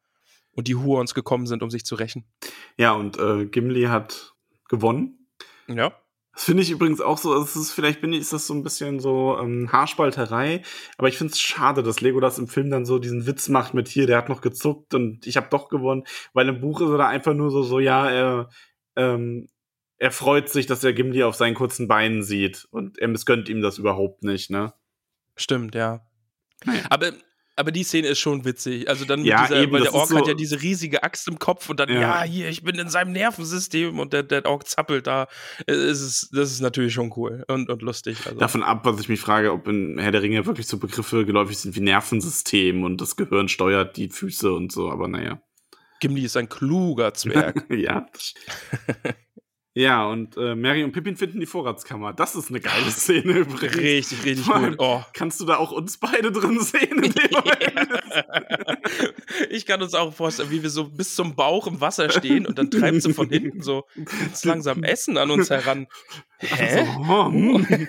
Und die Huons gekommen sind, um sich zu rächen. ja, und äh, Gimli hat gewonnen. Ja. Das finde ich übrigens auch so, es ist, vielleicht bin ich, ist das so ein bisschen so ähm, Haarspalterei, aber ich finde es schade, dass Legolas im Film dann so diesen Witz macht mit hier, der hat noch gezuckt und ich habe doch gewonnen, weil im Buch ist er da einfach nur so, so ja, er, ähm, er freut sich, dass er Gimli auf seinen kurzen Beinen sieht und er missgönnt ihm das überhaupt nicht, ne? Stimmt, ja. Naja. Aber aber die Szene ist schon witzig. Also dann mit Ja, dieser, eben, weil der Ork so- hat ja diese riesige Axt im Kopf und dann, Ja. ja, hier, ich bin in seinem Nervensystem und der, der Ork zappelt da. Es ist, das ist natürlich schon cool und, und lustig. Also. Davon ab, was ich mich frage, ob in Herr der Ringe wirklich so Begriffe geläufig sind wie Nervensystem und das Gehirn steuert die Füße und so, aber naja. Gimli ist ein kluger Zwerg. ja. ja, und äh, Mary und Pippin finden die Vorratskammer. Das ist eine geile Szene übrigens. richtig, richtig gut. Oh. Kannst du da auch uns beide drin sehen? In dem ich kann uns auch vorstellen, wie wir so bis zum Bauch im Wasser stehen und dann treibt sie von hinten so ganz langsam Essen an uns heran. Hä? So, oh, hm.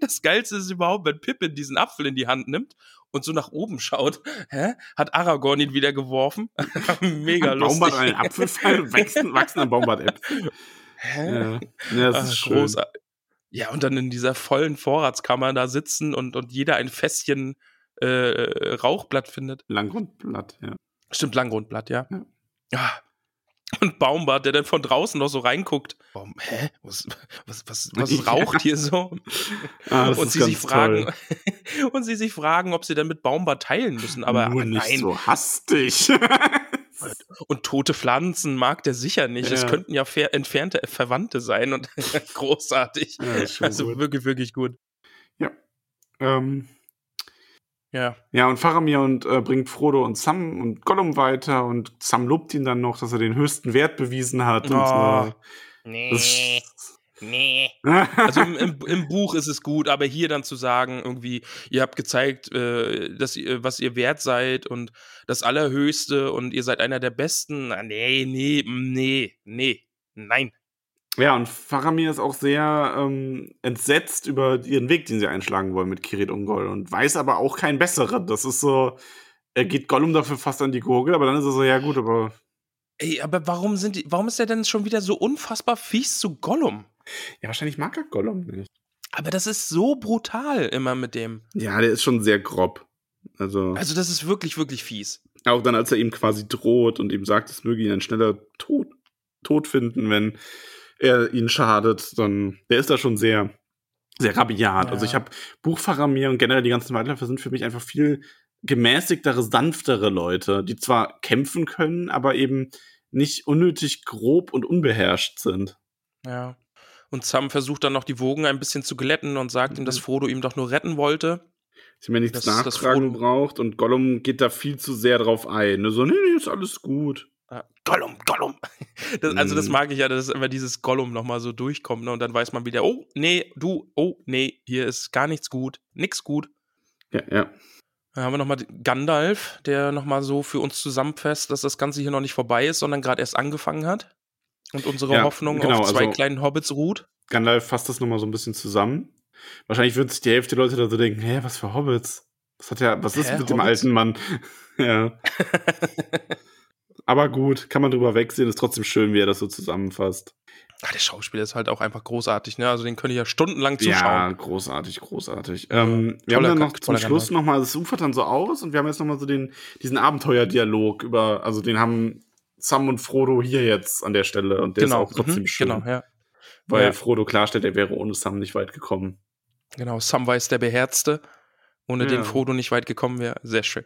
Das Geilste ist überhaupt, wenn Pippin diesen Apfel in die Hand nimmt und so nach oben schaut. Hä? Hat Aragorn ihn wieder geworfen? Mega Ein lustig. Baumbart einen Apfelfall wachsen, wachsen am Baumbart Äpfel. Hä? Ja, ja das Ah, ist schön. großartig. Ja, und dann in dieser vollen Vorratskammer da sitzen und, und jeder ein Fässchen äh, Rauchblatt findet. Langgrundblatt, ja. Stimmt, Langgrundblatt, ja. Ja. ja. Und Baumbart, der dann von draußen noch so reinguckt. Baum, hä? Was, was, was, was Ja. raucht hier so? Ah, und sie sich fragen, und sie sich fragen, ob sie dann mit Baumbart teilen müssen. Aber Nur nicht nein. so hastig. Und tote Pflanzen mag der sicher nicht. Es Ja. könnten ja fer entfernte Verwandte sein und großartig. Ja, also gut. wirklich, wirklich gut. ähm, Ja. ja, und Faramir und äh, bringt Frodo und Sam und Gollum weiter und Sam lobt ihn dann noch, dass er den höchsten Wert bewiesen hat. Oh. Und so. Nee. Nee. Also im, im, im Buch ist es gut, aber hier dann zu sagen, irgendwie, ihr habt gezeigt, äh, dass ihr, was ihr wert seid und das Allerhöchste und ihr seid einer der Besten. Na, nee, nee, mm, nee, nee, nein. Ja, und Faramir ist auch sehr ähm, entsetzt über ihren Weg, den sie einschlagen wollen mit Kirit Ungol und weiß aber auch keinen besseren. Das ist so, er geht Gollum dafür fast an die Gurgel, aber dann ist er so, ja gut, aber Ey, aber warum sind die, warum ist er denn schon wieder so unfassbar fies zu Gollum? ja, wahrscheinlich mag er Gollum nicht. Aber das ist so brutal immer mit dem. Ja, der ist schon sehr grob. Also, Also das ist wirklich, wirklich fies. auch dann, als er ihm quasi droht und ihm sagt, es möge ihn ein schneller Tod, Tod finden, wenn er ihn schadet, dann, der ist da schon sehr, sehr rabiat. Ja. Also ich habe Buchfaramir und generell die ganzen Waldläufer sind für mich einfach viel gemäßigtere, sanftere Leute, die zwar kämpfen können, aber eben nicht unnötig grob und unbeherrscht sind. Ja. Und Sam versucht dann noch die Wogen ein bisschen zu glätten und sagt ihm, dass Frodo ihm doch nur retten wollte. Dass mir nichts Das- das nachtragen Frodo- braucht und Gollum geht da viel zu sehr drauf ein. Ne? So, nee, nee, ist alles gut. Ja, Gollum, Gollum. Das, also das Mhm. mag ich ja, dass immer dieses Gollum nochmal so durchkommt. Ne? Und dann weiß man wieder, oh, nee, du, oh, nee, hier ist gar nichts gut, nix gut. Ja, ja. Dann haben wir nochmal Gandalf, der nochmal so für uns zusammenfasst, dass das Ganze hier noch nicht vorbei ist, sondern gerade erst angefangen hat. Und unsere Ja, Hoffnung genau, auf zwei also- kleinen Hobbits ruht. Gandalf fasst das nochmal so ein bisschen zusammen. Wahrscheinlich wird sich die Hälfte der Leute da so denken, hä, was für Hobbits? Was hat ja, was ist Hä, mit dem Hobbits? alten Mann? ja. Aber gut, kann man drüber wegsehen, ist trotzdem schön, wie er das so zusammenfasst. Ah, der Schauspieler ist halt auch einfach großartig, ne? Also den könnte ich ja stundenlang Ja, zuschauen. großartig, großartig. Ähm, wir haben dann noch zum Schluss nochmal, es ufert dann so aus und wir haben jetzt nochmal so den, diesen Abenteuerdialog über, also den haben Sam und Frodo hier jetzt an der Stelle und der genau, ist auch trotzdem mhm, schön, Genau, ja. weil ja. Frodo klarstellt, er wäre ohne Sam nicht weit gekommen. Genau, Samwise der Beherzte, ohne Ja. den Frodo nicht weit gekommen wäre. Sehr schön.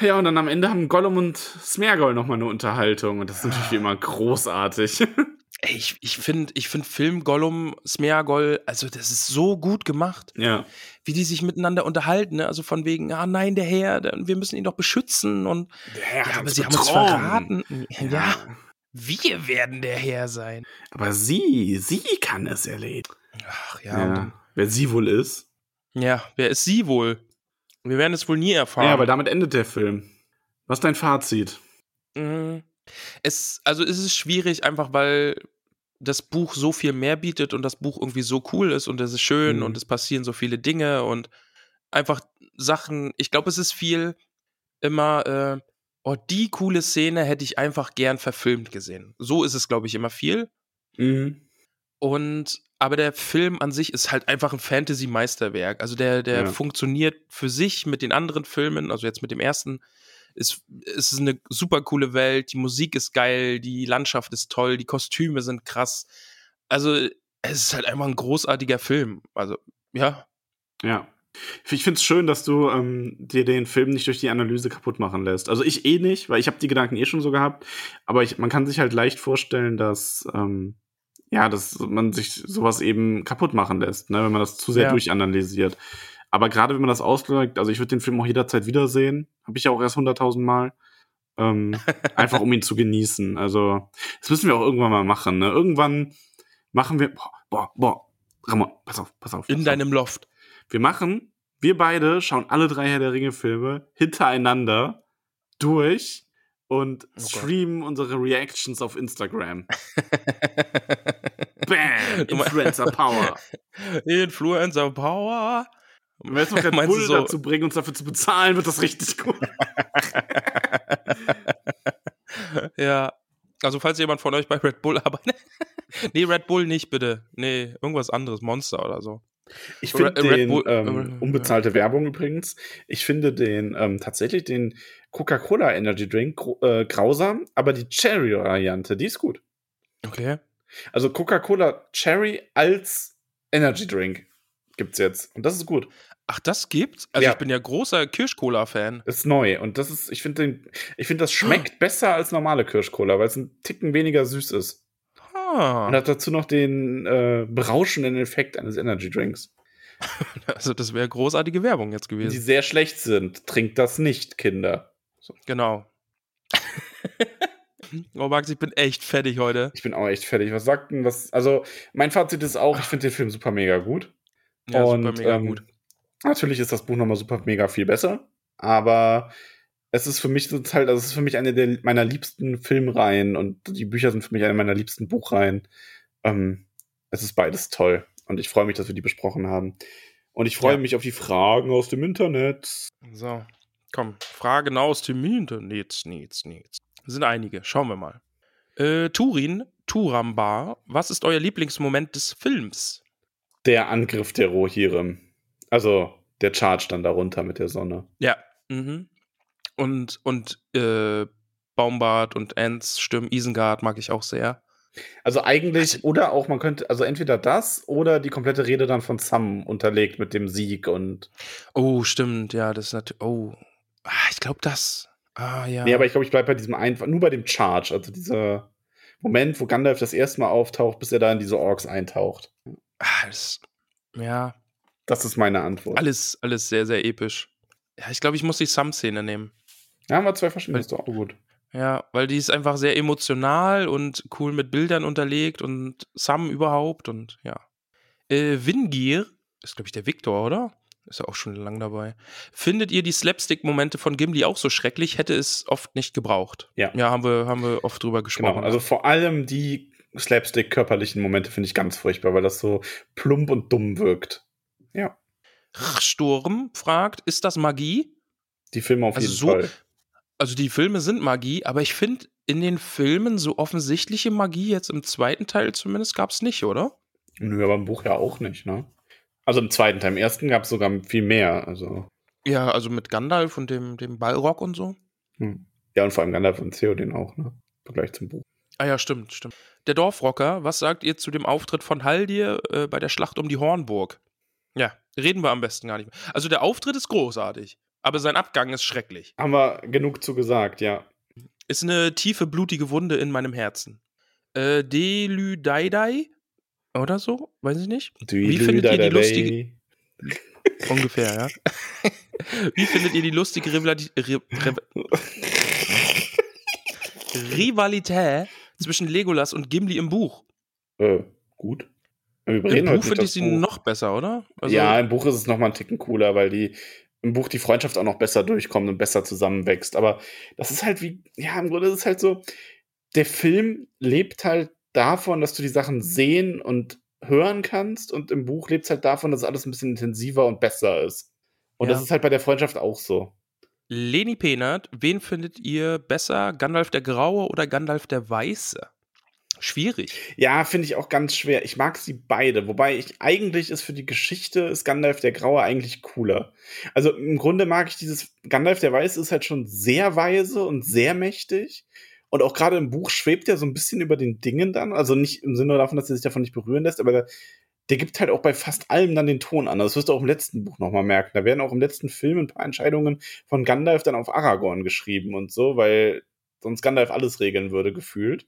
Ja, und dann am Ende haben Gollum und Smeargol nochmal eine Unterhaltung und das ist natürlich wie immer großartig. Ey, ich, ich finde ich find Film Gollum, Smeagol, also das ist so gut gemacht, ja. wie die sich miteinander unterhalten. Ne? Also von wegen, ah nein, der Herr, der, wir müssen ihn doch beschützen. Und Der ja, aber sie haben uns betrogen. verraten. Ja. wir werden der Herr sein. Aber sie, sie kann es erledigen. Ach Ja. ja, Wer sie wohl ist. ja, wer ist sie wohl? Wir werden es wohl nie erfahren. Ja, aber damit endet der Film. Was ist dein Fazit? Mhm. Es, also es ist schwierig, einfach weil das Buch so viel mehr bietet und das Buch irgendwie so cool ist und es ist schön Mhm. und es passieren so viele Dinge und einfach Sachen. Ich glaube, es ist viel immer, äh, oh, die coole Szene hätte ich einfach gern verfilmt gesehen. So ist es, glaube ich, immer viel. Mhm. Und aber der Film an sich ist halt einfach ein Fantasy-Meisterwerk. Also der, der Ja. funktioniert für sich mit den anderen Filmen, also jetzt mit dem ersten, ist, ist eine super coole Welt, die Musik ist geil, die Landschaft ist toll, die Kostüme sind krass. Also es ist halt einfach ein großartiger Film. Also, ja. Ja. Ich finde es schön, dass du ähm, dir den Film nicht durch die Analyse kaputt machen lässt. Also ich eh nicht, weil ich habe die Gedanken eh schon so gehabt. Aber ich, man kann sich halt leicht vorstellen, dass ähm, ja, dass man sich sowas eben kaputt machen lässt, ne, wenn man das zu sehr Ja. durchanalysiert. Aber gerade wenn man das ausgleicht, also ich würde den Film auch jederzeit wiedersehen. Habe ich ja auch erst 100.000 Mal. Ähm, einfach um ihn zu genießen. Also das müssen wir auch irgendwann mal machen. Ne? Irgendwann machen wir, boah, boah, boah, Ramon, pass auf, pass auf. In pass auf. deinem Loft. Wir machen, wir beide schauen alle drei Herr der Ringe-Filme hintereinander durch und Gott. streamen unsere Reactions auf Instagram. Bam! Influencer Power. Influencer Power. Wenn wir jetzt noch Red du Bull so- dazu bringen, uns dafür zu bezahlen, wird das richtig gut. ja. Also, falls jemand von euch bei Red Bull arbeitet. nee, Red Bull nicht, bitte. Nee, irgendwas anderes. Monster oder so. Ich finde den, Bull- ähm, äh, unbezahlte Werbung übrigens, ich finde den, ähm, tatsächlich den Coca-Cola Energy Drink äh, grausam, aber die Cherry-Variante, die ist gut. Okay. Also Coca-Cola Cherry als Energy Drink gibt's jetzt. Und das ist gut. Ach, das gibt's? Also, Ja. ich bin ja großer Kirschcola-Fan. Ist neu. Und das ist, ich finde ich finde, das schmeckt besser als normale Kirschcola, weil es ein Ticken weniger süß ist. Ah. Und hat dazu noch den äh, berauschenden Effekt eines Energy Drinks. Also, das wäre großartige Werbung jetzt Die gewesen. sehr schlecht sind. Trinkt das nicht, Kinder. Genau. oh, Max, ich bin echt fertig heute. Ich bin auch echt fertig. Was sagt denn was? Also, mein Fazit ist auch, ich finde den Film super mega gut. Ja, und super, mega ähm, gut. Natürlich ist das Buch nochmal super mega viel besser. Aber es ist für mich so halt, also es ist für mich eine der meiner liebsten Filmreihen und die Bücher sind für mich eine meiner liebsten Buchreihen. Ähm, es ist beides toll. Und ich freue mich, dass wir die besprochen haben. Und ich freue Ja. mich auf die Fragen aus dem Internet. So, komm. Fragen aus dem Internet. Nichts, nichts. Sind einige. Schauen wir mal. Äh, Turin, Turambar, was ist euer Lieblingsmoment des Films? Der Angriff der Rohirrim. Also der Charge dann darunter mit der Sonne. Ja. Mhm. Und, und äh, Baumbart und Ents Stimmen, Isengard mag ich auch sehr. Also eigentlich, oder auch, man könnte, also entweder das oder die komplette Rede dann von Sam unterlegt mit dem Sieg und. Oh, stimmt, ja, das ist natürlich. Oh. Ah, ich glaube das. Ah, ja. Nee, aber ich glaube, ich bleibe bei diesem einfach, nur bei dem Charge, also dieser Moment, wo Gandalf das erste Mal auftaucht, bis er da in diese Orks eintaucht. ah, das, ja, Das ist meine Antwort. alles, alles sehr, sehr episch. Ja, ich glaube, ich muss die Sam-Szene nehmen. Ja, haben wir zwei verschiedene, ist doch auch gut. Ja, weil die ist einfach sehr emotional und cool mit Bildern unterlegt und Sam überhaupt und ja. Äh, Wingir, ist glaube ich der Victor, oder? Ist ja auch schon lang dabei. Findet ihr die Slapstick-Momente von Gimli auch so schrecklich? Hätte es oft nicht gebraucht. Ja. Ja, haben wir, haben wir oft drüber gesprochen. Genau, also vor allem die Slapstick-körperlichen Momente finde ich ganz furchtbar, weil das so plump und dumm wirkt. Ja, Sturm fragt, ist das Magie? die Filme auf Also jeden so- Fall. Also die Filme sind Magie, aber ich finde in den Filmen so offensichtliche Magie jetzt im zweiten Teil zumindest gab es nicht, oder? Nö, aber im Buch ja auch nicht, ne? Also im zweiten Teil, im ersten gab es sogar viel mehr. Also, Ja, also mit Gandalf und dem, dem Ballrock und so. hm. ja, und vor allem Gandalf und Theoden auch, ne? Im Vergleich zum Buch. Ah ja, stimmt, stimmt. Der Dorfrocker, was sagt ihr zu dem Auftritt von Haldir äh, bei der Schlacht um die Hornburg? Ja, reden wir am besten gar nicht mehr. Also der Auftritt ist großartig, aber sein Abgang ist schrecklich. Haben wir genug zu gesagt, ja. Ist eine tiefe, blutige Wunde in meinem Herzen. Äh, Delüdaidai oder so? Weiß ich nicht. Wie findet ihr die lustige... Ungefähr, ja. Wie findet ihr die lustige Rivali Ri Riv Rivalität zwischen Legolas und Gimli im Buch? Äh, gut. Im Buch finde ich sie noch besser, oder? Also, ja, im Buch ist es noch mal einen Ticken cooler, weil die im Buch die Freundschaft auch noch besser durchkommt und besser zusammenwächst. Aber das ist halt wie, ja, im Grunde ist es halt so, der Film lebt halt davon, dass du die Sachen sehen und hören kannst und im Buch lebt es halt davon, dass alles ein bisschen intensiver und besser ist. Und Ja. das ist halt bei der Freundschaft auch so. Leni Penert, wen findet ihr besser? Gandalf der Graue oder Gandalf der Weiße? Schwierig. Ja, finde ich auch ganz schwer. Ich mag sie beide, wobei ich eigentlich ist für die Geschichte Gandalf der Graue eigentlich cooler. Also im Grunde mag ich dieses Gandalf der Weiße ist halt schon sehr weise und sehr mächtig. Und auch gerade im Buch schwebt er so ein bisschen über den Dingen dann. Also nicht im Sinne davon, dass er sich davon nicht berühren lässt, aber der, der gibt halt auch bei fast allem dann den Ton an. Das wirst du auch im letzten Buch nochmal merken. Da werden auch im letzten Film ein paar Entscheidungen von Gandalf dann auf Aragorn geschrieben und so, weil sonst Gandalf alles regeln würde, gefühlt.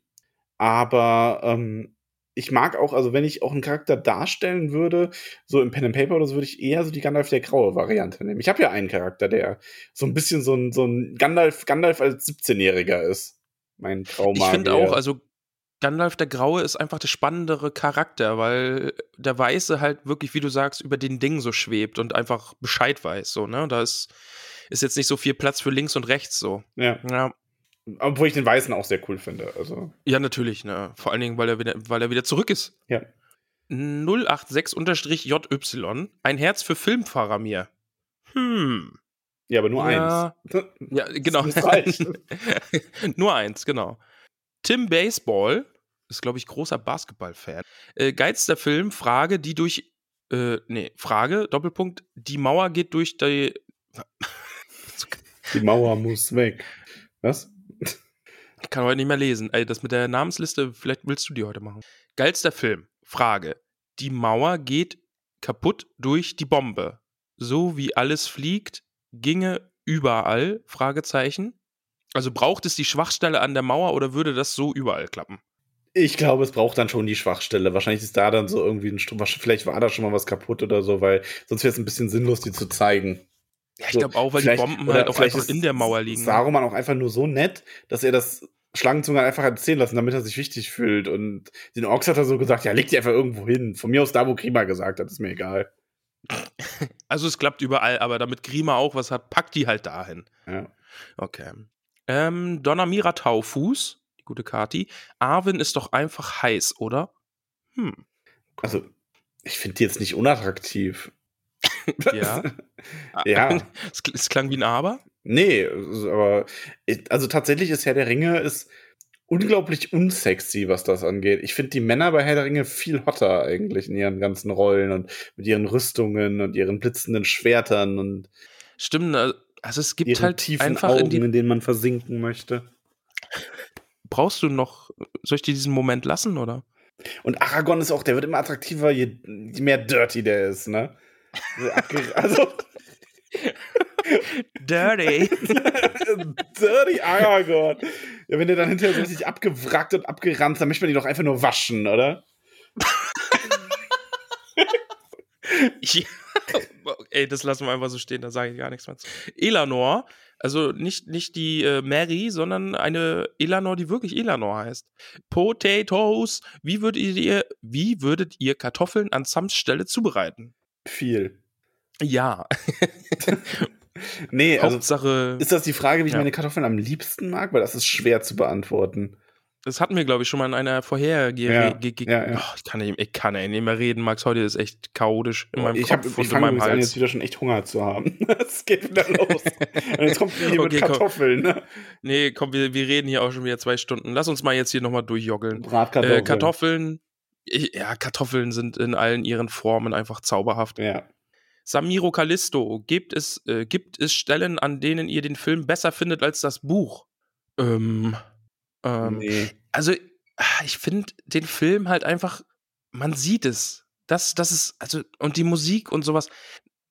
Aber ähm, ich mag auch, also wenn ich auch einen Charakter darstellen würde, so im Pen and Paper oder so, würde ich eher so die Gandalf der graue Variante nehmen. Ich habe ja einen Charakter, der so ein bisschen so ein, so ein Gandalf, Gandalf als 17-Jähriger ist. Mein Trauma. Ich finde auch, also Gandalf der Graue ist einfach der spannendere Charakter, weil der Weiße halt wirklich, wie du sagst, über den Ding so schwebt und einfach Bescheid weiß. So, ne? Da ist, ist jetzt nicht so viel Platz für links und rechts so. Ja. Ja, Obwohl ich den Weißen auch sehr cool finde. Also, ja natürlich, ne? Vor allen Dingen, weil er wieder, weil er wieder zurück ist. ja. 086-JY, ein Herz für Filmfahrer mir. Hm. Ja, aber nur Ja. eins. Ja, genau. Das reicht. Nur eins, genau. Tim Baseball ist, glaube ich, großer Basketball-Fan. Äh, geilster Film, Frage, die durch, äh, nee, Frage, Doppelpunkt, die Mauer geht durch die, Die Mauer muss weg. Was? Ich kann heute nicht mehr lesen. Ey, das mit der Namensliste, vielleicht willst du die heute machen. Geilster Film, Frage, die Mauer geht kaputt durch die Bombe. So wie alles fliegt, ginge überall, Fragezeichen. Also braucht es die Schwachstelle an der Mauer oder würde das so überall klappen? Ich glaube, es braucht dann schon die Schwachstelle. Wahrscheinlich ist da dann so irgendwie ein Strom. Vielleicht war da schon mal was kaputt oder so, weil sonst wäre es ein bisschen sinnlos, die zu zeigen. Ja, ich glaube auch, weil die Bomben halt auch einfach in der Mauer liegen. Saruman auch einfach nur so nett, dass er das Schlangenzunge einfach erzählen lassen, damit er sich wichtig fühlt. Und den Orks hat er so gesagt, ja, leg die einfach irgendwo hin. Von mir aus da, wo Krima gesagt hat, ist mir egal. Also es klappt überall, aber damit Grima auch was hat, packt die halt dahin. Ja. Okay. Ähm, Donamira Taufuß, die gute Kati. Arwen ist doch einfach heiß, oder? Hm. Also, ich finde die jetzt nicht unattraktiv. Ja. Ja. es, es klang wie ein Aber. Nee, aber also tatsächlich ist Herr der Ringe ist unglaublich unsexy, was das angeht. Ich finde die Männer bei Herr der Ringe viel hotter eigentlich in ihren ganzen Rollen und mit ihren Rüstungen und ihren blitzenden Schwertern und Stimmt, äh, also es gibt halt tiefen einfach Augen, in die, in denen man versinken möchte. brauchst du noch, soll ich dir diesen Moment lassen, oder? Und Aragorn ist auch, der wird immer attraktiver, je, je mehr dirty der ist, ne? Abge- also Dirty. dirty Aragorn. Ja, wenn der dann hinterher so richtig abgewrackt und abgerannt, dann möchte man die doch einfach nur waschen, oder? Ja. Ey, das lassen wir einfach so stehen, da sage ich gar nichts mehr zu. Elanor, also nicht, nicht die äh, Mary, sondern eine Elanor, die wirklich Elanor heißt. Potatoes. Wie würdet ihr, wie würdet ihr Kartoffeln an Sams Stelle zubereiten? Viel. Ja, Nee, also Hauptsache, Ist das die Frage, wie ich Ja. meine Kartoffeln am liebsten mag? Weil das ist schwer zu beantworten. das hatten wir, glaube ich, schon mal in einer vorherigen. Ja, ja, ja. Oh, ich kann nicht, ich kann nicht mehr reden, Max. Heute ist echt chaotisch in meinem ich hab- Kopf ich und in fange meinem an, jetzt Hals. wieder schon echt Hunger zu haben. Es geht wieder los. Und jetzt kommt hier Okay, mit komm. Kartoffeln. Ne? Nee, komm, wir, wir reden hier auch schon wieder zwei Stunden. Lass uns mal jetzt hier nochmal durchjoggeln. Bratkartoffeln. Äh, Kartoffeln. Ja, Kartoffeln sind in allen ihren Formen einfach zauberhaft. Ja. Samiro Callisto, gibt es, äh, gibt es Stellen, an denen ihr den Film besser findet als das Buch? Ähm, ähm, nee. also, ich finde den Film halt einfach, man sieht es. Das, das ist, also, und die Musik und sowas,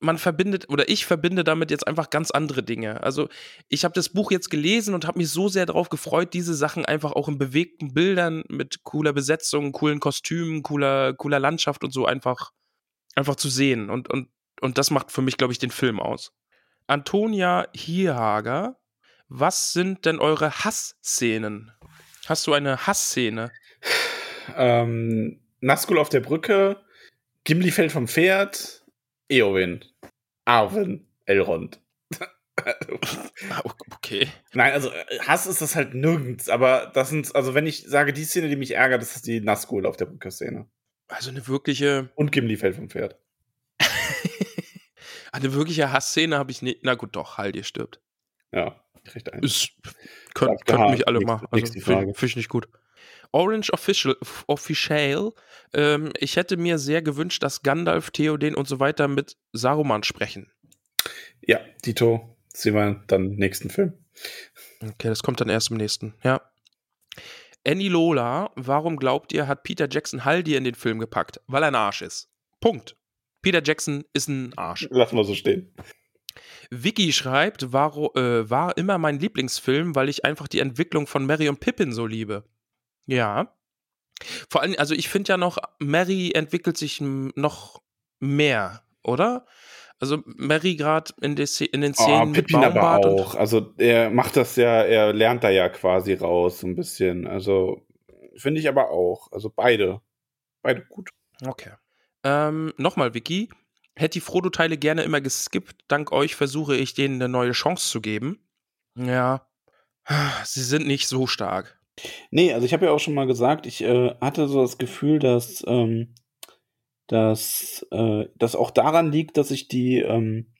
man verbindet, oder ich verbinde damit jetzt einfach ganz andere Dinge. Also, ich habe das Buch jetzt gelesen und habe mich so sehr darauf gefreut, diese Sachen einfach auch in bewegten Bildern mit cooler Besetzung, coolen Kostümen, cooler, cooler Landschaft und so einfach, einfach zu sehen. Und, und, und das macht für mich, glaube ich, den Film aus. Antonia Hierhager, was sind denn eure Hassszenen? Hast du eine Hassszene? Ähm, Nazgul auf der Brücke, Gimli fällt vom Pferd, Eowyn, Arwen, Elrond. Ah, okay. Nein, also äh, Hass ist das halt nirgends, aber das sind, also wenn ich sage, die Szene, die mich ärgert, das ist die Nazgul auf der Brücke-Szene. Also eine wirkliche, Und Gimli fällt vom Pferd. eine wirkliche Hassszene habe ich nicht. Na gut, doch, Halt, ihr stirbt. Ja, ich recht ein. Ist, könnt, könnt mich alle machen. Also. Finde find ich nicht gut. Orange Official, Official ähm, ich hätte mir sehr gewünscht, dass Gandalf, Theoden und so weiter mit Saruman sprechen. Ja, Dito, sehen wir dann im nächsten Film. Okay, das kommt dann erst im nächsten. Ja. Annie Lola, warum glaubt ihr, hat Peter Jackson Haldir in den Film gepackt? Weil er ein Arsch ist. Punkt. Peter Jackson ist ein Arsch. Lassen wir so stehen. Vicky schreibt, war, äh, war immer mein Lieblingsfilm, weil ich einfach die Entwicklung von Mary und Pippin so liebe. Ja. Vor allem, also ich finde ja noch, Mary entwickelt sich noch mehr, oder? Also Mary gerade in, in, den Oh, Szenen mit Pippin aber auch. Also er macht das ja, er lernt da ja quasi raus so ein bisschen. Also finde ich aber auch. Also beide. Beide gut. Okay. Ähm, Nochmal, Vicky. Hätte die Frodo-Teile gerne immer geskippt. Dank euch versuche ich denen eine neue Chance zu geben. Ja. Sie sind nicht so stark. Nee, also ich habe ja auch schon mal gesagt, ich äh, hatte so das Gefühl, dass, ähm, dass äh, das auch daran liegt, dass ich die, ähm,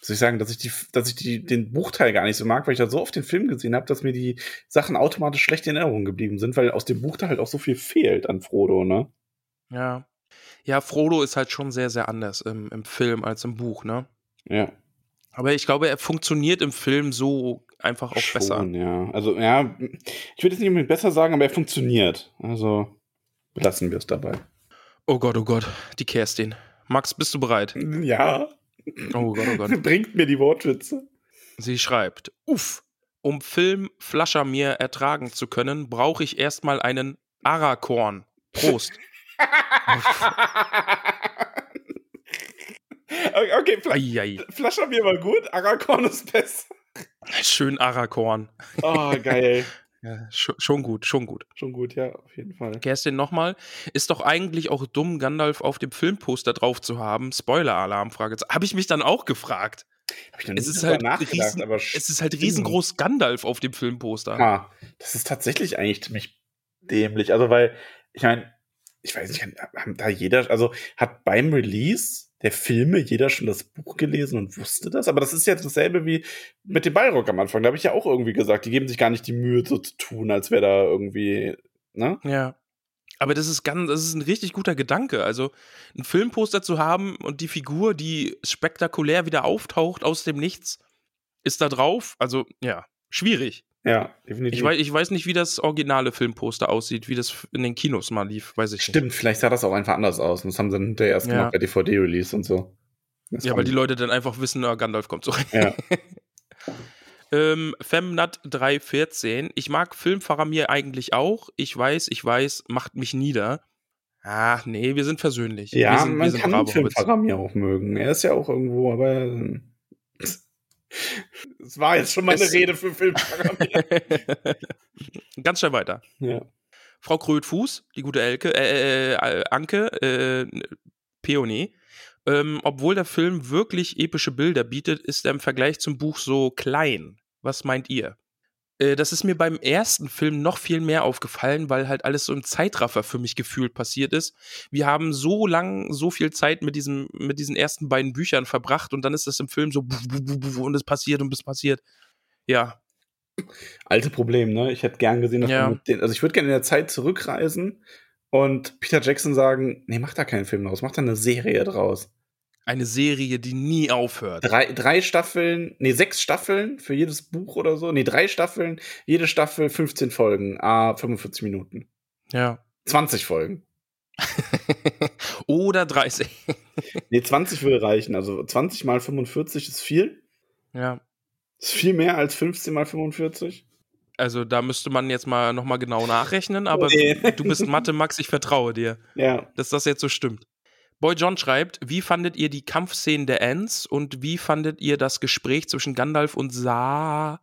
soll ich sagen, dass ich die, dass ich die, den Buchteil gar nicht so mag, weil ich da so oft den Film gesehen habe, dass mir die Sachen automatisch schlecht in Erinnerung geblieben sind, weil aus dem Buchteil halt auch so viel fehlt an Frodo, ne? Ja. Ja, Frodo ist halt schon sehr, sehr anders im, im Film als im Buch, ne? Ja. Aber ich glaube, er funktioniert im Film so einfach auch Schon, besser. ja. Also, ja, ich würde jetzt nicht unbedingt besser sagen, aber er funktioniert. Also, belassen wir es dabei. Oh Gott, oh Gott, die Kerstin. Max, bist du bereit? Ja. Oh Gott, oh Gott. Bringt mir die Wortwitze. Sie schreibt, uff, um Film Flaschermir ertragen zu können, brauche ich erstmal einen Arakorn. Prost. okay, Fla Eieiei. Flascher mir mal gut, Aragorn ist besser. Schön Arakorn. Oh, geil. Ja, sch- schon gut, schon gut. Schon gut, ja, auf jeden Fall. Kerstin, nochmal. Ist doch eigentlich auch dumm, Gandalf auf dem Filmposter drauf zu haben. Spoiler-Alarm, Frage. Habe ich mich dann auch gefragt. Hab ich noch Es ist halt, riesen, aber es ist halt riesengroß Gandalf auf dem Filmposter. Ah, das ist tatsächlich eigentlich ziemlich dämlich. Also, weil, ich meine, ich weiß nicht, haben da jeder, also hat beim Release der Filme jeder schon das Buch gelesen und wusste das? Aber das ist jetzt dasselbe wie mit dem Balrog am Anfang. Da habe ich ja auch irgendwie gesagt, die geben sich gar nicht die Mühe, so zu tun, als wäre da irgendwie, ne? Ja. Aber das ist ganz, das ist ein richtig guter Gedanke. Also ein Filmposter zu haben und die Figur, die spektakulär wieder auftaucht aus dem Nichts, ist da drauf. Also ja, schwierig. Ja, definitiv. Ich weiß, ich weiß nicht, wie das originale Filmposter aussieht, wie das in den Kinos mal lief, weiß ich nicht. Stimmt, vielleicht sah das auch einfach anders aus. Und das haben sie dann hinterher erst Ja. gemacht bei DVD-Release und so. Das Ja, weil die Leute dann einfach wissen, na, Gandalf kommt zurück. Ja. ähm, Femnat314. Ich mag Filmfaramir eigentlich auch. Ich weiß, ich weiß, macht mich nieder. Ah, nee, wir sind versöhnlich. wir Ja, sind, man kann den Film Hobbits. Faramir auch mögen. Er ist ja auch irgendwo, aber. Es war jetzt schon mal eine Rede für Film Faramir. Ganz schnell weiter. ja. Frau Krötfuß, die gute Elke, äh, äh, Anke, äh, Peony. Ähm, obwohl der Film wirklich epische Bilder bietet, ist er im Vergleich zum Buch so klein. Was meint ihr? Äh, das ist mir beim ersten Film noch viel mehr aufgefallen, weil halt alles so im Zeitraffer für mich gefühlt passiert ist. Wir haben so lang, so viel Zeit mit, diesem, mit diesen ersten beiden Büchern verbracht und dann ist das im Film so und es passiert und es passiert. Ja, Alte Problem, ne? Ich hätte gern gesehen, dass Ja. man mit den, also ich würde gerne in der Zeit zurückreisen und Peter Jackson sagen, nee, mach da keinen Film draus, mach da eine Serie draus. Eine Serie, die nie aufhört. Drei, drei Staffeln, nee, sechs Staffeln für jedes Buch oder so. Nee, drei Staffeln, jede Staffel 15 Folgen, ah, 45 Minuten. Ja. 20 Folgen. Oder 30. Nee, 20 würde reichen. Also 20 mal 45 ist viel. Ja. Ist viel mehr als 15 mal 45. Also da müsste man jetzt mal nochmal genau nachrechnen, aber Nee. du bist Mathe, Max, ich vertraue dir, Ja. dass das jetzt so stimmt. Boy John schreibt, wie fandet ihr die Kampfszenen der Ents und wie fandet ihr das Gespräch zwischen Gandalf und Saar?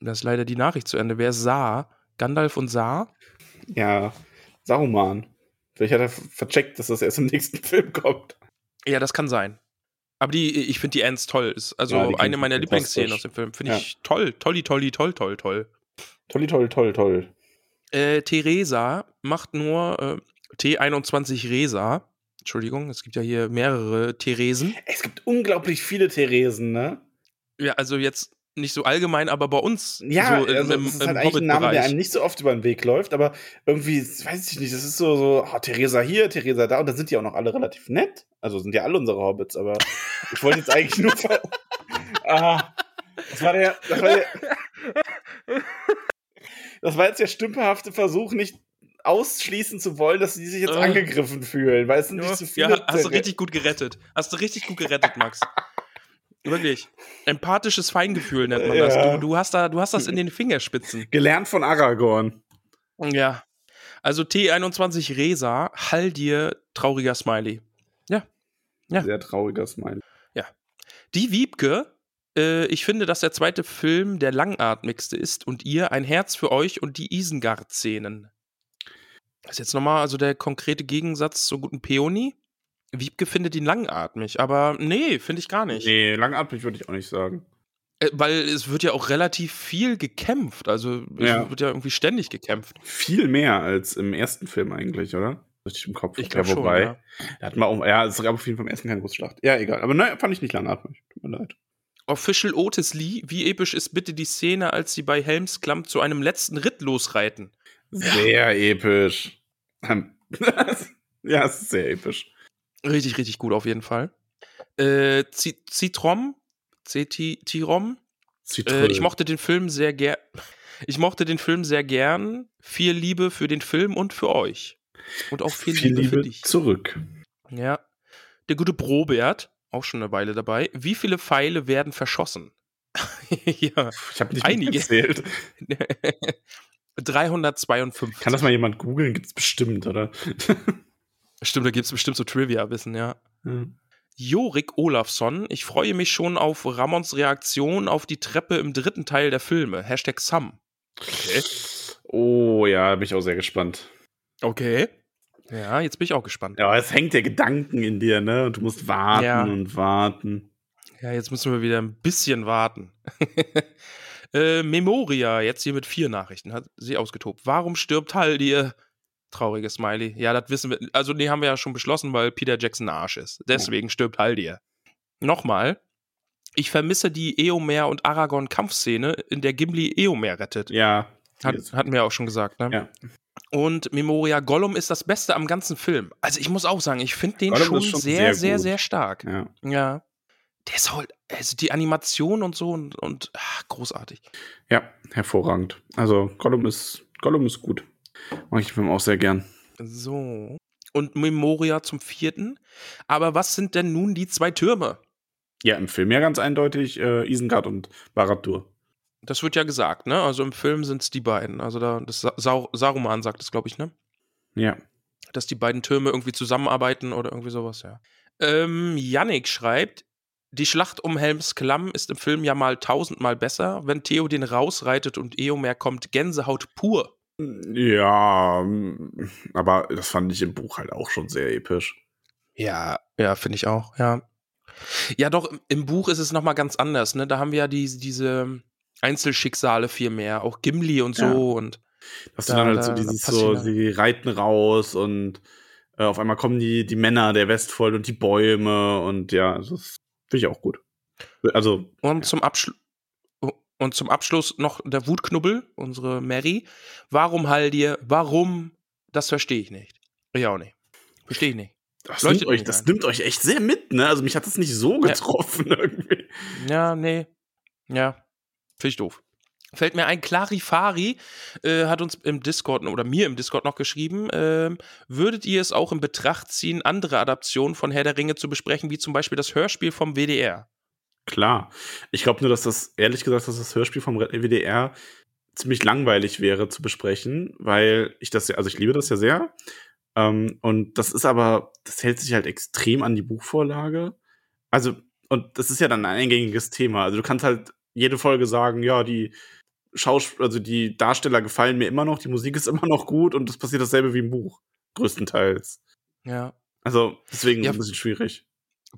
Das ist leider die Nachricht zu Ende. Wer ist Saar? Gandalf und Saar? Ja. Saruman. Vielleicht hat er vercheckt, dass das erst im nächsten Film kommt. Ja, das kann sein. Aber die, ich finde die Ents toll. Ist also Ja, eine meiner Lieblingsszenen aus dem Film. Finde Ja. ich toll. Tolli, tolli, toll, toll, toll. Tolli, toll, toll, toll. Äh, Theresa macht nur äh, T21 Resa. Entschuldigung, es gibt ja hier mehrere Theresen. Es gibt unglaublich viele Theresen, ne? Ja, also jetzt nicht so allgemein, aber bei uns Ja, so im, also das ist im halt eigentlich ein Name, der einem nicht so oft über den Weg läuft, aber irgendwie, weiß ich nicht, das ist so, so oh, Theresa hier, Theresa da, und da sind die auch noch alle relativ nett. Also sind ja alle unsere Hobbits, aber ich wollte jetzt eigentlich nur ver ah, das war der, das war der, das war jetzt der stümperhafte Versuch, nicht ausschließen zu wollen, dass sie sich jetzt Äh. angegriffen fühlen, weil es sind nicht so viele. Ja, hast du richtig gut gerettet. Hast du richtig gut gerettet, Max. Wirklich. Empathisches Feingefühl nennt man das. Ja. Du, du, hast da, du hast das in den Fingerspitzen. Gelernt von Aragorn. Ja. Also T21 Resa, hall dir trauriger Smiley. Ja. Sehr trauriger Smile. Die Wiebke, äh, ich finde, dass der zweite Film der langatmigste ist und ihr ein Herz für euch und die Isengard-Szenen. Das ist jetzt nochmal also der konkrete Gegensatz zur guten Peony. Wiebke findet ihn langatmig, aber nee, finde ich gar nicht. Nee, langatmig würde ich auch nicht sagen. Äh, weil es wird ja auch relativ viel gekämpft. Also es Ja. wird ja irgendwie ständig gekämpft. Viel mehr als im ersten Film eigentlich, oder? Richtig im Kopf. Ich glaube ja, schon. wobei, Ja. Da hatten wir auch, ja, es gab auf jeden Fall im ersten keine große Schlacht. Ja, egal. Aber nein, fand ich nicht langatmig. Tut mir leid. Official Otis Lee, wie episch ist bitte die Szene, als sie bei Helmsklamm zu einem letzten Ritt losreiten? Sehr episch. Ähm, ja, es ist sehr episch. Richtig, richtig gut auf jeden Fall. Äh, Citrom, Cetirom, äh, ich mochte den Film sehr gern. Ich mochte den Film sehr gern. Viel Liebe für den Film und für euch. Und auch viel, viel Liebe, Liebe für dich. zurück. Ja. Der gute Probert, auch schon eine Weile dabei. Wie viele Pfeile werden verschossen? ja. Ich habe nicht Einige. gezählt. 352. Kann das mal jemand googeln? Gibt's bestimmt, oder? Stimmt, da gibt es bestimmt so Trivia-Wissen, ja. Ja. Jorik Olafsson, ich freue mich schon auf Ramons Reaktion auf die Treppe im dritten Teil der Filme. Hashtag Sam. Okay. Oh ja, bin ich auch sehr gespannt. Okay. Ja, jetzt bin ich auch gespannt. Ja, es hängt ja Gedanken in dir, ne? Und du musst warten Ja. und warten. Ja, jetzt müssen wir wieder ein bisschen warten. äh, Memoria, jetzt hier mit vier Nachrichten, hat sie ausgetobt. Warum stirbt Haldir? Trauriges Smiley. Ja, das wissen wir. Also, nee, haben wir ja schon beschlossen, weil Peter Jackson ein Arsch ist. Deswegen stirbt Haldir. Nochmal. Ich vermisse die Eomer und Aragorn Kampfszene, in der Gimli Eomer rettet. Ja. Hat, hatten wir auch schon gesagt, ne? Ja. Und Memoria Gollum ist das Beste am ganzen Film. Also ich muss auch sagen, ich finde den schon, schon sehr, sehr sehr, sehr, stark. Ja. Ja. Der ist halt, also die Animation und so und, und ach, großartig. Ja, hervorragend. Also Gollum ist, Gollum ist gut. Mag ich den Film auch sehr gern. So. Und Memoria zum vierten. Aber was sind denn nun die zwei Türme? Ja, im Film ja ganz eindeutig äh, Isengard und Barad-dûr. Das wird ja gesagt, ne? Also im Film sind es die beiden. Also da, das Sa Saruman sagt es, glaube ich, ne? Ja. dass die beiden Türme irgendwie zusammenarbeiten oder irgendwie sowas, ja. Ähm, Yannick schreibt, die Schlacht um Helms Klamm ist im Film ja mal tausendmal besser. Wenn Theo den rausreitet und Eomer kommt, Gänsehaut pur. Ja, mm, aber das fand ich im Buch halt auch schon sehr episch. Ja, ja, finde ich auch, ja. Ja, doch, im- Buch ist es nochmal ganz anders, ne? Da haben wir ja die, diese Einzelschicksale viel mehr, auch Gimli und so Ja. und Dass du Da- dann halt da- so dieses so, sie reiten raus und äh, auf einmal kommen die, die Männer der Westfold und die Bäume und ja, das finde ich auch gut. Also, Und zum Abschluss. Und zum Abschluss noch der Wutknubbel, unsere Mary. Warum Haldir? Warum? Das verstehe ich nicht. Ich auch nicht. Verstehe ich nicht. das, nimmt euch, das nimmt euch echt sehr mit, ne? Also mich hat das nicht so Ja. getroffen irgendwie. Ja, nee. Ja. Finde ich doof. Fällt mir ein, Clarifari äh, hat uns im Discord oder mir im Discord noch geschrieben, ähm, würdet ihr es auch in Betracht ziehen, andere Adaptionen von Herr der Ringe zu besprechen, wie zum Beispiel das Hörspiel vom WDR? Klar. Ich glaube nur, dass das, ehrlich gesagt, dass das Hörspiel vom WDR ziemlich langweilig wäre zu besprechen, weil ich das ja, also ich liebe das ja sehr. Ähm, und das ist aber, das hält sich halt extrem an die Buchvorlage. Also, und das ist ja dann ein eingängiges Thema. Also du kannst halt jede Folge sagen, ja, die Schaus also die Darsteller gefallen mir immer noch, die Musik ist immer noch gut und das passiert dasselbe wie im Buch. Größtenteils. Ja. Also, deswegen Ja. ein bisschen schwierig.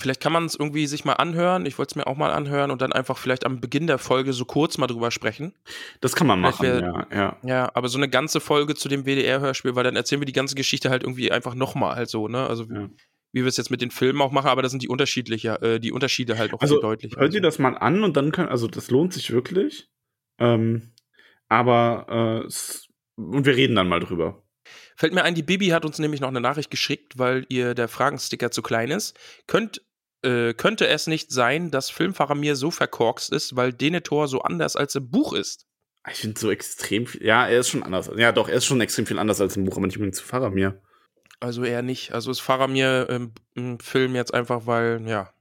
Vielleicht kann man es irgendwie sich mal anhören. Ich wollte es mir auch mal anhören und dann einfach vielleicht am Beginn der Folge so kurz mal drüber sprechen. Das kann man machen, wär- ja, ja. Ja, aber so eine ganze Folge zu dem WDR-Hörspiel, weil dann erzählen wir die ganze Geschichte halt irgendwie einfach nochmal halt so, ne? Also Ja. wie wir es jetzt mit den Filmen auch machen, aber da sind die unterschiedlicher, äh, die Unterschiede halt auch Also, viel deutlicher. Hört ihr das mal an und dann können, also das lohnt sich wirklich. Ähm, aber äh, und wir reden dann mal drüber. Fällt mir ein, die Bibi hat uns nämlich noch eine Nachricht geschickt, weil ihr der Fragensticker zu klein ist. Könnt, äh, könnte es nicht sein, dass Filmfahrer mir so verkorkst ist, weil Denethor so anders als im Buch ist? Ich finde so extrem viel. Ja, er ist schon anders. Ja, doch, er ist schon extrem viel anders als im Buch, aber nicht unbedingt zu Faramir. Also eher nicht. Also ist Faramir im, im Film jetzt einfach, weil, ja,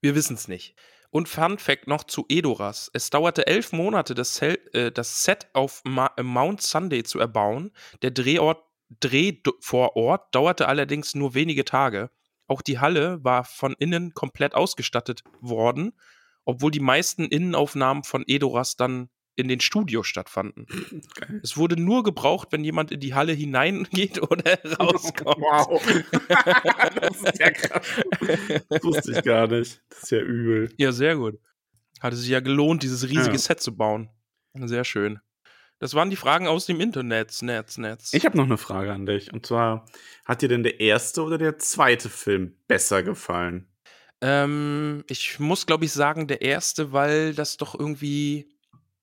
wir wissen es nicht. Und Fun Fact noch zu Edoras. Es dauerte elf Monate, das, Cel äh, das Set auf Ma äh, Mount Sunday zu erbauen. Der Drehort, Dreh vor Ort dauerte allerdings nur wenige Tage. Auch die Halle war von innen komplett ausgestattet worden, obwohl die meisten Innenaufnahmen von Edoras dann in den Studios stattfanden. Geil. Es wurde nur gebraucht, wenn jemand in die Halle hineingeht oder rauskommt. Wow. das ist ja krass. Das wusste ich gar nicht. Das ist ja übel. Ja, sehr gut. Hatte sich ja gelohnt, dieses riesige ja. Set zu bauen. Sehr schön. Das waren die Fragen aus dem Internet, Netz, Netz. Ich habe noch eine Frage an dich. Und zwar, hat dir denn der erste oder der zweite Film besser gefallen? Ähm, ich muss, glaube ich, sagen, der erste, weil das doch irgendwie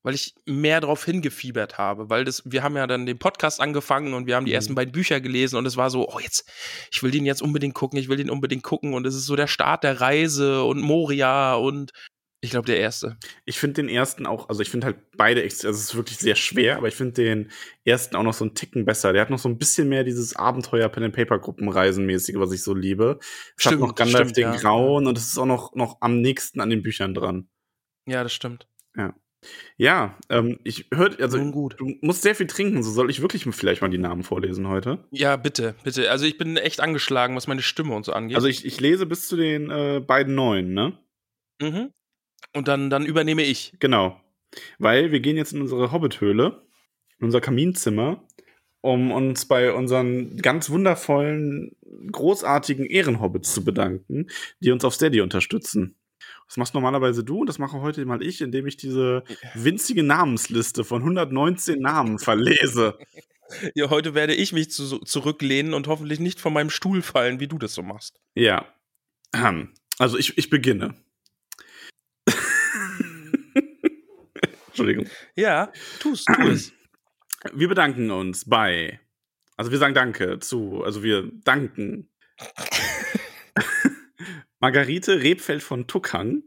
weil ich mehr darauf hingefiebert habe, weil das, wir haben ja dann den Podcast angefangen und wir haben die mhm. ersten beiden Bücher gelesen und es war so, oh jetzt, ich will den jetzt unbedingt gucken, ich will den unbedingt gucken und es ist so der Start der Reise und Moria und ich glaube der erste. Ich finde den ersten auch, also ich finde halt beide, also es ist wirklich sehr schwer, aber ich finde den ersten auch noch so einen Ticken besser. Der hat noch so ein bisschen mehr dieses Abenteuer Pen and Paper Gruppenreisenmäßige, was ich so liebe. Es hat noch Gandalf stimmt, den ja. Grauen und es ist auch noch noch am nächsten an den Büchern dran. Ja, das stimmt. Ja. Ja, ähm, ich höre, also gut. du musst sehr viel trinken, so soll ich wirklich vielleicht mal die Namen vorlesen heute? Ja, bitte, bitte. Also ich bin echt angeschlagen, was meine Stimme und so angeht. Also ich, ich lese bis zu den äh, beiden neuen, ne? Mhm. Und dann, dann übernehme ich. Genau. Weil wir gehen jetzt in unsere Hobbithöhle, in unser Kaminzimmer, um uns bei unseren ganz wundervollen, großartigen Ehrenhobbits zu bedanken, die uns auf Steady unterstützen. Das machst normalerweise du und das mache heute mal ich, indem ich diese winzige Namensliste von 119 Namen verlese. Ja, heute werde ich mich zu, zurücklehnen und hoffentlich nicht von meinem Stuhl fallen, wie du das so machst. Ja. Also ich, ich beginne. Entschuldigung. Ja, tu's, tu es. Wir bedanken uns bei, also wir sagen Danke zu, also wir danken Margarete Rebfeld von Tuckhang,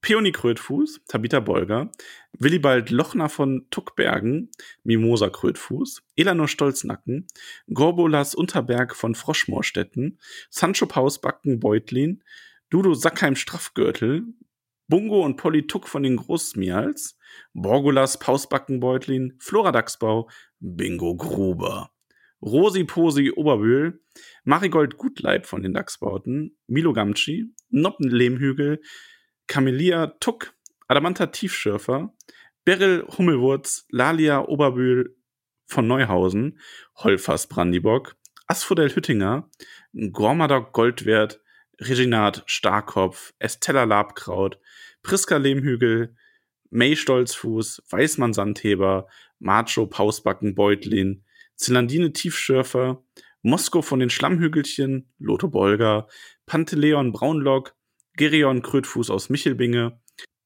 Peony Krötfuß, Tabitha Bolger, Willibald Lochner von Tuckbergen, Mimosa Krötfuß, Elanor Stolznacken, Gorbolas Unterberg von Froschmoorstetten, Sancho Pausbacken Beutlin, Dudo Sackheim Straffgürtel, Bungo und Polly Tuck von den Großmials, Borgulas Pausbacken Beutlin, Flora Dachsbau, Bingo Gruber. Rosi Posi Oberbühl, Marigold Gutleib von den Dachsbauten, Milo Gamci, Noppen Lehmhügel, Camellia Tuck, Adamanta Tiefschürfer, Beryl Hummelwurz, Lalia Oberbühl von Neuhausen, Holfers Brandibock, Asphodel Hüttinger, Gormadok Goldwert, Reginat Starkopf, Estella Labkraut, Priska Lehmhügel, May Stolzfuß, Weißmann Sandheber, Macho Pausbacken Beutlin, Zelandine Tiefschürfer, Mosko von den Schlammhügelchen, Lotho Bolger, Panteleon Braunlock, Gerion Krötfuß aus Michelbinge,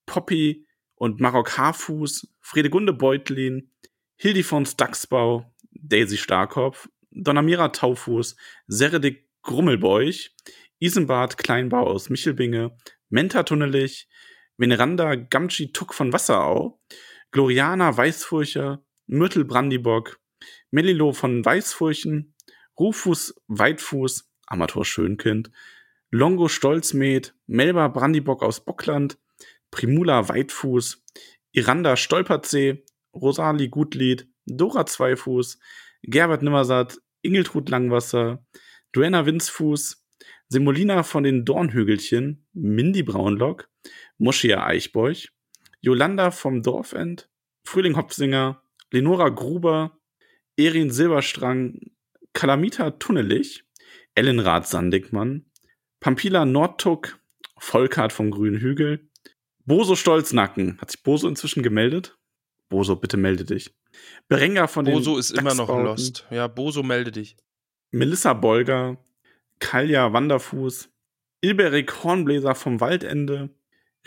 Poppy und Marok Haarfuß, Fredegunde Beutlin, Hildifons Dachsbau, Daisy Starkopf, Donamira Taufuß, Seredik Grummelbeuch, Isenbart Kleinbau aus Michelbinge, Menta Tunnelich, Veneranda Gamchi Tuck von Wasserau, Gloriana Weißfurcher, Myrtle Brandibock, Melilo von Weißfurchen, Rufus Weitfuß, Amator Schönkind, Longo Stolzmed, Melba Brandibock aus Bockland, Primula Weitfuß, Iranda Stolperzee, Rosali Gutlied, Dora Zweifuß, Gerbert Nimmersatt, Ingeltrud Langwasser, Duenna Winzfuß, Semolina von den Dornhügelchen, Mindy Braunlock, Moschia Eichbeuch, Jolanda vom Dorfend, Frühling Hopfsinger, Lenora Gruber, Erin Silberstrang, Kalamita Tunnelich, Ellenrad Sandigmann, Pampila Nordtuck, Volkart vom Grünen Hügel, Boso Stolznacken. Hat sich Boso inzwischen gemeldet? Boso, bitte melde dich. Berenga von Boso den ist immer noch lost. Ja, Boso, melde dich. Melissa Bolger, Kalja Wanderfuß, Ilberik Hornbläser vom Waldende,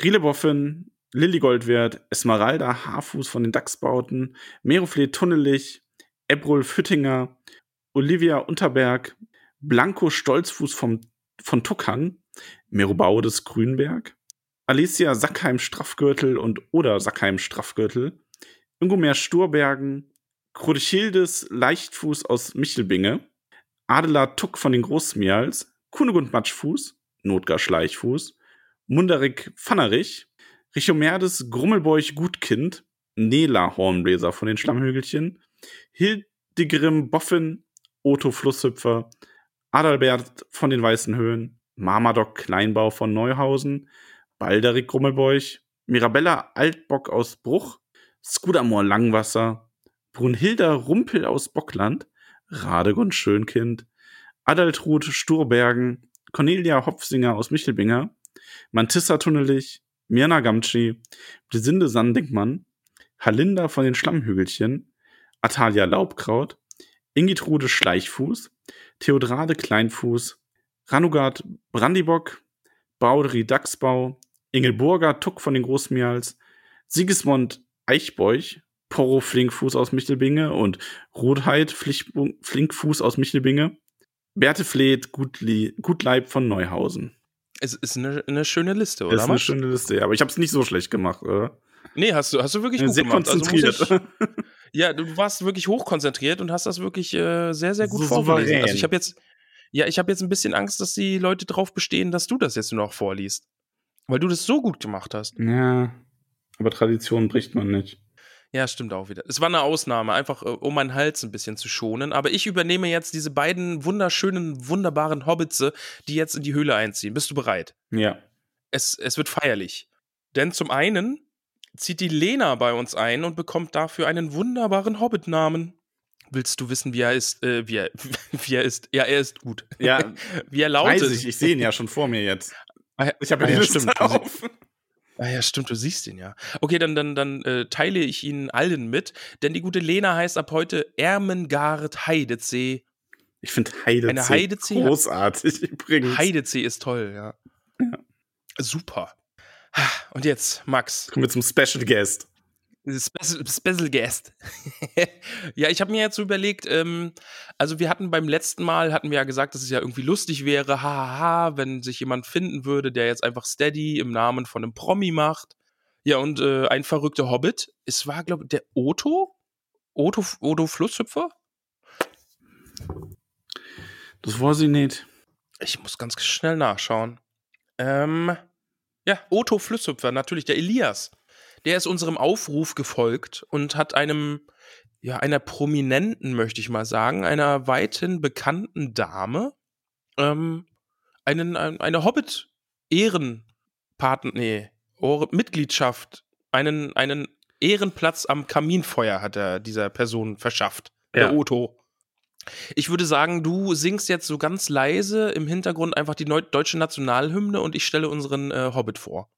Rileboffin, Lilligoldwert, Esmeralda Haarfuß von den Dachsbauten, Merofle Tunnelich, Ebrul Füttinger, Olivia Unterberg, Blanco Stolzfuß vom, von Tuckhang, Merobaudes Grünberg, Alicia Sackheim Straffgürtel und Oder Sackheim Straffgürtel, Ingomer Sturbergen, Chrodichildes Leichtfuß aus Michelbinge, Adelard Tuck von den Großmials, Kunegund Matschfuß, Notgar Schleichfuß, Munderik Pfannerich, Richomerdes Grummelbeuch Gutkind, Nela Hornbläser von den Schlammhügelchen, Hildegrim Boffin, Otto Flusshüpfer, Adalbert von den Weißen Höhen, Marmadoc Kleinbau von Neuhausen, Balderik Grummelbeuch, Mirabella Altbock aus Bruch, Skudamor Langwasser, Brunhilda Rumpel aus Bockland, Radegund Schönkind, Adaltrud Sturbergen, Cornelia Hopfsinger aus Michelbinger, Mantissa Tunnelich, Mirna Gamtschi, Blisinde Sandigmann, Halinda von den Schlammhügelchen, Atalia Laubkraut, Ingitrude Schleichfuß, Theodrade Kleinfuß, Ranugard Brandibock, Baudri Dachsbau, Ingelburger Tuck von den Großmials, Sigismund Eichbeuch, Porro Flinkfuß aus Michelbinge und Rotheit Flinkfuß aus Michelbinge, Berthe Fleet Gutli Gutleib von Neuhausen. Es ist eine, eine schöne Liste, oder? Das ist eine schöne Liste, ja, aber ich habe es nicht so schlecht gemacht, oder? Nee, hast du, hast du wirklich gut Sehr gemacht. Also muss konzentriert. ich, ja, du warst wirklich hochkonzentriert und hast das wirklich äh, sehr, sehr gut So vorgelesen. souverän. Also ich habe jetzt, ja, ich habe jetzt ein bisschen Angst, dass die Leute drauf bestehen, dass du das jetzt nur noch vorliest. Weil du das so gut gemacht hast. ja, aber Tradition bricht man nicht. Ja, stimmt auch wieder. Es war eine Ausnahme, einfach äh, um meinen Hals ein bisschen zu schonen. Aber ich übernehme jetzt diese beiden wunderschönen, wunderbaren Hobbitse, die jetzt in die Höhle einziehen. Bist du bereit? Ja. Es, es wird feierlich. Denn zum einen zieht die Lena bei uns ein und bekommt dafür einen wunderbaren Hobbit-Namen. Willst du wissen, wie er ist? Äh, wie, er, wie er ist? Ja, er ist gut. Ja, Wie er lautet. weiß ich, ich sehe ihn ja schon vor mir jetzt. Ah ja, Ich habe ja ah die ja, Liste stimmt. auf. Ah ja, stimmt, du siehst ihn ja. Okay, dann, dann, dann äh, teile ich ihn allen mit, denn die gute Lena heißt ab heute Ermengard Heidezee. Ich finde Heidezee, Eine Heidezee- großartig übrigens. Heidezee ist toll, ja. Super. Und jetzt, Max. Kommen wir zum Special Guest. Special, Special Guest. ja, ich habe mir jetzt so überlegt, ähm, also wir hatten beim letzten Mal, hatten wir ja gesagt, dass es ja irgendwie lustig wäre, hahaha, wenn sich jemand finden würde, der jetzt einfach Steady im Namen von einem Promi macht. Ja, und äh, ein verrückter Hobbit, es war, glaube ich, der Otto? Otto, Otto Flusshüpfer? Das war sie nicht. Ich muss ganz schnell nachschauen. Ähm, ja, Otto Flusshüpfer, natürlich, der Elias. Der ist unserem Aufruf gefolgt und hat einem, ja, einer prominenten, möchte ich mal sagen, einer weithin bekannten Dame, ähm, einen, ein, eine Hobbit-Ehrenpaten, nee, Mitgliedschaft, einen, einen Ehrenplatz am Kaminfeuer hat er dieser Person verschafft. Ja. Der Otto. Ich würde sagen, du singst jetzt so ganz leise im Hintergrund einfach die deutsche Nationalhymne und ich stelle unseren äh, Hobbit vor.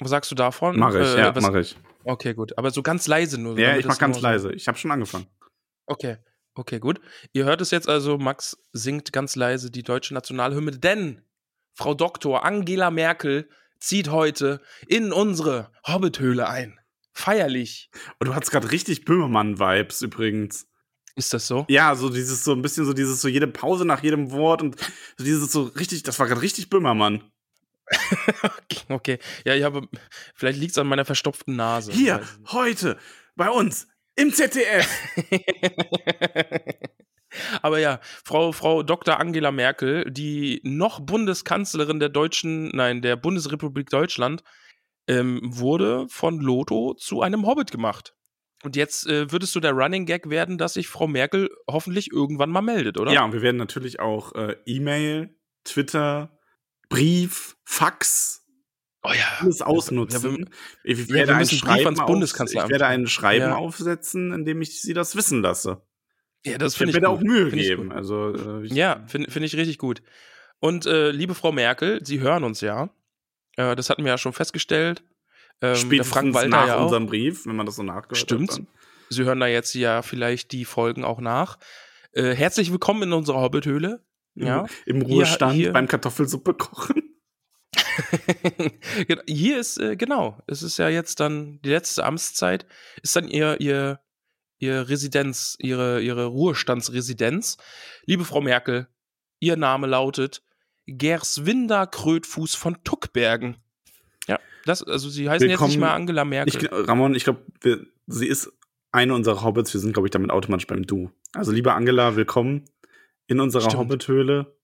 Was sagst du davon? Mach ich, Äh, ja, was- mach ich. Okay, gut. Aber so ganz leise nur. Ja, ich mach ganz leise. Ich habe schon angefangen. Okay, okay, gut. Ihr hört es jetzt also, Max singt ganz leise die deutsche Nationalhymne, denn Frau Doktor Angela Merkel zieht heute in unsere Hobbithöhle ein. Feierlich. Und du hattest gerade richtig Böhmermann-Vibes übrigens. Ist das so? Ja, so dieses, so ein bisschen so dieses, so jede Pause nach jedem Wort und so dieses so richtig, das war gerade richtig Böhmermann. Okay. Ja, ich habe. Vielleicht liegt es an meiner verstopften Nase. Hier, heute, bei uns, im ZDF. Aber ja, Frau, Frau Dr. Angela Merkel, die noch Bundeskanzlerin der Deutschen, nein, der Bundesrepublik Deutschland, ähm, wurde von Lotto zu einem Hobbit gemacht. Und jetzt äh, würdest du der Running Gag werden, dass sich Frau Merkel hoffentlich irgendwann mal meldet, oder? Ja, und wir werden natürlich auch äh, E-Mail, Twitter, Brief, Fax, Oh ja. alles ausnutzen. ich wir werde ein müssen Brief Schreiben ans Bundeskanzleramt Ich werde ein Schreiben Ja. aufsetzen, in dem ich sie das wissen lasse. Ja, das Ich finde werde ich da gut. auch Mühe Find ich geben. Also, äh, ich, Ja, finde find ich richtig gut. Und äh, liebe Frau Merkel, Sie hören uns ja. Äh, das hatten wir ja schon festgestellt. Ähm, spätestens Frank Walter nach ja auch. unserem Brief, wenn man das so nachgehört Stimmt. hat. Dann. Sie hören da jetzt ja vielleicht die Folgen auch nach. Äh, herzlich willkommen in unserer Hobbithöhle. Ja. Im Ruhestand hier- beim Kartoffelsuppe kochen. Hier ist, äh, genau, es ist ja jetzt dann die letzte Amtszeit, ist dann ihr, ihr, ihr Residenz, ihre, ihre Ruhestandsresidenz. Liebe Frau Merkel, ihr Name lautet Gerswinda Krötfuß von Tuckbergen. Ja, das, also sie heißen jetzt Willkommen- nicht mehr Angela Merkel. Ich, Ramon, ich glaube, sie ist eine unserer Hobbits. Wir sind, glaube ich, damit automatisch beim Du. Also, liebe Angela, willkommen in unserer Stimmt. Hobbit-Höhle.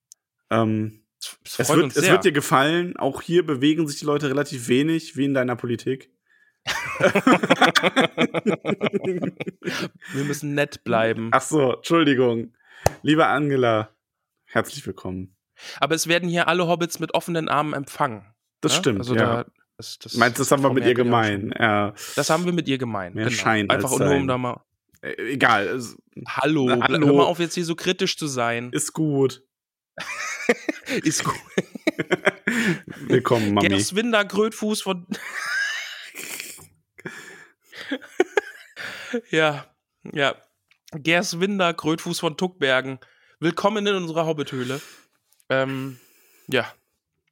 Ähm, Es wird, es wird dir gefallen. Auch hier bewegen sich die Leute relativ wenig, wie in deiner Politik. Wir müssen nett bleiben. Ach so, Entschuldigung. Liebe Angela, herzlich willkommen. Aber es werden hier alle Hobbits mit offenen Armen empfangen. Das ne? stimmt, Also ja. da, das, das Meinst du, das haben wir mit ihr ja gemein? Ja. Das haben wir mit ihr gemeint. Mehr genau. Schein Einfach nur um da mal. Äh, egal, Hallo, Na, hallo. hör mal auf, jetzt hier so kritisch zu sein. ist gut. Ist gut. Willkommen, Mami. Gerswinder Grötfuß von. ja, ja. Gerswinder Grötfuß von Tuckbergen. Willkommen in unserer Hobbithöhle. Ähm, ja.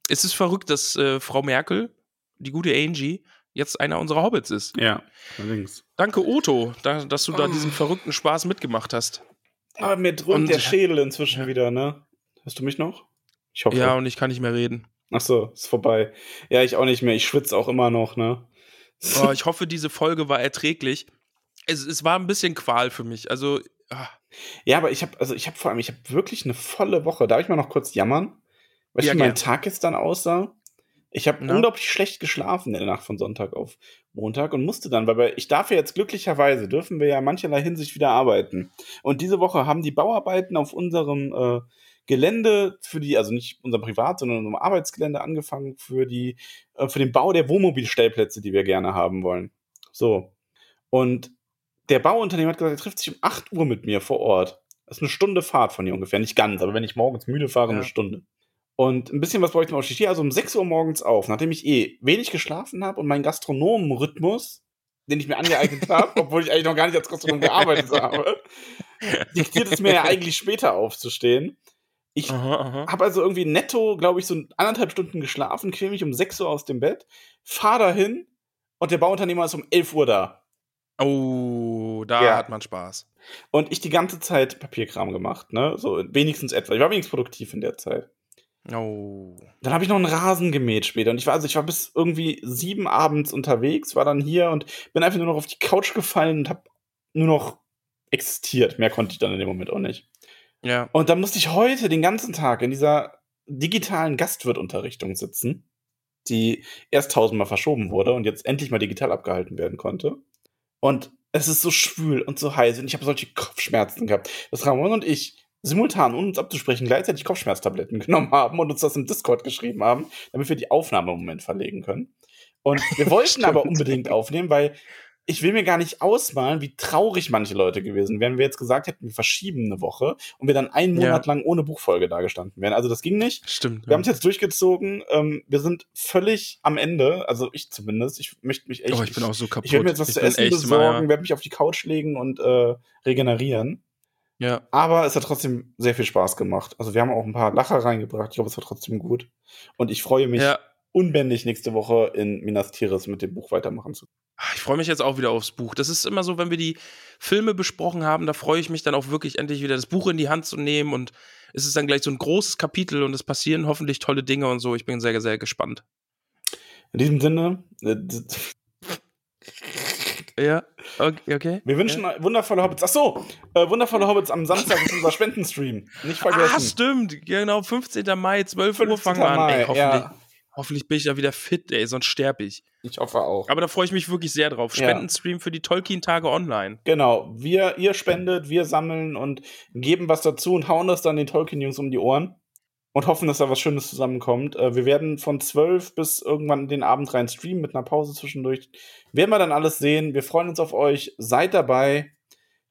Es ist verrückt, dass äh, Frau Merkel, die gute Angie, jetzt einer unserer Hobbits ist. Ja, allerdings. Danke, Otto, da, dass du da diesen verrückten Spaß mitgemacht hast. Aber mir dröhnt Und- der Schädel inzwischen wieder, ne? Hörst du mich noch? Ich hoffe. Ja, und ich kann nicht mehr reden. Ach so, ist vorbei. Ja, ich auch nicht mehr. Ich schwitze auch immer noch, ne? Oh, ich hoffe, diese Folge war erträglich. Es, es war ein bisschen Qual für mich. Also, ah, Ja, aber ich habe, also ich habe vor allem, ich habe wirklich eine volle Woche. Darf ich mal noch kurz jammern? Weißt Ja, du, wie mein. Tag jetzt dann aussah? Ich habe unglaublich schlecht geschlafen in der Nacht von Sonntag auf Montag und musste dann, weil ich darf ja jetzt glücklicherweise, dürfen wir ja in mancherlei Hinsicht wieder arbeiten. Und diese Woche haben die Bauarbeiten auf unserem äh, Gelände für die, also nicht unser Privat, sondern unserem Arbeitsgelände angefangen für die, äh, für den Bau der Wohnmobilstellplätze, die wir gerne haben wollen. So. Und der Bauunternehmer hat gesagt, er trifft sich um 8 Uhr mit mir vor Ort. Das ist eine Stunde Fahrt von hier ungefähr. Nicht ganz, aber wenn ich morgens müde fahre, Ja. eine Stunde. Und ein bisschen was bräuchte man auch. Ich stehe also um 6 Uhr morgens auf, nachdem ich eh wenig geschlafen habe und meinen Gastronomenrhythmus, den ich mir angeeignet habe, obwohl ich eigentlich noch gar nicht als Gastronom gearbeitet habe, diktiert es mir ja eigentlich später aufzustehen. Ich habe also irgendwie netto, glaube ich, so anderthalb Stunden geschlafen, quäl mich um 6 Uhr aus dem Bett, fahr dahin und der Bauunternehmer ist um 11 Uhr da. Oh, da Ja. hat man Spaß. Und ich die ganze Zeit Papierkram gemacht, ne? So wenigstens etwa. Ich war wenigstens produktiv in der Zeit. Oh. Dann habe ich noch einen Rasen gemäht später. Und ich war, also ich war bis irgendwie sieben abends unterwegs, war dann hier und bin einfach nur noch auf die Couch gefallen und habe nur noch existiert. Mehr konnte ich dann in dem Moment auch nicht. Ja. Und dann musste ich heute den ganzen Tag in dieser digitalen Gastwirtunterrichtung sitzen, die erst tausendmal verschoben wurde und jetzt endlich mal digital abgehalten werden konnte. Und es ist so schwül und so heiß und ich habe solche Kopfschmerzen gehabt, dass Ramon und ich simultan, ohne uns abzusprechen, gleichzeitig Kopfschmerztabletten genommen haben und uns das im Discord geschrieben haben, damit wir die Aufnahme im Moment verlegen können. Und wir wollten aber unbedingt aufnehmen, weil ich will mir gar nicht ausmalen, wie traurig manche Leute gewesen wären, wenn wir jetzt gesagt hätten, wir verschieben eine Woche und wir dann einen Monat Ja. lang ohne Buchfolge dagestanden wären. Also das ging nicht. Stimmt. Wir haben es jetzt durchgezogen. Ähm, wir sind völlig am Ende. Also ich zumindest. Ich möchte mich echt. oh, ich bin auch so kaputt. ich werde mir jetzt was zu bin essen besorgen, mal- werde mich auf die Couch legen und äh, regenerieren. Ja. Aber es hat trotzdem sehr viel Spaß gemacht. Also wir haben auch ein paar Lacher reingebracht. Ich glaube, es war trotzdem gut. Und ich freue mich Ja. unbändig nächste Woche in Minas Tirith mit dem Buch weitermachen zu können. Ah, Ich freue mich jetzt auch wieder aufs Buch. Das ist immer so, wenn wir die Filme besprochen haben, da freue ich mich dann auch wirklich endlich wieder das Buch in die Hand zu nehmen und es ist dann gleich so ein großes Kapitel und es passieren hoffentlich tolle Dinge und so. Ich bin sehr, sehr gespannt. In diesem Sinne, äh, Ja, okay. okay. wir wünschen wundervolle Hobbits. Ach so, äh, wundervolle Hobbits am Samstag ist unser Spendenstream. Nicht vergessen. Ah, stimmt. Genau, 15. Mai, 12 Uhr 15. fangen wir an. Ey, hoffentlich, ja. hoffentlich bin ich da wieder fit, ey, sonst sterbe ich. Ich hoffe auch. Aber da freue ich mich wirklich sehr drauf. Ja. Spendenstream für die Tolkien-Tage online. Genau, wir, ihr spendet, wir sammeln und geben was dazu und hauen das dann den Tolkien-Jungs um die Ohren und hoffen, dass da was Schönes zusammenkommt. Äh, wir werden von 12 bis irgendwann den Abend rein streamen mit einer Pause zwischendurch. Werden wir dann alles sehen. Wir freuen uns auf euch. Seid dabei.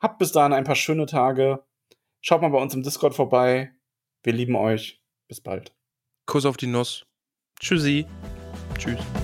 Habt bis dahin ein paar schöne Tage. Schaut mal bei uns im Discord vorbei. Wir lieben euch. Bis bald. Kuss auf die Nuss. Tschüssi. Tschüss.